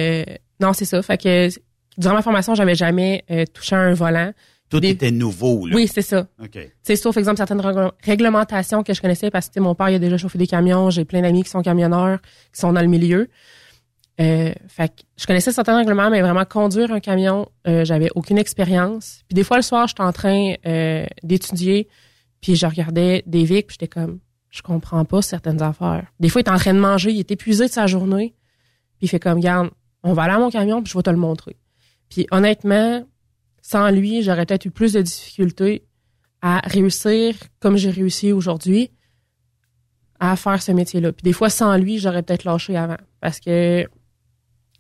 non, c'est ça. Fait que durant ma formation, j'avais jamais euh, touché un volant. Tout était nouveau, là. Oui, c'est ça. OK. C'est sauf exemple certaines réglementations que je connaissais parce que mon père il a déjà chauffé des camions, j'ai plein d'amis qui sont camionneurs, qui sont dans le milieu. Euh, fait que je connaissais certains règlements, mais vraiment conduire un camion, euh, j'avais aucune expérience. Puis des fois le soir, j'étais en train euh, d'étudier, puis je regardais des vics, puis j'étais comme, je comprends pas certaines affaires. Des fois, il était en train de manger, il est épuisé de sa journée, puis il fait comme, garde, on va aller à mon camion, puis je vais te le montrer. Puis honnêtement, sans lui, j'aurais peut-être eu plus de difficultés à réussir comme j'ai réussi aujourd'hui à faire ce métier-là. Puis des fois, sans lui, j'aurais peut-être lâché avant. Parce que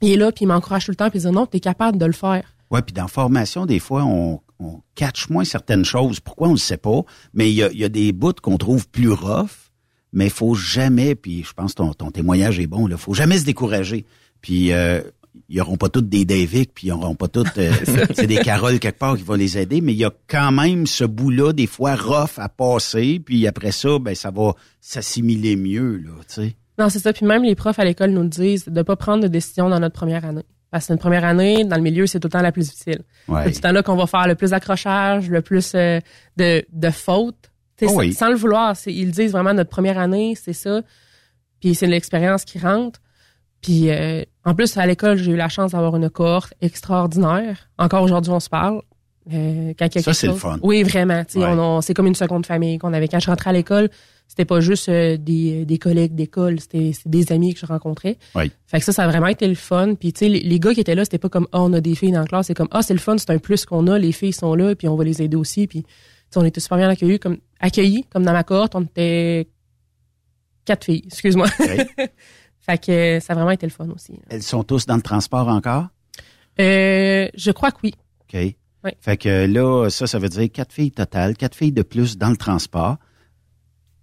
il est là, puis il m'encourage tout le temps, puis il dit non, tu es capable de le faire. Ouais, puis dans formation, des fois, on, on catch moins certaines choses. Pourquoi on ne sait pas? Mais il y a, des bouts qu'on trouve plus rough, mais il faut jamais, puis je pense que ton, ton témoignage est bon, il faut jamais se décourager. Puis euh, ils n'auront pas toutes des Davic, puis ils n'auront pas toutes euh, [LAUGHS] c'est des Caroles quelque part qui vont les aider, mais il y a quand même ce bout-là des fois rough à passer, puis après ça, ben ça va s'assimiler mieux là, tu sais. Non, c'est ça. Puis même les profs à l'école nous disent de pas prendre de décision dans notre première année. Parce que une première année, dans le milieu, c'est tout le temps la plus difficile. Ouais. C'est tout temps là qu'on va faire le plus d'accrochage, le plus euh, de, de fautes. Oh oui. Sans le vouloir, ils disent vraiment notre première année, c'est ça. Puis c'est l'expérience qui rentre. Puis euh, en plus, à l'école, j'ai eu la chance d'avoir une cohorte extraordinaire. Encore aujourd'hui, on se parle. Euh, quand ça, c'est le fun. Oui, vraiment. Ouais. c'est comme une seconde famille qu'on avait. Quand je rentrais à l'école, c'était pas juste euh, des, des collègues d'école, c'était des amis que je rencontrais. Oui. Fait que ça, ça a vraiment été le fun. Puis tu sais, les, les, gars qui étaient là, c'était pas comme, oh, on a des filles dans la classe. C'est comme, ah, oh, c'est le fun, c'est un plus qu'on a. Les filles sont là, puis on va les aider aussi. Puis on était super bien accueillis. Comme, accueillis, comme dans ma cohorte, on était quatre filles, excuse-moi. [LAUGHS] Fait que ça a vraiment été le fun aussi. Elles sont tous dans le transport encore? Euh, je crois que oui. OK. Oui. Fait que là, ça, ça veut dire quatre filles totales, quatre filles de plus dans le transport.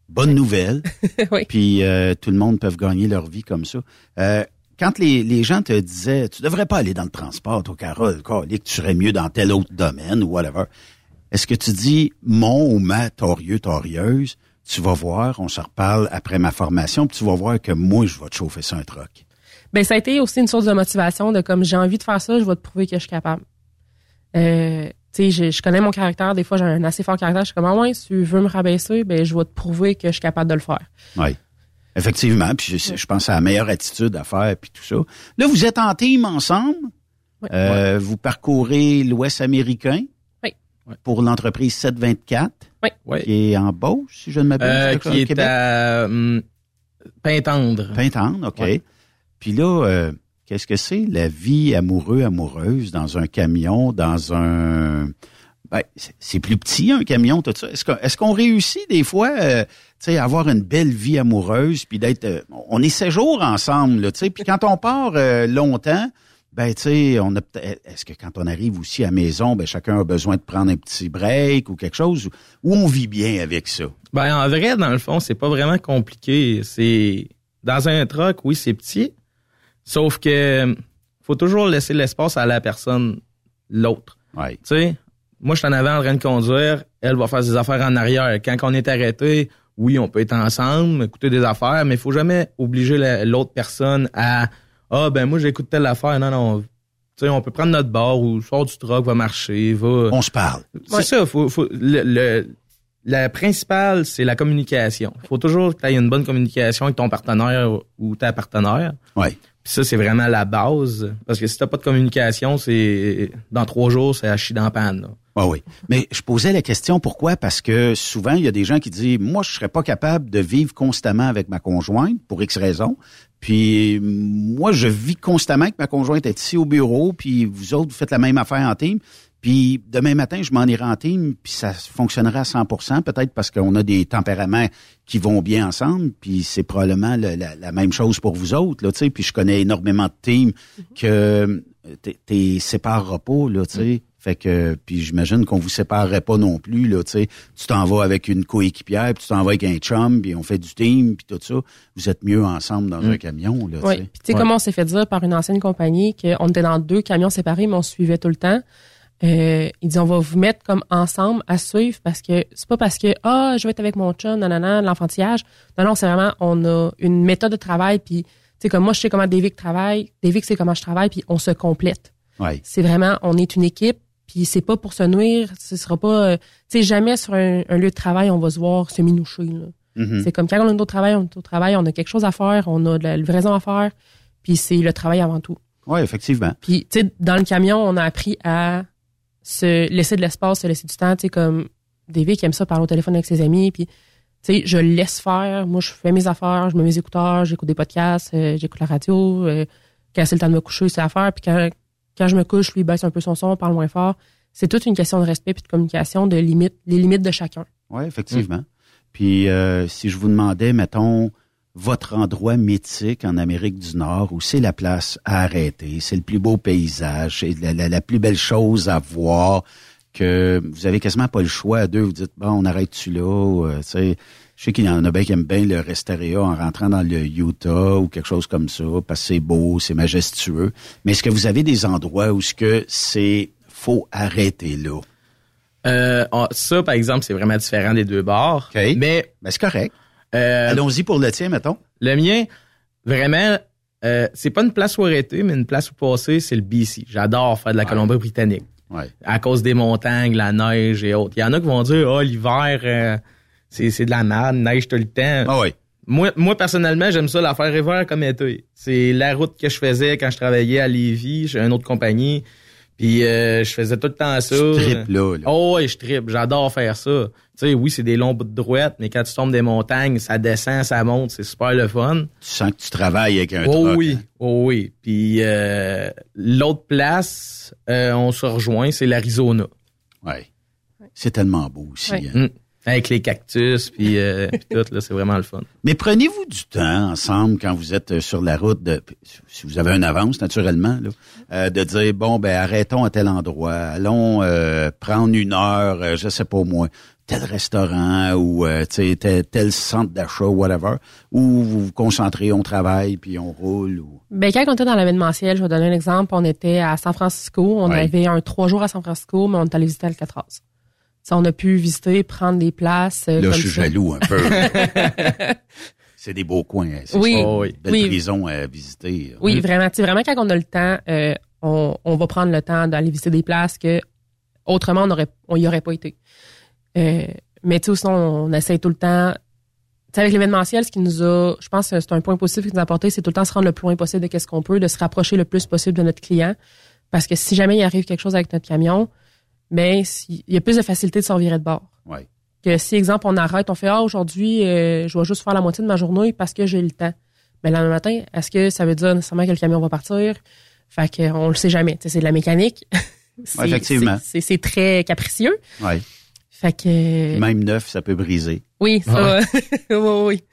Bonne nouvelle. [LAUGHS] oui. Puis euh, tout le monde peut gagner leur vie comme ça. Euh, quand les, les gens te disaient, tu devrais pas aller dans le transport, toi, Carole, que tu serais mieux dans tel autre domaine ou whatever, est-ce que tu dis mon ou ma torieux, torieuse, tu vas voir, on se reparle après ma formation, puis tu vas voir que moi, je vais te chauffer ça un truc. Ben ça a été aussi une source de motivation de comme j'ai envie de faire ça, je vais te prouver que je suis capable. Euh, tu sais, je, je connais mon caractère. Des fois, j'ai un assez fort caractère. Je suis comme, ah ouais, si tu veux me rabaisser, ben, je vais te prouver que je suis capable de le faire. Oui. Effectivement. Puis je, je pense à la meilleure attitude à faire, puis tout ça. Là, vous êtes en team ensemble. Euh, Vous parcourez l'Ouest américain. Pour l'entreprise 724. Oui. Qui est en Beauce, si je ne m'abuse. Euh, qui est Québec? à hum, Pintendre. Pintendre, OK. Ouais. Puis là, euh, qu'est-ce que c'est? La vie amoureux, amoureuse dans un camion, dans un... Ben, c'est- plus petit, un camion, tout ça. Est-ce qu'on réussit des fois, euh, tu sais, à avoir une belle vie amoureuse, puis d'être... euh, on est séjour ensemble, là, tu sais. Puis quand on part euh, longtemps, ben, tu sais, on a peut-être... Est-ce que quand on arrive aussi à la maison, ben, chacun a besoin de prendre un petit break ou quelque chose, ou on vit bien avec ça? Ben, en vrai, dans le fond, c'est pas vraiment compliqué. C'est dans un truck, oui, c'est petit. Sauf que faut toujours laisser l'espace à la personne, l'autre. Ouais. Tu sais, moi, je suis en avant en train de conduire. Elle va faire ses affaires en arrière. Quand on est arrêté, oui, on peut être ensemble, écouter des affaires, mais il faut jamais obliger la- l'autre personne à ah ben moi j'écoute telle affaire. Non, non. Tu sais, on peut prendre notre bar ou sort du truck, va marcher, va. On se parle. C'est ça. Faut, faut, le, le- la principale, c'est la communication. faut toujours que tu aies une bonne communication avec ton partenaire ou ta partenaire. Ouais. Puis ça, c'est vraiment la base. Parce que si t'as pas de communication, c'est dans trois jours, c'est à chier dans la panne. là. Ah oui. Mais je posais la question pourquoi? Parce que souvent, il y a des gens qui disent Moi, je serais pas capable de vivre constamment avec ma conjointe pour X raisons. Puis moi, je vis constamment avec ma conjointe est ici au bureau, puis vous autres, vous faites la même affaire en team. Puis demain matin, je m'en irai en team, puis ça fonctionnera à 100% peut-être parce qu'on a des tempéraments qui vont bien ensemble, puis c'est probablement le- la, même chose pour vous autres, là, tu sais. Puis je connais énormément de teams que t'es- t'es sépareras pas, là, tu sais. Fait que, puis j'imagine qu'on vous séparerait pas non plus, là, tu sais. Tu t'en vas avec une coéquipière, puis tu t'en vas avec un chum, puis on fait du team, puis tout ça. Vous êtes mieux ensemble dans Mm. un camion, là, Oui. Puis tu sais comment on s'est fait dire par une ancienne compagnie qu'on était dans deux camions séparés, mais on suivait tout le temps. Euh, il dit on va vous mettre comme ensemble à suivre parce que c'est pas parce que ah je vais être avec mon chum nanana l'enfantillage non non c'est vraiment on a une méthode de travail puis tu sais comme moi je sais comment David travaille David sait comment je travaille puis on se complète Ouais. c'est vraiment on est une équipe puis c'est pas pour se nuire ce sera pas euh, tu sais jamais sur un, un lieu de travail on va se voir se minoucher là. Mhm. c'est comme quand on est au travail on est au travail on a quelque chose à faire on a de la livraison à faire puis c'est le travail avant tout Oui, effectivement. puis, tu sais, dans le camion, on a appris à se laisser de l'espace, se laisser du temps, tu sais, comme David qui aime ça parler au téléphone avec ses amis, puis, tu sais, je laisse faire. Moi, je fais mes affaires, je mets mes écouteurs, j'écoute des podcasts, euh, j'écoute la radio. euh, quand c'est le temps de me coucher, c'est à faire. Puis quand, quand je me couche, lui baisse un peu son son, parle moins fort. C'est toute une question de respect puis de communication, de limite, les limites de chacun. Oui, effectivement. Puis euh, si je vous demandais, mettons, votre endroit mythique en Amérique du Nord où c'est la place à arrêter, c'est le plus beau paysage, c'est la, la- plus belle chose à voir, que vous avez quasiment pas le choix à deux, vous dites, bon, on arrête-tu là, euh, je sais qu'il y en a bien qui aiment bien le Restaria en rentrant dans le Utah ou quelque chose comme ça, parce que c'est beau, c'est majestueux. Mais est-ce que vous avez des endroits où ce que c'est faut arrêter là? Euh, ah, ça, par exemple, c'est vraiment différent des deux bars. Mais Ben, c'est correct. Euh, Allons-y pour le tien, mettons. Le mien, vraiment, euh, c'est pas une place où arrêter, mais une place où passer, c'est le BC. J'adore faire de la Colombie-Britannique. Ouais. À cause des montagnes, la neige et autres. Il y en a qui vont dire, oh, l'hiver, c'est, c'est de la merde, neige tout le temps. Ah oui. Moi, moi, personnellement, j'aime ça, la faire hiver comme été. C'est la route que je faisais quand je travaillais à Lévis, chez une autre compagnie. Puis euh, je faisais tout le temps ça. Tu tripes là, là. Oh ouais, je tripe. J'adore faire ça. Tu sais, oui, c'est des longs bouts de droite, mais quand tu tombes des montagnes, ça descend, ça monte, c'est super le fun. Tu sens que tu travailles avec un Oh truck, oui, hein? oh oui. Puis euh, l'autre place, euh, on se rejoint, c'est l'Arizona. Ouais. C'est tellement beau aussi. Ouais. hein. Mm. Avec les cactus, puis euh, [LAUGHS] puis tout, là, c'est vraiment le fun. Mais prenez-vous du temps ensemble quand vous êtes euh, sur la route, de, si vous avez une avance naturellement, là, euh, de dire bon ben arrêtons à tel endroit, allons euh, prendre une heure, euh, je sais pas moi, tel restaurant ou euh, tu sais, tel, tel centre d'achat, whatever, ou vous vous concentrez, on travaille puis on roule. Ou... Ben, quand on était dans l'événementiel, je vais donner un exemple. On était à San Francisco. On Ouais. avait un trois jours à San Francisco, mais on est allé visiter Alcatraz. Ça, on a pu visiter, prendre des places. euh, Là, comme je suis ça. jaloux un peu. [LAUGHS] c'est des beaux coins. hein, c'est Oui. ça. Oh oui. Belle Oui. prison à visiter. Oui, vraiment. Tu sais, vraiment, quand on a le temps, euh, on, on va prendre le temps d'aller visiter des places que autrement, on n'aurait on y aurait pas été. Euh, mais tu sais, sinon, on essaie tout le temps. Tu sais, avec l'événementiel, ce qui nous a, je pense, que c'est un point positif qui nous a apporté, c'est tout le temps se rendre le plus loin possible de qu'est-ce qu'on peut, de se rapprocher le plus possible de notre client. Parce que si jamais il arrive quelque chose avec notre camion, ben, il y a plus de facilité de s'en virer de bord. Ouais. Que si, exemple, on arrête, on fait, ah, aujourd'hui, euh, je vais juste faire la moitié de ma journée parce que j'ai le temps. Mais le lendemain matin, est-ce que ça veut dire nécessairement que le camion va partir? Fait que, on le sait jamais. Tu sais, c'est de la mécanique. [LAUGHS] C'est- effectivement. c'est- C'est c'est très capricieux. Ouais. Fait que. Même neuf, ça peut briser. Oui, ça. [LAUGHS] oui, oui.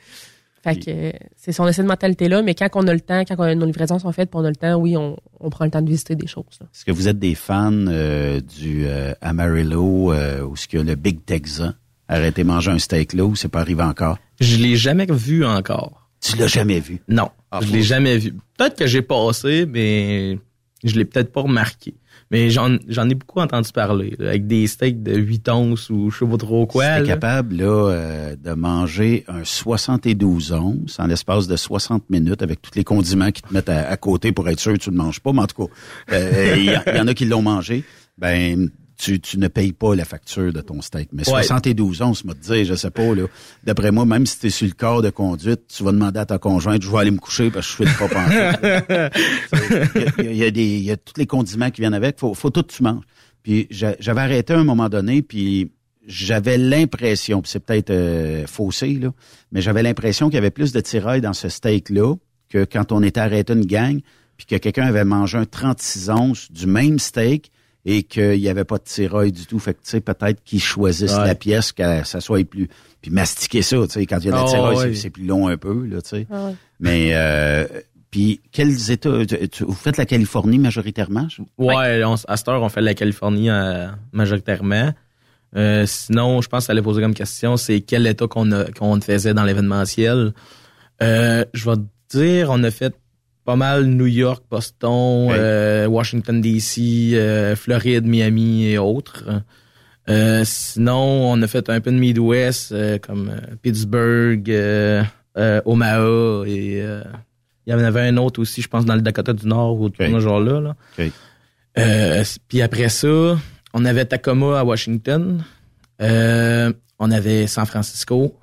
Fait que c'est son essai de mentalité-là, mais quand on a le temps, quand on nos livraisons sont faites, puis on a le temps, oui, on, on prend le temps de visiter des choses. Est-ce que vous êtes des fans euh, du euh, Amarillo euh, ou ce qu'il y a le Big Texan? Arrêtez de manger un steak là ou c'est pas arrivé encore? Je l'ai jamais vu encore. Tu l'as jamais vu? Non, Ah, je l'ai jamais vu. Peut-être que j'ai passé, mais je l'ai peut-être pas remarqué. Mais j'en j'en ai beaucoup entendu parler, là, avec des steaks de 8 onces ou je sais pas trop quoi. T'es là. capable là euh, de manger un 72 onces en l'espace de 60 minutes avec tous les condiments qui te mettent à, à côté pour être sûr que tu ne manges pas. Mais en tout cas, euh, il y, il y en a qui l'ont mangé. Ben tu, tu ne payes pas la facture de ton steak. Mais Ouais. 72 onces, me dire, je sais pas, là. D'après moi, même si tu es sur le corps de conduite, tu vas demander à ta conjointe, je vais aller me coucher parce que je fais pas penser. [LAUGHS] Il y, a- il y a des, il y a tous les condiments qui viennent avec. Faut, faut tout que tu manges. Puis j'a- j'avais arrêté à un moment donné, puis j'avais l'impression, c'est peut-être euh, faussé là, mais j'avais l'impression qu'il y avait plus de tirailles dans ce steak-là que quand on était arrêté une gang, puis que quelqu'un avait mangé un 36 onces du même steak et qu'il n'y avait pas de tirailles du tout. Fait que tu sais, peut-être qu'ils choisissent Ouais. la pièce que ça soit plus. Puis mastiquer ça, tu sais, quand il y a de la Oh, tiraille, c'est- ouais. c'est plus long un peu, là, tu sais. Ah ouais. Mais euh, puis quels États tu- tu- vous faites la Californie majoritairement? je- Ouais, on- à cette heure, on fait la Californie euh, majoritairement. Euh, sinon, je pense que ça allait poser comme question, c'est quel état qu'on a qu'on faisait dans l'événementiel. Euh, je vais te dire, on a fait pas mal New York, Boston, euh, Washington DC, euh, Floride, Miami et autres. Euh, sinon, on a fait un peu de Midwest, comme Pittsburgh, Omaha et il y en avait un autre aussi, je pense, dans le Dakota du Nord ou tout genre là. là. OK. Euh, puis après ça, on avait Tacoma à Washington. On avait San Francisco.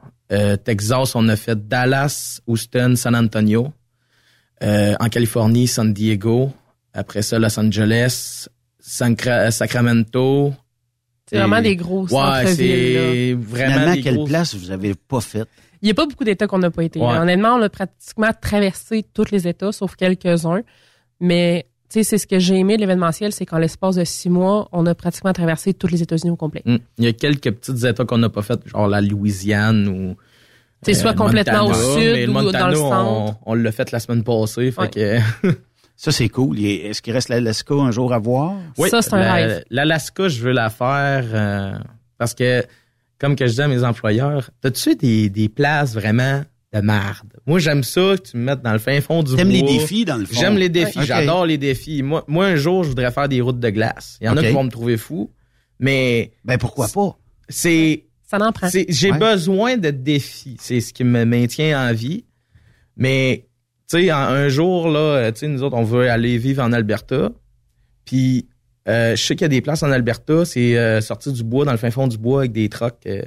Texas, on a fait Dallas, Houston, San Antonio. Euh, en Californie, San Diego. Après ça, Los Angeles, Sancra- Sacramento. C'est vraiment des gros Ouais, c'est vraiment Finalement, des quelle gros... place vous avez pas faite? Il n'y a pas beaucoup d'États qu'on n'a pas été. Ouais. Honnêtement, on a pratiquement traversé tous les États, sauf quelques-uns. Mais, tu sais, c'est ce que j'ai aimé de l'événementiel, c'est qu'en l'espace de six mois, on a pratiquement traversé tous les États-Unis au complet. Hmm. Il y a quelques petits états qu'on n'a pas fait, genre la Louisiane ou... C'est soit le complètement au sud ou dans le centre. On, l'a fait la semaine passée, fait Ouais. que... [LAUGHS] Ça, c'est cool. Est-ce qu'il reste l'Alaska un jour à voir? Oui, Ça, c'est un la- rêve. L'Alaska, je veux la faire euh, parce que, comme que je dis à mes employeurs, t'as-tu des, des places vraiment de marde? Moi, j'aime ça que tu me mettes dans le fin fond du T'aimes les défis, dans le fond? J'aime les défis. J'adore les défis. Moi, moi, un jour, je voudrais faire des routes de glace. Il y en a qui vont me trouver fou, mais... Ben, pourquoi pas? C'est... Ça en prend. C'est- J'ai Ouais. besoin de défis. C'est ce qui me maintient en vie. Mais, tu sais, un, jour, là, euh, tu sais, nous autres, on veut aller vivre en Alberta. Puis, euh, je sais qu'il y a des places en Alberta, c'est euh, sortir du bois, dans le fin fond du bois, avec des trucks euh,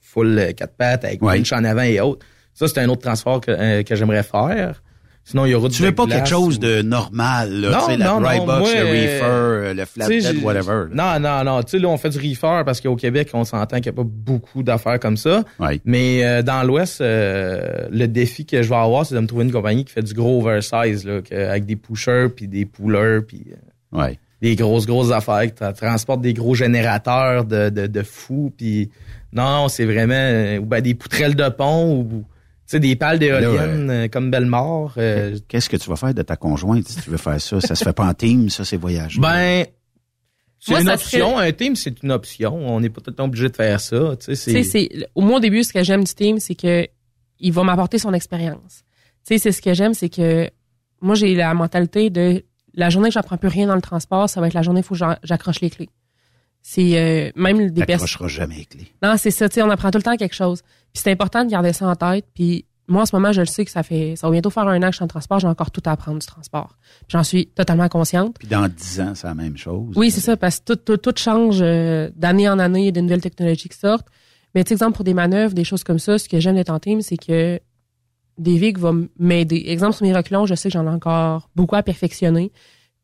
full quatre pattes, avec Ouais. une en avant et autres. Ça, c'est un autre transport que, euh, que j'aimerais faire. Sinon, il y aura Tu veux pas quelque chose de normal, là, Non, tu sais, la non, moi, le euh, reefer, euh, le flatbed, whatever. là. Non, non, non. Tu sais, là, on fait du reefer parce qu'au Québec, on s'entend qu'il n'y a pas beaucoup d'affaires comme ça. Ouais. Mais euh, dans l'Ouest, euh, le défi que je vais avoir, c'est de me trouver une compagnie qui fait du gros oversize, là, que- avec des pushers, puis des pullers, puis euh, Ouais. des grosses, grosses affaires, qui tra- transportent des gros générateurs de, de, de fous. Puis non, c'est vraiment... ou ben, des poutrelles de pont, ou sais, des pales d'éoliennes euh, comme Belmort. euh, Qu'est-ce que tu vas faire de ta conjointe si tu veux faire ça? Ça se fait pas en team, ça, c'est voyage. Ben, c'est une option. serait- Un team, c'est une option. On n'est pas tout le temps obligé de faire ça. Tu sais, Tu c'est... sais, c'est au moins au début, ce que j'aime du team, c'est que il va m'apporter son expérience. Tu sais, c'est ce que j'aime, c'est que moi j'ai la mentalité de la journée que j'apprends plus rien dans le transport, ça va être la journée où faut que j'en- j'accroche les clés. C'est euh, même des personnes. Jamais les clés. Non, c'est ça. Tu sais, on apprend tout le temps quelque chose. Puis c'est important de garder ça en tête. Puis moi, en ce moment, je le sais que ça fait, ça va bientôt faire un an que je suis en transport, j'ai encore tout à apprendre du transport. J'en suis totalement consciente. Puis dans dix ans, c'est la même chose. Oui, c'est ça, parce que tout, tout, tout change euh, d'année en année, il y a des nouvelles technologies qui sortent. Mais, tu exemple, pour des manœuvres, des choses comme ça, ce que j'aime d'être en team, c'est que David va m'aider. Exemple, sur mes reculons, je sais que j'en ai encore beaucoup à perfectionner.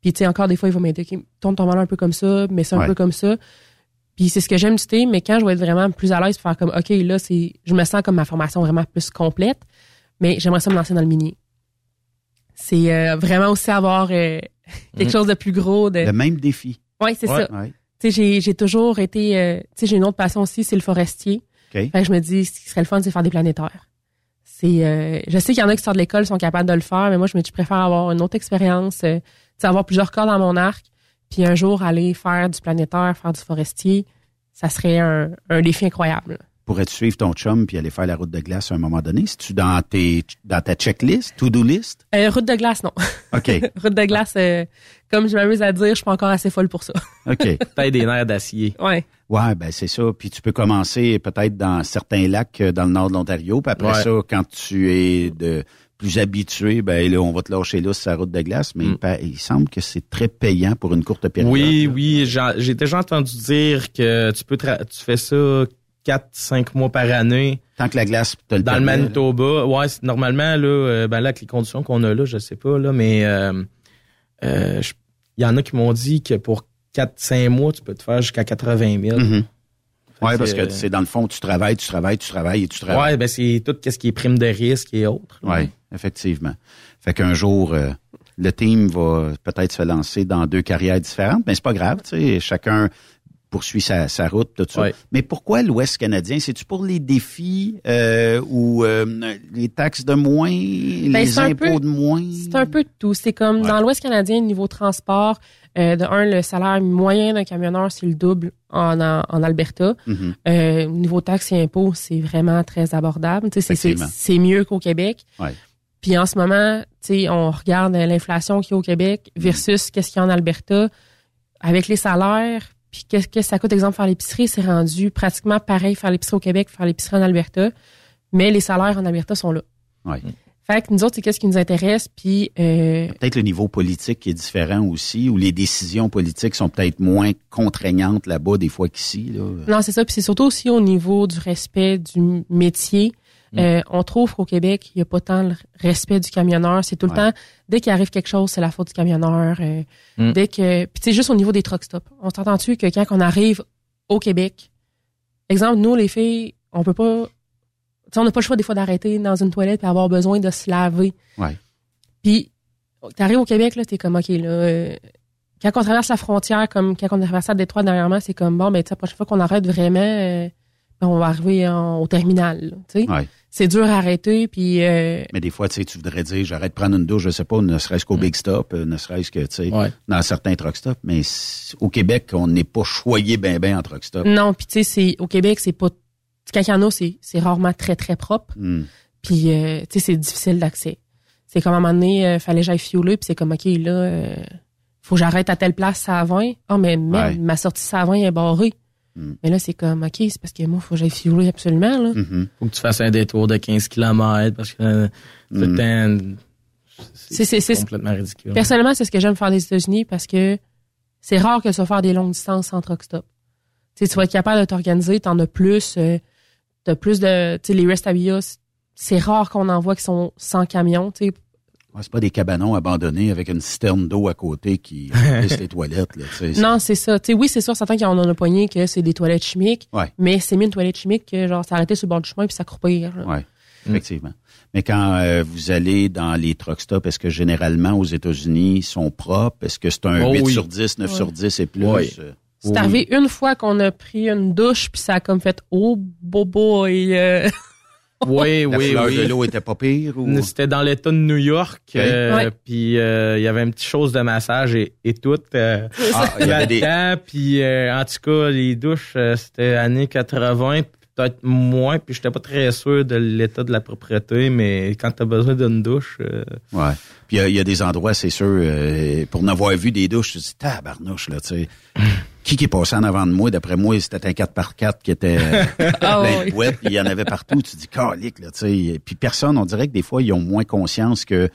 Puis, tu sais, encore des fois, il va m'aider. Okay, tourne ton volant un peu comme ça, mais c'est un peu comme ça. Puis c'est ce que j'aime du thé, mais quand je vais être vraiment plus à l'aise faire comme OK, là, c'est je me sens comme ma formation vraiment plus complète, mais j'aimerais ça me lancer dans le minier. C'est euh, vraiment aussi avoir euh, [LAUGHS] quelque mm. chose de plus gros. De... Le même défi. Oui, c'est ça. Tu sais, j'ai toujours été. Euh, tu sais, j'ai une autre passion aussi, c'est le forestier. Okay. Fait que je me dis, ce qui serait le fun, c'est faire des planétaires. C'est, je sais qu'il y en a qui sortent de l'école sont capables de le faire, mais moi, je me dis, je préfère avoir une autre expérience, sais, avoir plusieurs corps dans mon arc, puis un jour, aller faire du planétaire, faire du forestier, ça serait un, défi incroyable. Pourrais-tu suivre ton chum puis aller faire la route de glace à un moment donné? Si tu dans tes dans ta checklist, to-do list? Euh, route de glace, non. OK. [LAUGHS] route de glace, euh, comme je m'amuse à dire, je suis pas encore assez folle pour ça. [LAUGHS] OK. T'as des nerfs d'acier. Ouais. Ouais, ben c'est ça. Puis tu peux commencer peut-être dans certains lacs euh, dans le nord de l'Ontario. Puis après ça, quand tu es de plus habitué, ben là, on va te lâcher là sur sa route de glace, mais mm. il, semble que c'est très payant pour une courte période. Oui, oui, j'ai déjà entendu dire que tu peux tu fais ça 4 5 mois par année. Tant que la glace te le Dans le Manitoba, ouais, normalement là euh, ben là avec les conditions qu'on a là, je sais pas là, mais euh, euh, il y en a qui m'ont dit que pour 4 5 mois, tu peux te faire jusqu'à 80 000. Oui, parce que c'est dans le fond, tu travailles, tu travailles, tu travailles et tu travailles. Oui, ben c'est tout ce qui est prime de risque et autres. Oui, effectivement. Fait qu'un jour, euh, le team va peut-être se lancer dans deux carrières différentes, mais c'est pas grave, tu sais, chacun poursuit sa, sa route, tout ça. Mais pourquoi l'Ouest canadien? C'est-tu pour les défis euh, ou euh, les taxes de moins, ben, les impôts de moins? C'est un peu de tout. C'est comme dans l'Ouest canadien, niveau transport, euh, de un, le salaire moyen d'un camionneur, c'est le double en, en, Alberta. Mm-hmm. euh, niveau taxes et impôts, c'est vraiment très abordable. C'est mieux qu'au Québec. Puis en ce moment, on regarde l'inflation qu'il y a au Québec versus qu'est-ce qu'il y a en Alberta. Avec les salaires, puis qu'est-ce que ça coûte, exemple, faire l'épicerie, c'est rendu pratiquement pareil faire l'épicerie au Québec, faire l'épicerie en Alberta. Mais les salaires en Alberta sont là. Ouais. Fait que nous autres, c'est qu'est-ce qui nous intéresse, puis... Euh, peut-être le niveau politique qui est différent aussi, ou les décisions politiques sont peut-être moins contraignantes là-bas des fois qu'ici. Non, c'est ça, puis c'est surtout aussi au niveau du respect du métier. Euh, on trouve qu'au Québec, il n'y a pas tant le respect du camionneur. C'est tout le temps, dès qu'il arrive quelque chose, c'est la faute du camionneur. Euh, mm. Dès que, puis c'est juste au niveau des truck stops. On s'entend-tu que quand on arrive au Québec, exemple, nous les filles, on peut pas, on n'a pas le choix des fois d'arrêter dans une toilette et avoir besoin de se laver. Ouais. Puis t'arrives au Québec là, t'es comme ok là. Euh, quand on traverse la frontière, comme quand on a traversé la Détroit dernièrement, c'est comme bon, ben la prochaine fois qu'on arrête vraiment, ben, on va arriver au terminal. Tu sais c'est dur à arrêter. Puis, euh, Mais des fois, tu sais, tu voudrais dire, j'arrête de prendre une douche, je sais pas, ne serait-ce qu'au mm. Big Stop, euh, ne serait-ce que, tu sais, dans certains truck stops. Mais au Québec, on n'est pas choyé ben ben en truck stop. Non, puis tu sais, c'est au Québec, c'est pas... Quand il y en a, c'est, rarement très, très propre. Mm. Puis, euh, tu sais, c'est difficile d'accès. C'est comme à un moment donné, euh, fallait que j'aille fioler, puis c'est comme, OK, là, faut que j'arrête à telle place, ça à 20. Ah, mais même, ma sortie ça à 20 est barrée. Mm. Mais là, c'est comme, OK, c'est parce que moi, il faut que j'aille fioler absolument. Là. Mm-hmm. faut que tu fasses un détour de 15 km parce que mm. c'est complètement ridicule. Personnellement, c'est ce que j'aime faire des États-Unis parce que c'est rare que ça faire des longues distances sans truck stop. tu vas être capable de t'organiser, t'en as plus, euh, t'as plus de, tu sais, les rest c'est rare qu'on en voit qui sont sans camion, tu sais, c'est pas des cabanons abandonnés avec une citerne d'eau à côté qui [LAUGHS] remplissent les toilettes. Là, non, c'est ça. sais oui, c'est sûr, certains qui en ont un poignet que c'est des toilettes chimiques. Mais c'est mieux une toilette chimique que genre s'arrêter sur le bord du chemin puis s'accroupir. Oui, effectivement. Mais quand euh, vous allez dans les truck stops, est-ce que généralement aux États-Unis ils sont propres? Est-ce que c'est un 8 sur 10, 9 sur 10 et plus? Euh? C'est arrivé une fois qu'on a pris une douche puis ça a comme fait oh bobo et euh, Oui, [LAUGHS] oui, la oui. de l'eau était pas pire ou? C'était dans l'État de New York. Euh, puis euh, il y avait une petite chose de massage et, et tout. Euh, ah, il y avait des... Puis en tout cas, les douches, c'était années 80, peut-être moins. Puis j'étais pas très sûr de l'état de la propriété, mais quand tu as besoin d'une douche... Ouais. Puis il y, a des endroits, c'est sûr, pour n'avoir vu des douches, tu te dis, tabarnouche, là, tu sais. Qui qui est passé en avant de moi? D'après moi, c'était un 4x4 qui était [LAUGHS] Ah plein de boîtes, puis il y en avait partout. Tu dis, calique, là, tu sais. Puis personne, on dirait que des fois, ils ont moins conscience que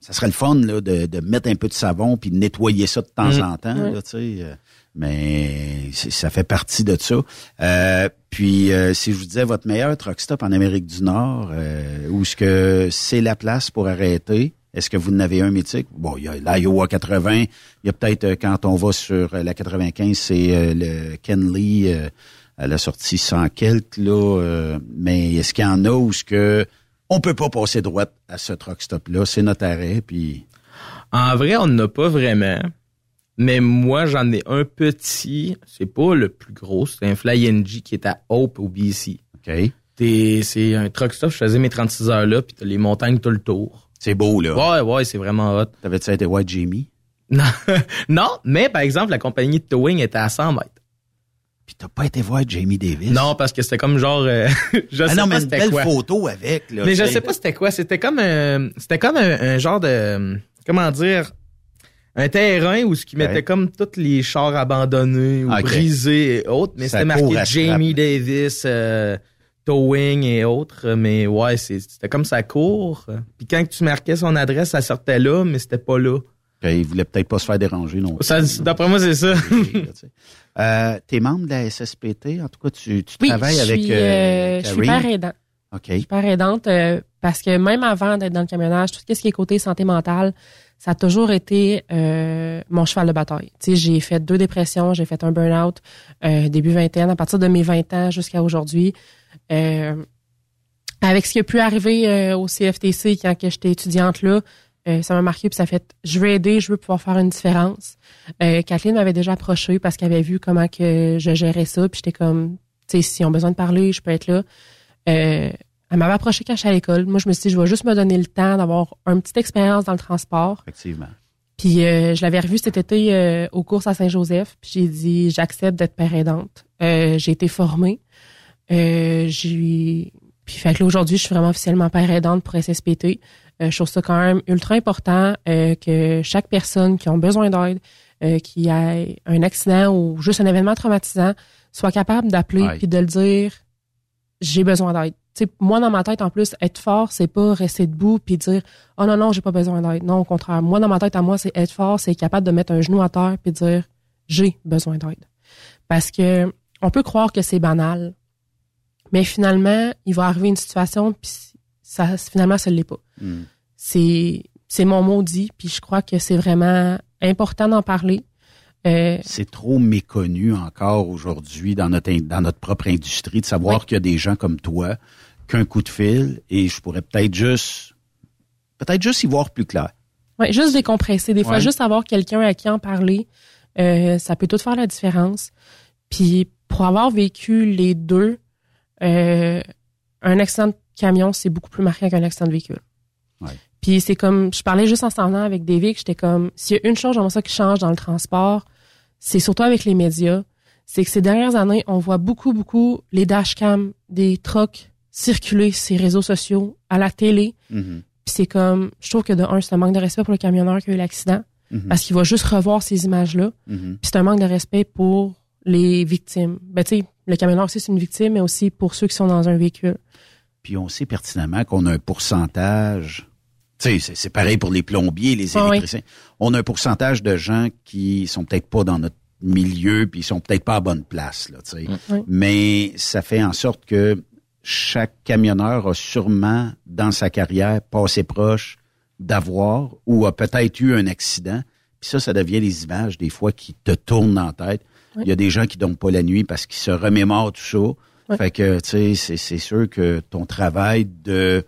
ça serait le fun là, de, de mettre un peu de savon puis de nettoyer ça de temps Mm. en temps. Là, tu sais. Euh, Mais ça fait partie de ça. Euh, puis euh, si je vous disais votre meilleur truck stop en Amérique du Nord, euh, où est-ce que c'est la place pour arrêter? Est-ce que vous en avez un mythique? Bon, il y a l'Iowa 80. Il y a peut-être, euh, quand on va sur euh, la 95, c'est euh, le Ken Lee à la sortie 100 quelques, là. mais est-ce qu'il y en a où est-ce que on peut pas passer droite à ce truck stop-là? C'est notre arrêt, puis... En vrai, on n'a pas vraiment. Mais moi, j'en ai un petit. C'est pas le plus gros. C'est un Fly NG qui est à Hope au BC. OK. C'est un truck stop. Je faisais mes 36 heures là, puis t'as les montagnes tout le tour. C'est beau, là. Ouais, ouais, c'est vraiment hot. T'avais-tu été White Jamie? [LAUGHS] Non, non, mais par exemple, la compagnie de towing était à 100 mètres. Puis t'as pas été voir Jamie Davis? Non, parce que c'était comme genre... euh, [LAUGHS] je Ah sais non, pas mais une c'était belle quoi. photo avec, là. Mais je sais. pas c'était quoi. C'était comme un, c'était comme un, un genre de, comment dire, un terrain où ce qui mettait Ouais. comme tous les chars abandonnés ou Ok. brisés et autres, mais c'était marqué Jamie. Davis, euh, towing et autres. Mais ouais, c'est- c'était comme ça court. Puis quand tu marquais son adresse, ça sortait là, mais c'était pas là. Ok, il voulait peut-être pas se faire déranger non d'après moi, c'est ça. [LAUGHS] Euh, T'es membre de la SSPT? En tout cas, tu, tu Oui, travailles je avec suis, euh, euh, je suis père aidant. OK. Je suis père aidante euh, parce que même avant d'être dans le camionnage, tout ce qui est côté santé mentale, ça a toujours été euh, mon cheval de bataille. Tu sais, j'ai fait deux dépressions, j'ai fait un burn-out euh, début vingtaine, à partir de mes 20 ans jusqu'à aujourd'hui. Euh, avec ce qui a pu arriver euh, au CFTC quand j'étais étudiante là, euh, ça m'a marqué puis ça fait je veux aider, je veux pouvoir faire une différence. Euh, Kathleen m'avait déjà approché parce qu'elle avait vu comment que je gérais ça puis j'étais comme tu sais si on a besoin de parler, je peux être là. Euh, elle m'avait approché quand j'étais à l'école. Moi je me suis dit je vais juste me donner le temps d'avoir une petite expérience dans le transport. Effectivement. Puis je l'avais revu cet été aux courses à Saint-Joseph. Puis j'ai dit j'accepte d'être père aidante. J'ai été formée. Euh, j'ai puis fait que là aujourd'hui je suis vraiment officiellement père aidante pour SSPT. Euh, je trouve ça quand même ultra important euh, que chaque personne qui a besoin d'aide, euh, qui a un accident ou juste un événement traumatisant, soit capable d'appeler puis de le dire j'ai besoin d'aide. Moi dans ma tête en plus être fort c'est pas rester debout puis dire oh non non j'ai pas besoin d'aide. Non au contraire moi dans ma tête à moi c'est être fort c'est capable de mettre un genou à terre puis dire j'ai besoin d'aide. Parce que on peut croire que c'est banal, mais finalement il va arriver une situation puis ça finalement ça l'est pas. Hmm. C'est c'est mon maudit puis je crois que c'est vraiment important d'en parler. Euh, C'est trop méconnu encore aujourd'hui dans notre in- dans notre propre industrie de savoir qu'il y a des gens comme toi qu'un coup de fil et je pourrais peut-être juste peut-être juste y voir plus clair. Ouais, juste décompresser. Des fois, Ouais. juste avoir quelqu'un à qui en parler, euh, ça peut tout faire la différence. Puis pour avoir vécu les deux, euh, un accident de camion, c'est beaucoup plus marquant qu'un accident de véhicule. Ouais. Puis c'est comme, je parlais juste en s'en venant avec David, j'étais comme, s'il y a une chose, j'aimerais ça qui change dans le transport, c'est surtout avec les médias, c'est que ces dernières années, on voit beaucoup, beaucoup les dashcams des trucks circuler sur les réseaux sociaux, à la télé. Mhm. Puis c'est comme, je trouve que de un, c'est un manque de respect pour le camionneur qui a eu l'accident, Mhm. parce qu'il va juste revoir ces images-là. Mhm. Puis c'est un manque de respect pour les victimes. Ben tu sais, le camionneur aussi c'est une victime, mais aussi pour ceux qui sont dans un véhicule. Puis on sait pertinemment qu'on a un pourcentage. Tu sais, c'est- pareil pour les plombiers, les Ah oui. électriciens. On a un pourcentage de gens qui sont peut-être pas dans notre milieu, puis ils sont peut-être pas à bonne place, là, tu sais. Oui. Mais ça fait en sorte que chaque camionneur a sûrement, dans sa carrière, passé proche d'avoir ou a peut-être eu un accident. Puis ça, ça devient les images, des fois, qui te tournent dans la Oui. Il y a des gens qui dorment pas la nuit parce qu'ils se remémorent tout ça. Oui. Fait que, tu sais, c'est- c'est sûr que ton travail de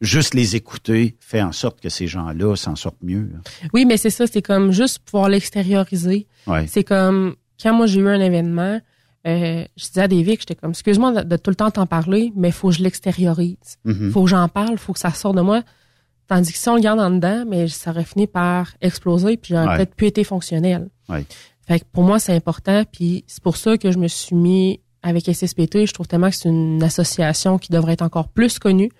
juste les écouter fait en sorte que ces gens-là s'en sortent mieux. là. Oui, mais c'est ça, c'est comme juste pouvoir l'extérioriser. Ouais. C'est comme quand moi j'ai eu un événement, euh, je disais à David, j'étais comme excuse-moi de, de tout le temps t'en parler, mais faut que je l'extériorise. Mhm. Faut que j'en parle, faut que ça sorte de moi. Tandis que si on le garde en dedans, mais ça aurait fini par exploser, puis j'aurais Ouais. peut-être plus été fonctionnel. Ouais. Fait que pour moi, c'est important, puis c'est pour ça que je me suis mis avec SSPT. Je trouve tellement que c'est une association qui devrait être encore plus connue,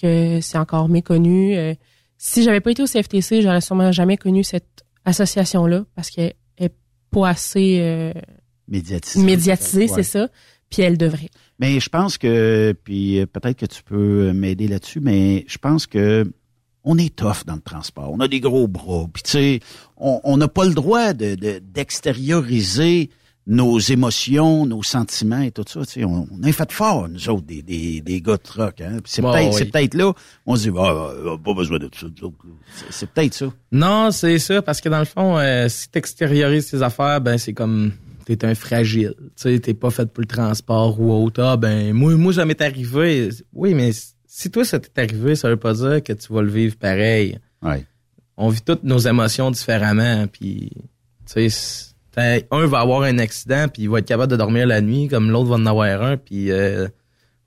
que c'est encore méconnu. Euh, si j'avais pas été au CFTC, j'aurais sûrement jamais connu cette association-là, parce qu'elle est pas assez euh, Médiatisé. médiatisé, Ouais. c'est ça. Puis elle devrait. Mais je pense que, puis euh, peut-être que tu peux m'aider là-dessus, mais je pense que on est tough dans le transport. On a des gros bras. Puis tu sais, on n'a pas le droit de de- d'extérioriser nos émotions, nos sentiments et tout ça. Tu sais, on, on est fait fort, nous autres, des, des, des gars de truck. Hein? Puis C'est Bon, peut-être oui. c'est peut-être là, on se dit, ah, ah, pas besoin de ça. autres, là. C'est- C'est peut-être ça. Non, c'est ça, parce que dans le fond, euh, si t'extériorises tes affaires, ben c'est comme t'es un fragile. Tu sais, t'es pas fait pour le transport ou autre. Ah, ben moi, moi, ça m'est arrivé. Oui, mais si toi, ça t'est arrivé, ça veut pas dire que tu vas le vivre pareil. Ouais. On vit toutes nos émotions différemment, puis tu sais, un va avoir un accident, puis il va être capable de dormir la nuit, comme l'autre va en avoir un, puis euh,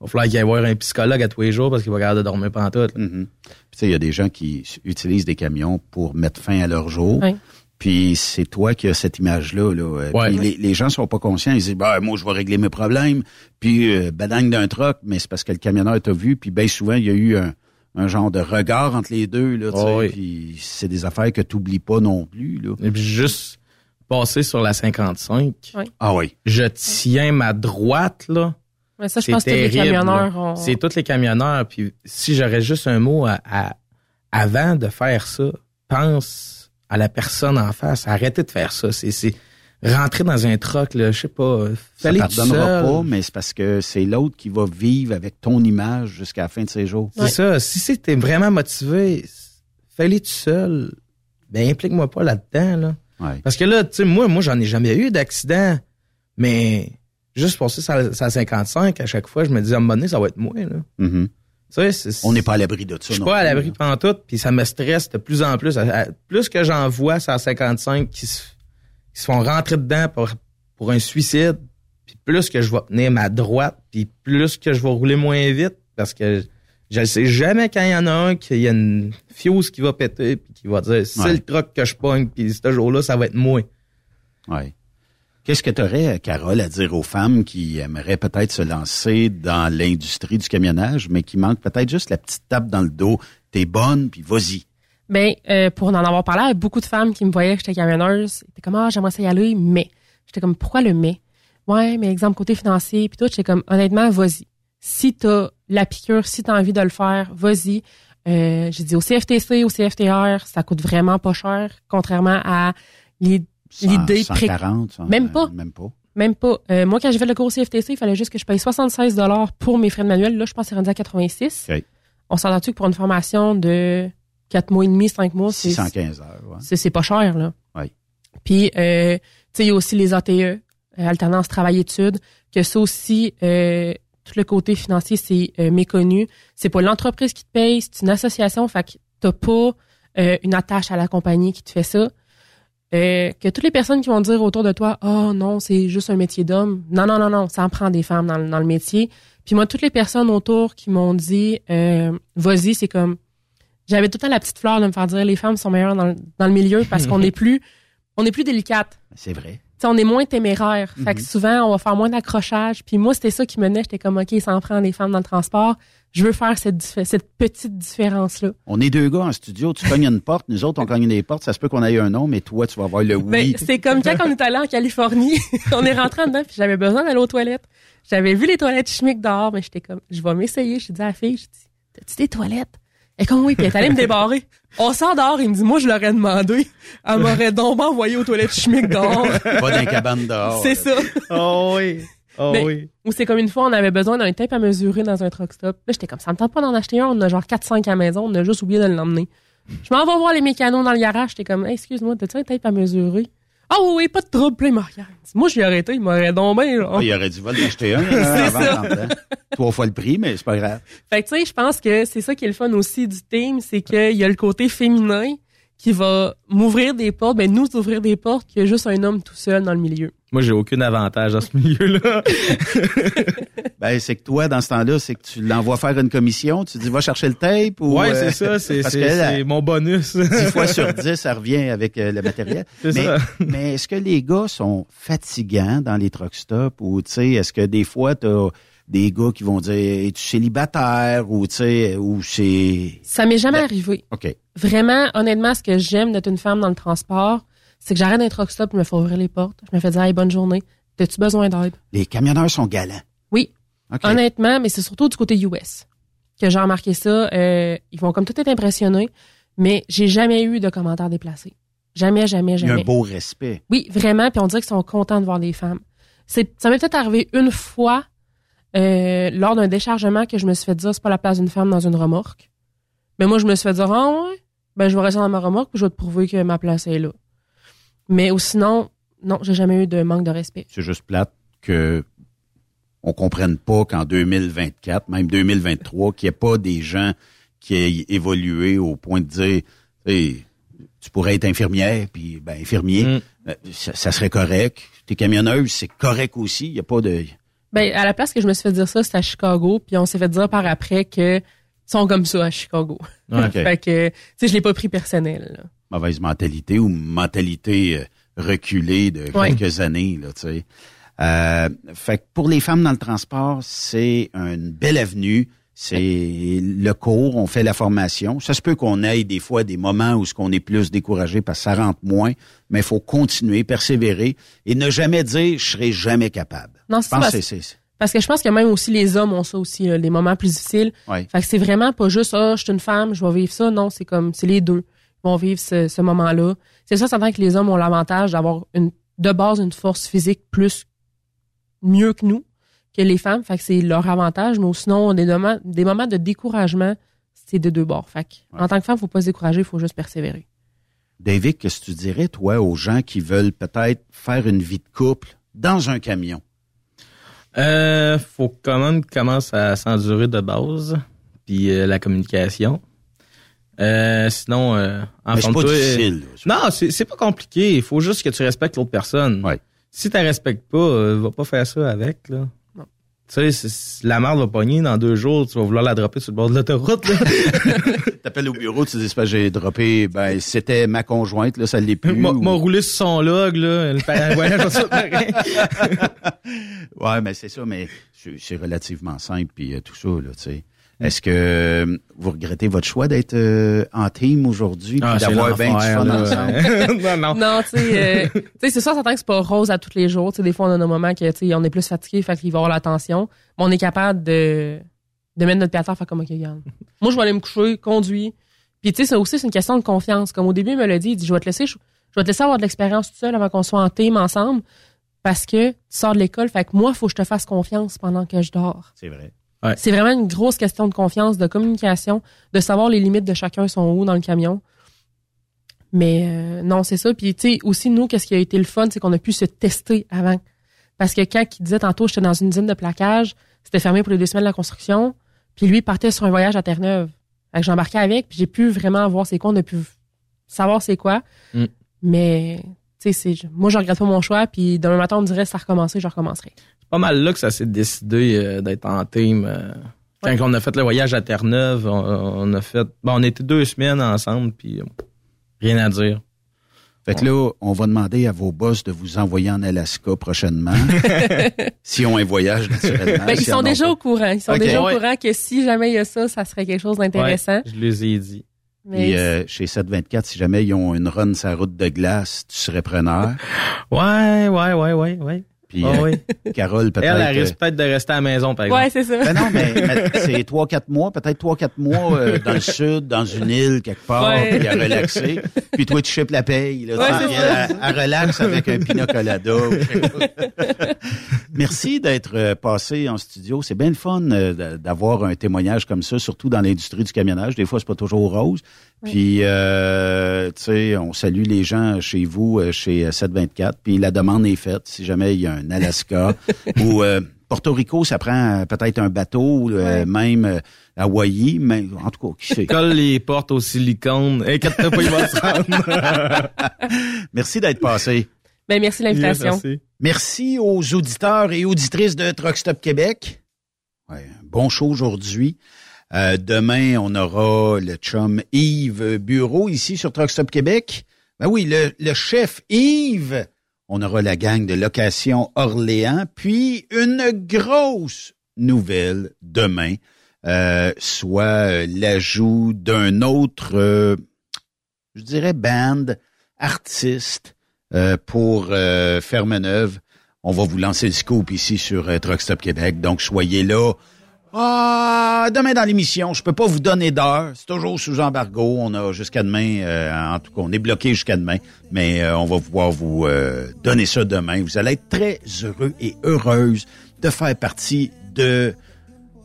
il va falloir qu'il y ait avoir un psychologue à tous les jours parce qu'il va capable de dormir pendant tout. Mhm. Puis, tu sais, il y a des gens qui utilisent des camions pour mettre fin à leur jour. Oui. Puis c'est toi qui as cette image-là. Là. Euh, Ouais. puis les, les gens sont pas conscients. Ils disent, bah, moi, je vais régler mes problèmes. Puis, euh, badagne d'un truck, mais c'est parce que le camionneur t'a vu. Puis bien souvent, il y a eu un, un genre de regard entre les deux. Là. Oh oui. Puis c'est des affaires que tu n'oublies pas non plus. Là. Et puis juste passer sur la 55. Oui. Ah oui. Je tiens ma droite, là. Mais ça, je C'est pense que tous les terrible, camionneurs ont- C'est tous les camionneurs. Puis si j'aurais juste un mot à, à- avant de faire ça, pense à la personne en face. Arrêtez de faire ça. C'est, c'est rentrer dans un truck, là, je sais pas. Ça pardonnera pas, mais c'est parce que c'est l'autre qui va vivre avec ton image jusqu'à la fin de ses jours. C'est ça. Si c'était vraiment motivé, fallait tout seul. Ben implique-moi pas là-dedans, là. Ouais. Parce que là, tu sais, moi, moi, j'en ai jamais eu d'accident. Mais juste passer sur la, sur la 55, à chaque fois, je me dis, à un moment donné, ça va être moi, là. Mhm. Tu sais, c'est- On n'est pas à l'abri de ça. Je suis non pas à l'abri pendant tout, puis ça me stresse de plus en plus. Plus que j'en vois sur la 55 qui se, qui se font rentrer dedans pour, pour un suicide, puis plus que je vais tenir ma droite, puis plus que je vais rouler moins vite, parce que je ne sais jamais quand il y en a un qu'il y a une fuse qui va péter, puis qui va dire, c'est Ouais. le truc que je pogne, puis ce jour-là, ça va être moi. Ouais. Qu'est-ce que tu aurais, Carole, à dire aux femmes qui aimeraient peut-être se lancer dans l'industrie du camionnage, mais qui manquent peut-être juste la petite tape dans le dos? T'es bonne, puis vas-y. Ben, euh, pour en avoir parlé beaucoup de femmes qui me voyaient que j'étais camionneuse, étaient comme, ah, j'aimerais ça y aller, mais. J'étais comme, pourquoi le mais? Ouais, mais exemple, côté financier, puis tout, j'étais comme, honnêtement, vas-y. Si t'as la piqûre, si t'as envie de le faire, vas-y. Euh, j'ai dit au CFTC, au CFTR, ça coûte vraiment pas cher, contrairement à les- l'idée pré- 140, cent- Même pas. Même pas. Même pas. Euh, moi, quand j'ai fait le cours CFTC, il fallait juste que je paye 76 pour mes frais de manuel. Là, je pense que c'est rendu à 86. OK. On s'entend-tu que pour une formation de 4 mois et demi, 5 mois, c'est 615 heures, ouais. c'est pas cher, là. Oui. Puis, euh, tu sais, il y a aussi les ATE, euh, alternance travail-études, que ça aussi, tout le côté financier, c'est méconnu. C'est pas l'entreprise qui te paye, c'est une association, fait que t'as pas une attache à la compagnie qui te fait ça. Euh, que toutes les personnes qui vont dire autour de toi, oh non, c'est juste un métier d'homme. Non, non, non, non, ça en prend des femmes dans, le- dans le métier. Puis moi, toutes les personnes autour qui m'ont dit, euh, vas-y, c'est comme, j'avais tout le temps la petite fleur de me faire dire, les femmes sont meilleures dans, le- dans le milieu parce qu'on est plus, on est plus délicate. [LAUGHS] C'est vrai. Tu sais, on est moins téméraire. Fait que Mhm. souvent, on va faire moins d'accrochage. Puis moi, c'était ça qui me menait. J'étais comme, OK, ça en prend des femmes dans le transport. Je veux faire cette, petite différence-là. On est deux gars en studio, tu cognes une porte, nous autres, on cogne des portes, ça se peut qu'on ait un nom, mais toi, tu vas avoir le Ben, oui. c'est comme quand on est allé en Californie. [LAUGHS] on est rentré en dedans, puis j'avais besoin d'aller aux toilettes. J'avais vu les toilettes chimiques dehors, mais j'étais comme, je vais m'essayer. J'ai dit à la fille, je dis, t'as-tu des toilettes? Elle est comme oui, puis elle est allée me débarrer. On sort dehors, il me dit, moi, je l'aurais demandé. Elle m'aurait donc envoyé aux toilettes chimiques dehors. Pas dans les cabanes dehors. C'est ça. Oh oui. Oh Mais- oui. Ou c'est comme une fois, on avait besoin d'un tape à mesurer dans un truck stop. Là, j'étais comme, ça me tente pas d'en acheter un. On en a genre 4-5 à la maison. On a juste oublié de l'emmener. Je m'en vais voir les mécanos dans le garage. J'étais comme, Hey, excuse-moi, t'as-tu un tape à mesurer? Ah oui, oui, pas de trouble. Regardé. Moi, je lui arrêté. Il m'aurait bien, genre. Ah, il aurait dû va l'acheter un [LAUGHS] C'est hein, avant ça. temps. Trois fois le prix, mais c'est pas grave. Fait que, tu sais, je pense que c'est ça qui est le fun aussi du team, c'est qu'il y a le côté féminin qui va m'ouvrir des portes, ben nous ouvrir des portes qu'il y a juste un homme tout seul dans le milieu. Moi, j'ai aucun avantage dans ce milieu-là. [LAUGHS] Ben, c'est que toi, dans ce temps-là, c'est que tu l'envoies faire une commission, tu dis, va chercher le tape ou. ouais, euh, c'est ça. C'est, c'est, mon bonus. [LAUGHS] 10 fois sur 10, ça revient avec euh, le matériel. [LAUGHS] C'est mais, ça. mais est-ce que les gars sont fatigants dans les truck stops ou, tu sais, est-ce que des fois, t'as des gars qui vont dire, es-tu célibataire ou, tu sais, ou c'est... Ça m'est jamais arrivé. OK. Vraiment, honnêtement, ce que j'aime d'être une femme dans le transport, c'est que j'arrête d'un truck stop, je me fais ouvrir les portes. Je me fais dire, hey, bonne journée. T'as-tu besoin d'aide? Les camionneurs sont galants. Oui. Honnêtement, mais c'est surtout du côté US que j'ai remarqué ça. Euh, ils vont comme tout être impressionnés, mais j'ai jamais eu de commentaires déplacés. Jamais, jamais, Il y a jamais. un beau respect. Oui, vraiment. Puis on dirait qu'ils sont contents de voir des femmes. C'est, ça m'est peut-être arrivé une fois euh, lors d'un déchargement que je me suis fait dire c'est pas la place d'une femme dans une remorque. Mais moi, je me suis fait dire ah ouais, ben je vais rester dans ma remorque puis je vais te prouver que ma place est là. Mais ou sinon, non, j'ai jamais eu de manque de respect. C'est juste plate que on comprenne pas qu'en 2024, même 2023, qu'il n'y ait pas des gens qui aient évolué au point de dire Hey, tu pourrais être infirmière, puis ben infirmier, Mm. euh, ça, ça serait correct. T'es camionneuse, c'est correct aussi. Il n'y a pas de. Ben à la place que je me suis fait dire ça, c'était à Chicago, puis on s'est fait dire par après que ils sont comme ça à Chicago. Ok. [LAUGHS] fait que tu sais, je l'ai pas pris personnel. là. Mauvaise mentalité ou mentalité euh, reculée de quelques années, là, tu sais. Euh, fait que pour les femmes dans le transport, c'est une belle avenue. C'est le cours, on fait la formation. Ça se peut qu'on ait des fois des moments où ce qu'on est plus découragé parce que ça rentre moins, mais il faut continuer, persévérer et ne jamais dire je serai jamais capable. Non, c'est parce- Parce que je pense que même aussi les hommes ont ça aussi, là, les moments plus difficiles. Ouais. Fait que c'est vraiment pas juste ah, je suis une femme, je vais vivre ça. Non, c'est comme c'est les deux vont vivre ce, ce moment-là. C'est ça, ça que les hommes ont l'avantage d'avoir une de base une force physique plus mieux que nous, que les femmes. Fait que c'est leur avantage, mais sinon des moments, des moments de découragement, c'est de deux bords. Fait que, en tant que femme, faut pas se décourager, il faut juste persévérer. David, qu'est-ce que tu dirais, toi, aux gens qui veulent peut-être faire une vie de couple dans un camion? Euh, faut quand même commencer à s'endurer de base, puis euh, la communication. Euh, sinon, euh, en Mais c'est pas toi, difficile, Non, c'est c'est pas compliqué. Il faut juste que tu respectes l'autre personne. Si tu respectes pas, euh, va pas faire ça avec là. Tu sais, la merde va pogner dans deux jours, tu vas vouloir la dropper sur le bord de l'autoroute. là. [LAUGHS] T'appelles au bureau, tu dis, que j'ai droppé, ben, c'était ma conjointe, là, ça l'est plus. M'a ou- m'a roulé sur son log là, le voyage ça. [LAUGHS] Ouais, mais c'est ça, mais c'est c'est relativement simple, puis euh, tout ça, là, tu sais. Est-ce que euh, vous regrettez votre choix d'être euh, en team aujourd'hui, puis Ah, c'est d'avoir bien du fun ensemble? [LAUGHS] non, non. Non, tu sais, euh, [LAUGHS] tu sais, c'est sûr, certain que c'est pas rose à tous les jours. Tu sais, des fois, on a nos moments que, tu sais, on est plus fatigué, fait qu'il va y avoir la tension. Mais on est capable de, de mettre notre pied à terre, faire comme, OK, regarde. Moi, je vais aller me coucher, conduire. Puis, tu sais, c'est aussi, c'est une question de confiance. Comme au début, il me l'a dit, il dit, je vais te laisser, je, je vais te laisser avoir de l'expérience tout seul avant qu'on soit en team ensemble. Parce que tu sors de l'école, fait que moi, il faut que je te fasse confiance pendant que je dors. C'est vrai. C'est vraiment une grosse question de confiance, de communication, de savoir les limites de chacun sont où dans le camion. Mais euh, non, c'est ça. Puis tu sais, aussi nous, qu'est-ce qui a été le fun, c'est qu'on a pu se tester avant. Parce que quand il disait tantôt, j'étais dans une usine de plaquage, c'était fermé pour les deux semaines de la construction. Puis lui il partait sur un voyage à Terre-Neuve. Fait que j'embarquais avec, puis j'ai pu vraiment voir c'est quoi, on a pu savoir c'est quoi. Mm. Mais c'est moi je regrette pas mon choix. Puis demain matin on me dirait si ça recommençait, je recommencerai. C'est pas mal là que ça s'est décidé euh, d'être en team. euh. quand on a fait le voyage à Terre-Neuve, on, on a fait. Bon, on était deux semaines ensemble, puis euh, rien à dire. Fait que là, on va demander à vos boss de vous envoyer en Alaska prochainement. [LAUGHS] si on un voyage, naturellement. Ben, ils Si sont on déjà pas- au courant. Ils sont déjà Ouais. au courant que si jamais il y a ça, ça serait quelque chose d'intéressant. Ouais, je les ai dit. Mais Puis euh, chez 724, si jamais ils ont une run la route de glace, tu serais preneur. [LAUGHS] Ouais, ouais, ouais, ouais, ouais. Puis Ah euh, oui. [LAUGHS] Carole, peut-être. Elle, elle euh, risque peut-être de rester à la maison, par exemple. Ouais, c'est ça. Ben non, mais, [LAUGHS] mais c'est trois, quatre mois, peut-être trois, quatre mois euh, dans le sud, dans une île quelque part, Ouais. puis à relaxer. Puis toi, tu chipes la paye, là, Ouais, tu viens à, à relax avec un pina colada. ou je sais pas. Merci d'être passé en studio. C'est bien le fun euh, d'avoir un témoignage comme ça, surtout dans l'industrie du camionnage. Des fois, c'est pas toujours rose. Puis, euh, tu sais, on salue les gens chez vous, chez euh, 724. Puis la demande est faite. Si jamais il y a un Alaska [LAUGHS] ou euh, Porto Rico, ça prend euh, peut-être un bateau, euh, même euh, Hawaï, mais en tout cas, qui sait? Colle les portes au silicone. Inquiète-toi pas, il va se rendre. [LAUGHS] Merci d'être passé. Ben, merci de l'invitation. Merci. Merci aux auditeurs et auditrices de Truck Stop Québec. Ouais, un bon show aujourd'hui. Euh, demain, on aura le chum Yves Bureau ici sur Truck Stop Québec. Ben oui, le, le chef Yves. On aura la gang de location Orléans. Puis une grosse nouvelle demain, euh, soit euh, l'ajout d'un autre, euh, je dirais, band, artiste, euh, pour Fermeneuve. On va vous lancer le scoop ici sur Truck Stop Québec. Donc, soyez là. Ah, demain dans l'émission, je peux pas vous donner d'heure. C'est toujours sous embargo. On a jusqu'à demain. euh, en tout cas, on est bloqué jusqu'à demain. Mais euh, on va pouvoir vous euh, donner ça demain. Vous allez être très heureux et heureuse de faire partie de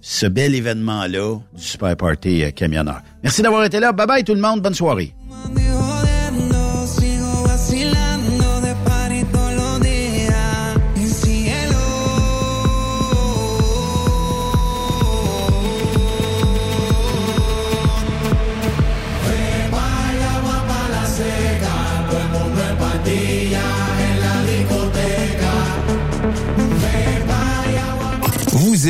ce bel événement-là du Super Party Camionneur. Merci d'avoir été là. Bye bye tout le monde. Bonne soirée.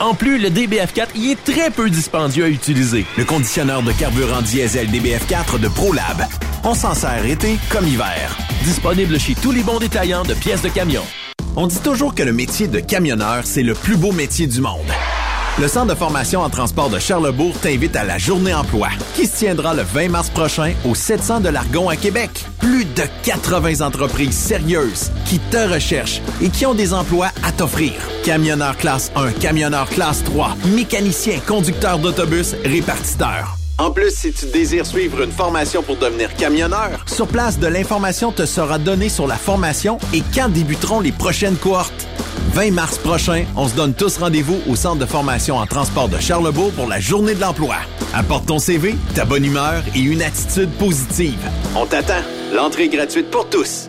En plus, le DBF4 y est très peu dispendieux à utiliser. Le conditionneur de carburant diesel DBF4 de ProLab. On s'en sert été comme hiver. Disponible chez tous les bons détaillants de pièces de camion. On dit toujours que le métier de camionneur, c'est le plus beau métier du monde. Le Centre de formation en transport de Charlebourg t'invite à la Journée emploi, qui se tiendra le 20 mars prochain au 700 de l'Argon à Québec. Plus de 80 entreprises sérieuses qui te recherchent et qui ont des emplois à t'offrir. Camionneur classe 1, camionneur classe 3, mécanicien, conducteur d'autobus, répartiteur. En plus, si tu désires suivre une formation pour devenir camionneur, sur place, de l'information te sera donnée sur la formation et quand débuteront les prochaines cohortes. 20 mars prochain, on se donne tous rendez-vous au Centre de formation en transport de Charlebourg pour la Journée de l'emploi. Apporte ton CV, ta bonne humeur et une attitude positive. On t'attend. L'entrée est gratuite pour tous.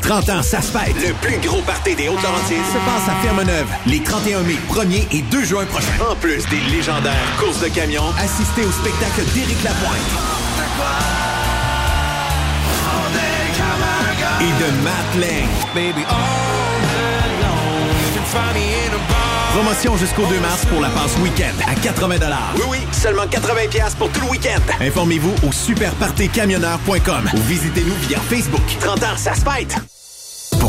30 ans, ça se fête. Le plus gros party des Hautes-Laurentides se passe à Ferme-Neuve les 31 mai, 1er et 2 juin prochains. En plus des légendaires courses de camions, assistez au spectacle d'Éric Lapointe. Et de Matt Lang. Promotion jusqu'au 2 mars pour la passe week-end à 80 Oui, oui, seulement 80 pour tout le week-end. Informez-vous au superpartycamionneur.com ou visitez-nous via Facebook. 30 ans, ça se fête!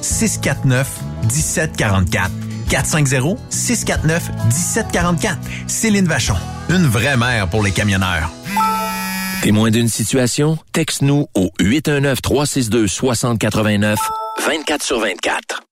649 1744. 450-649-1744. Céline Vachon. Une vraie mère pour les camionneurs. Témoin d'une situation? Texte-nous au 819-362-6089, 24 sur 24.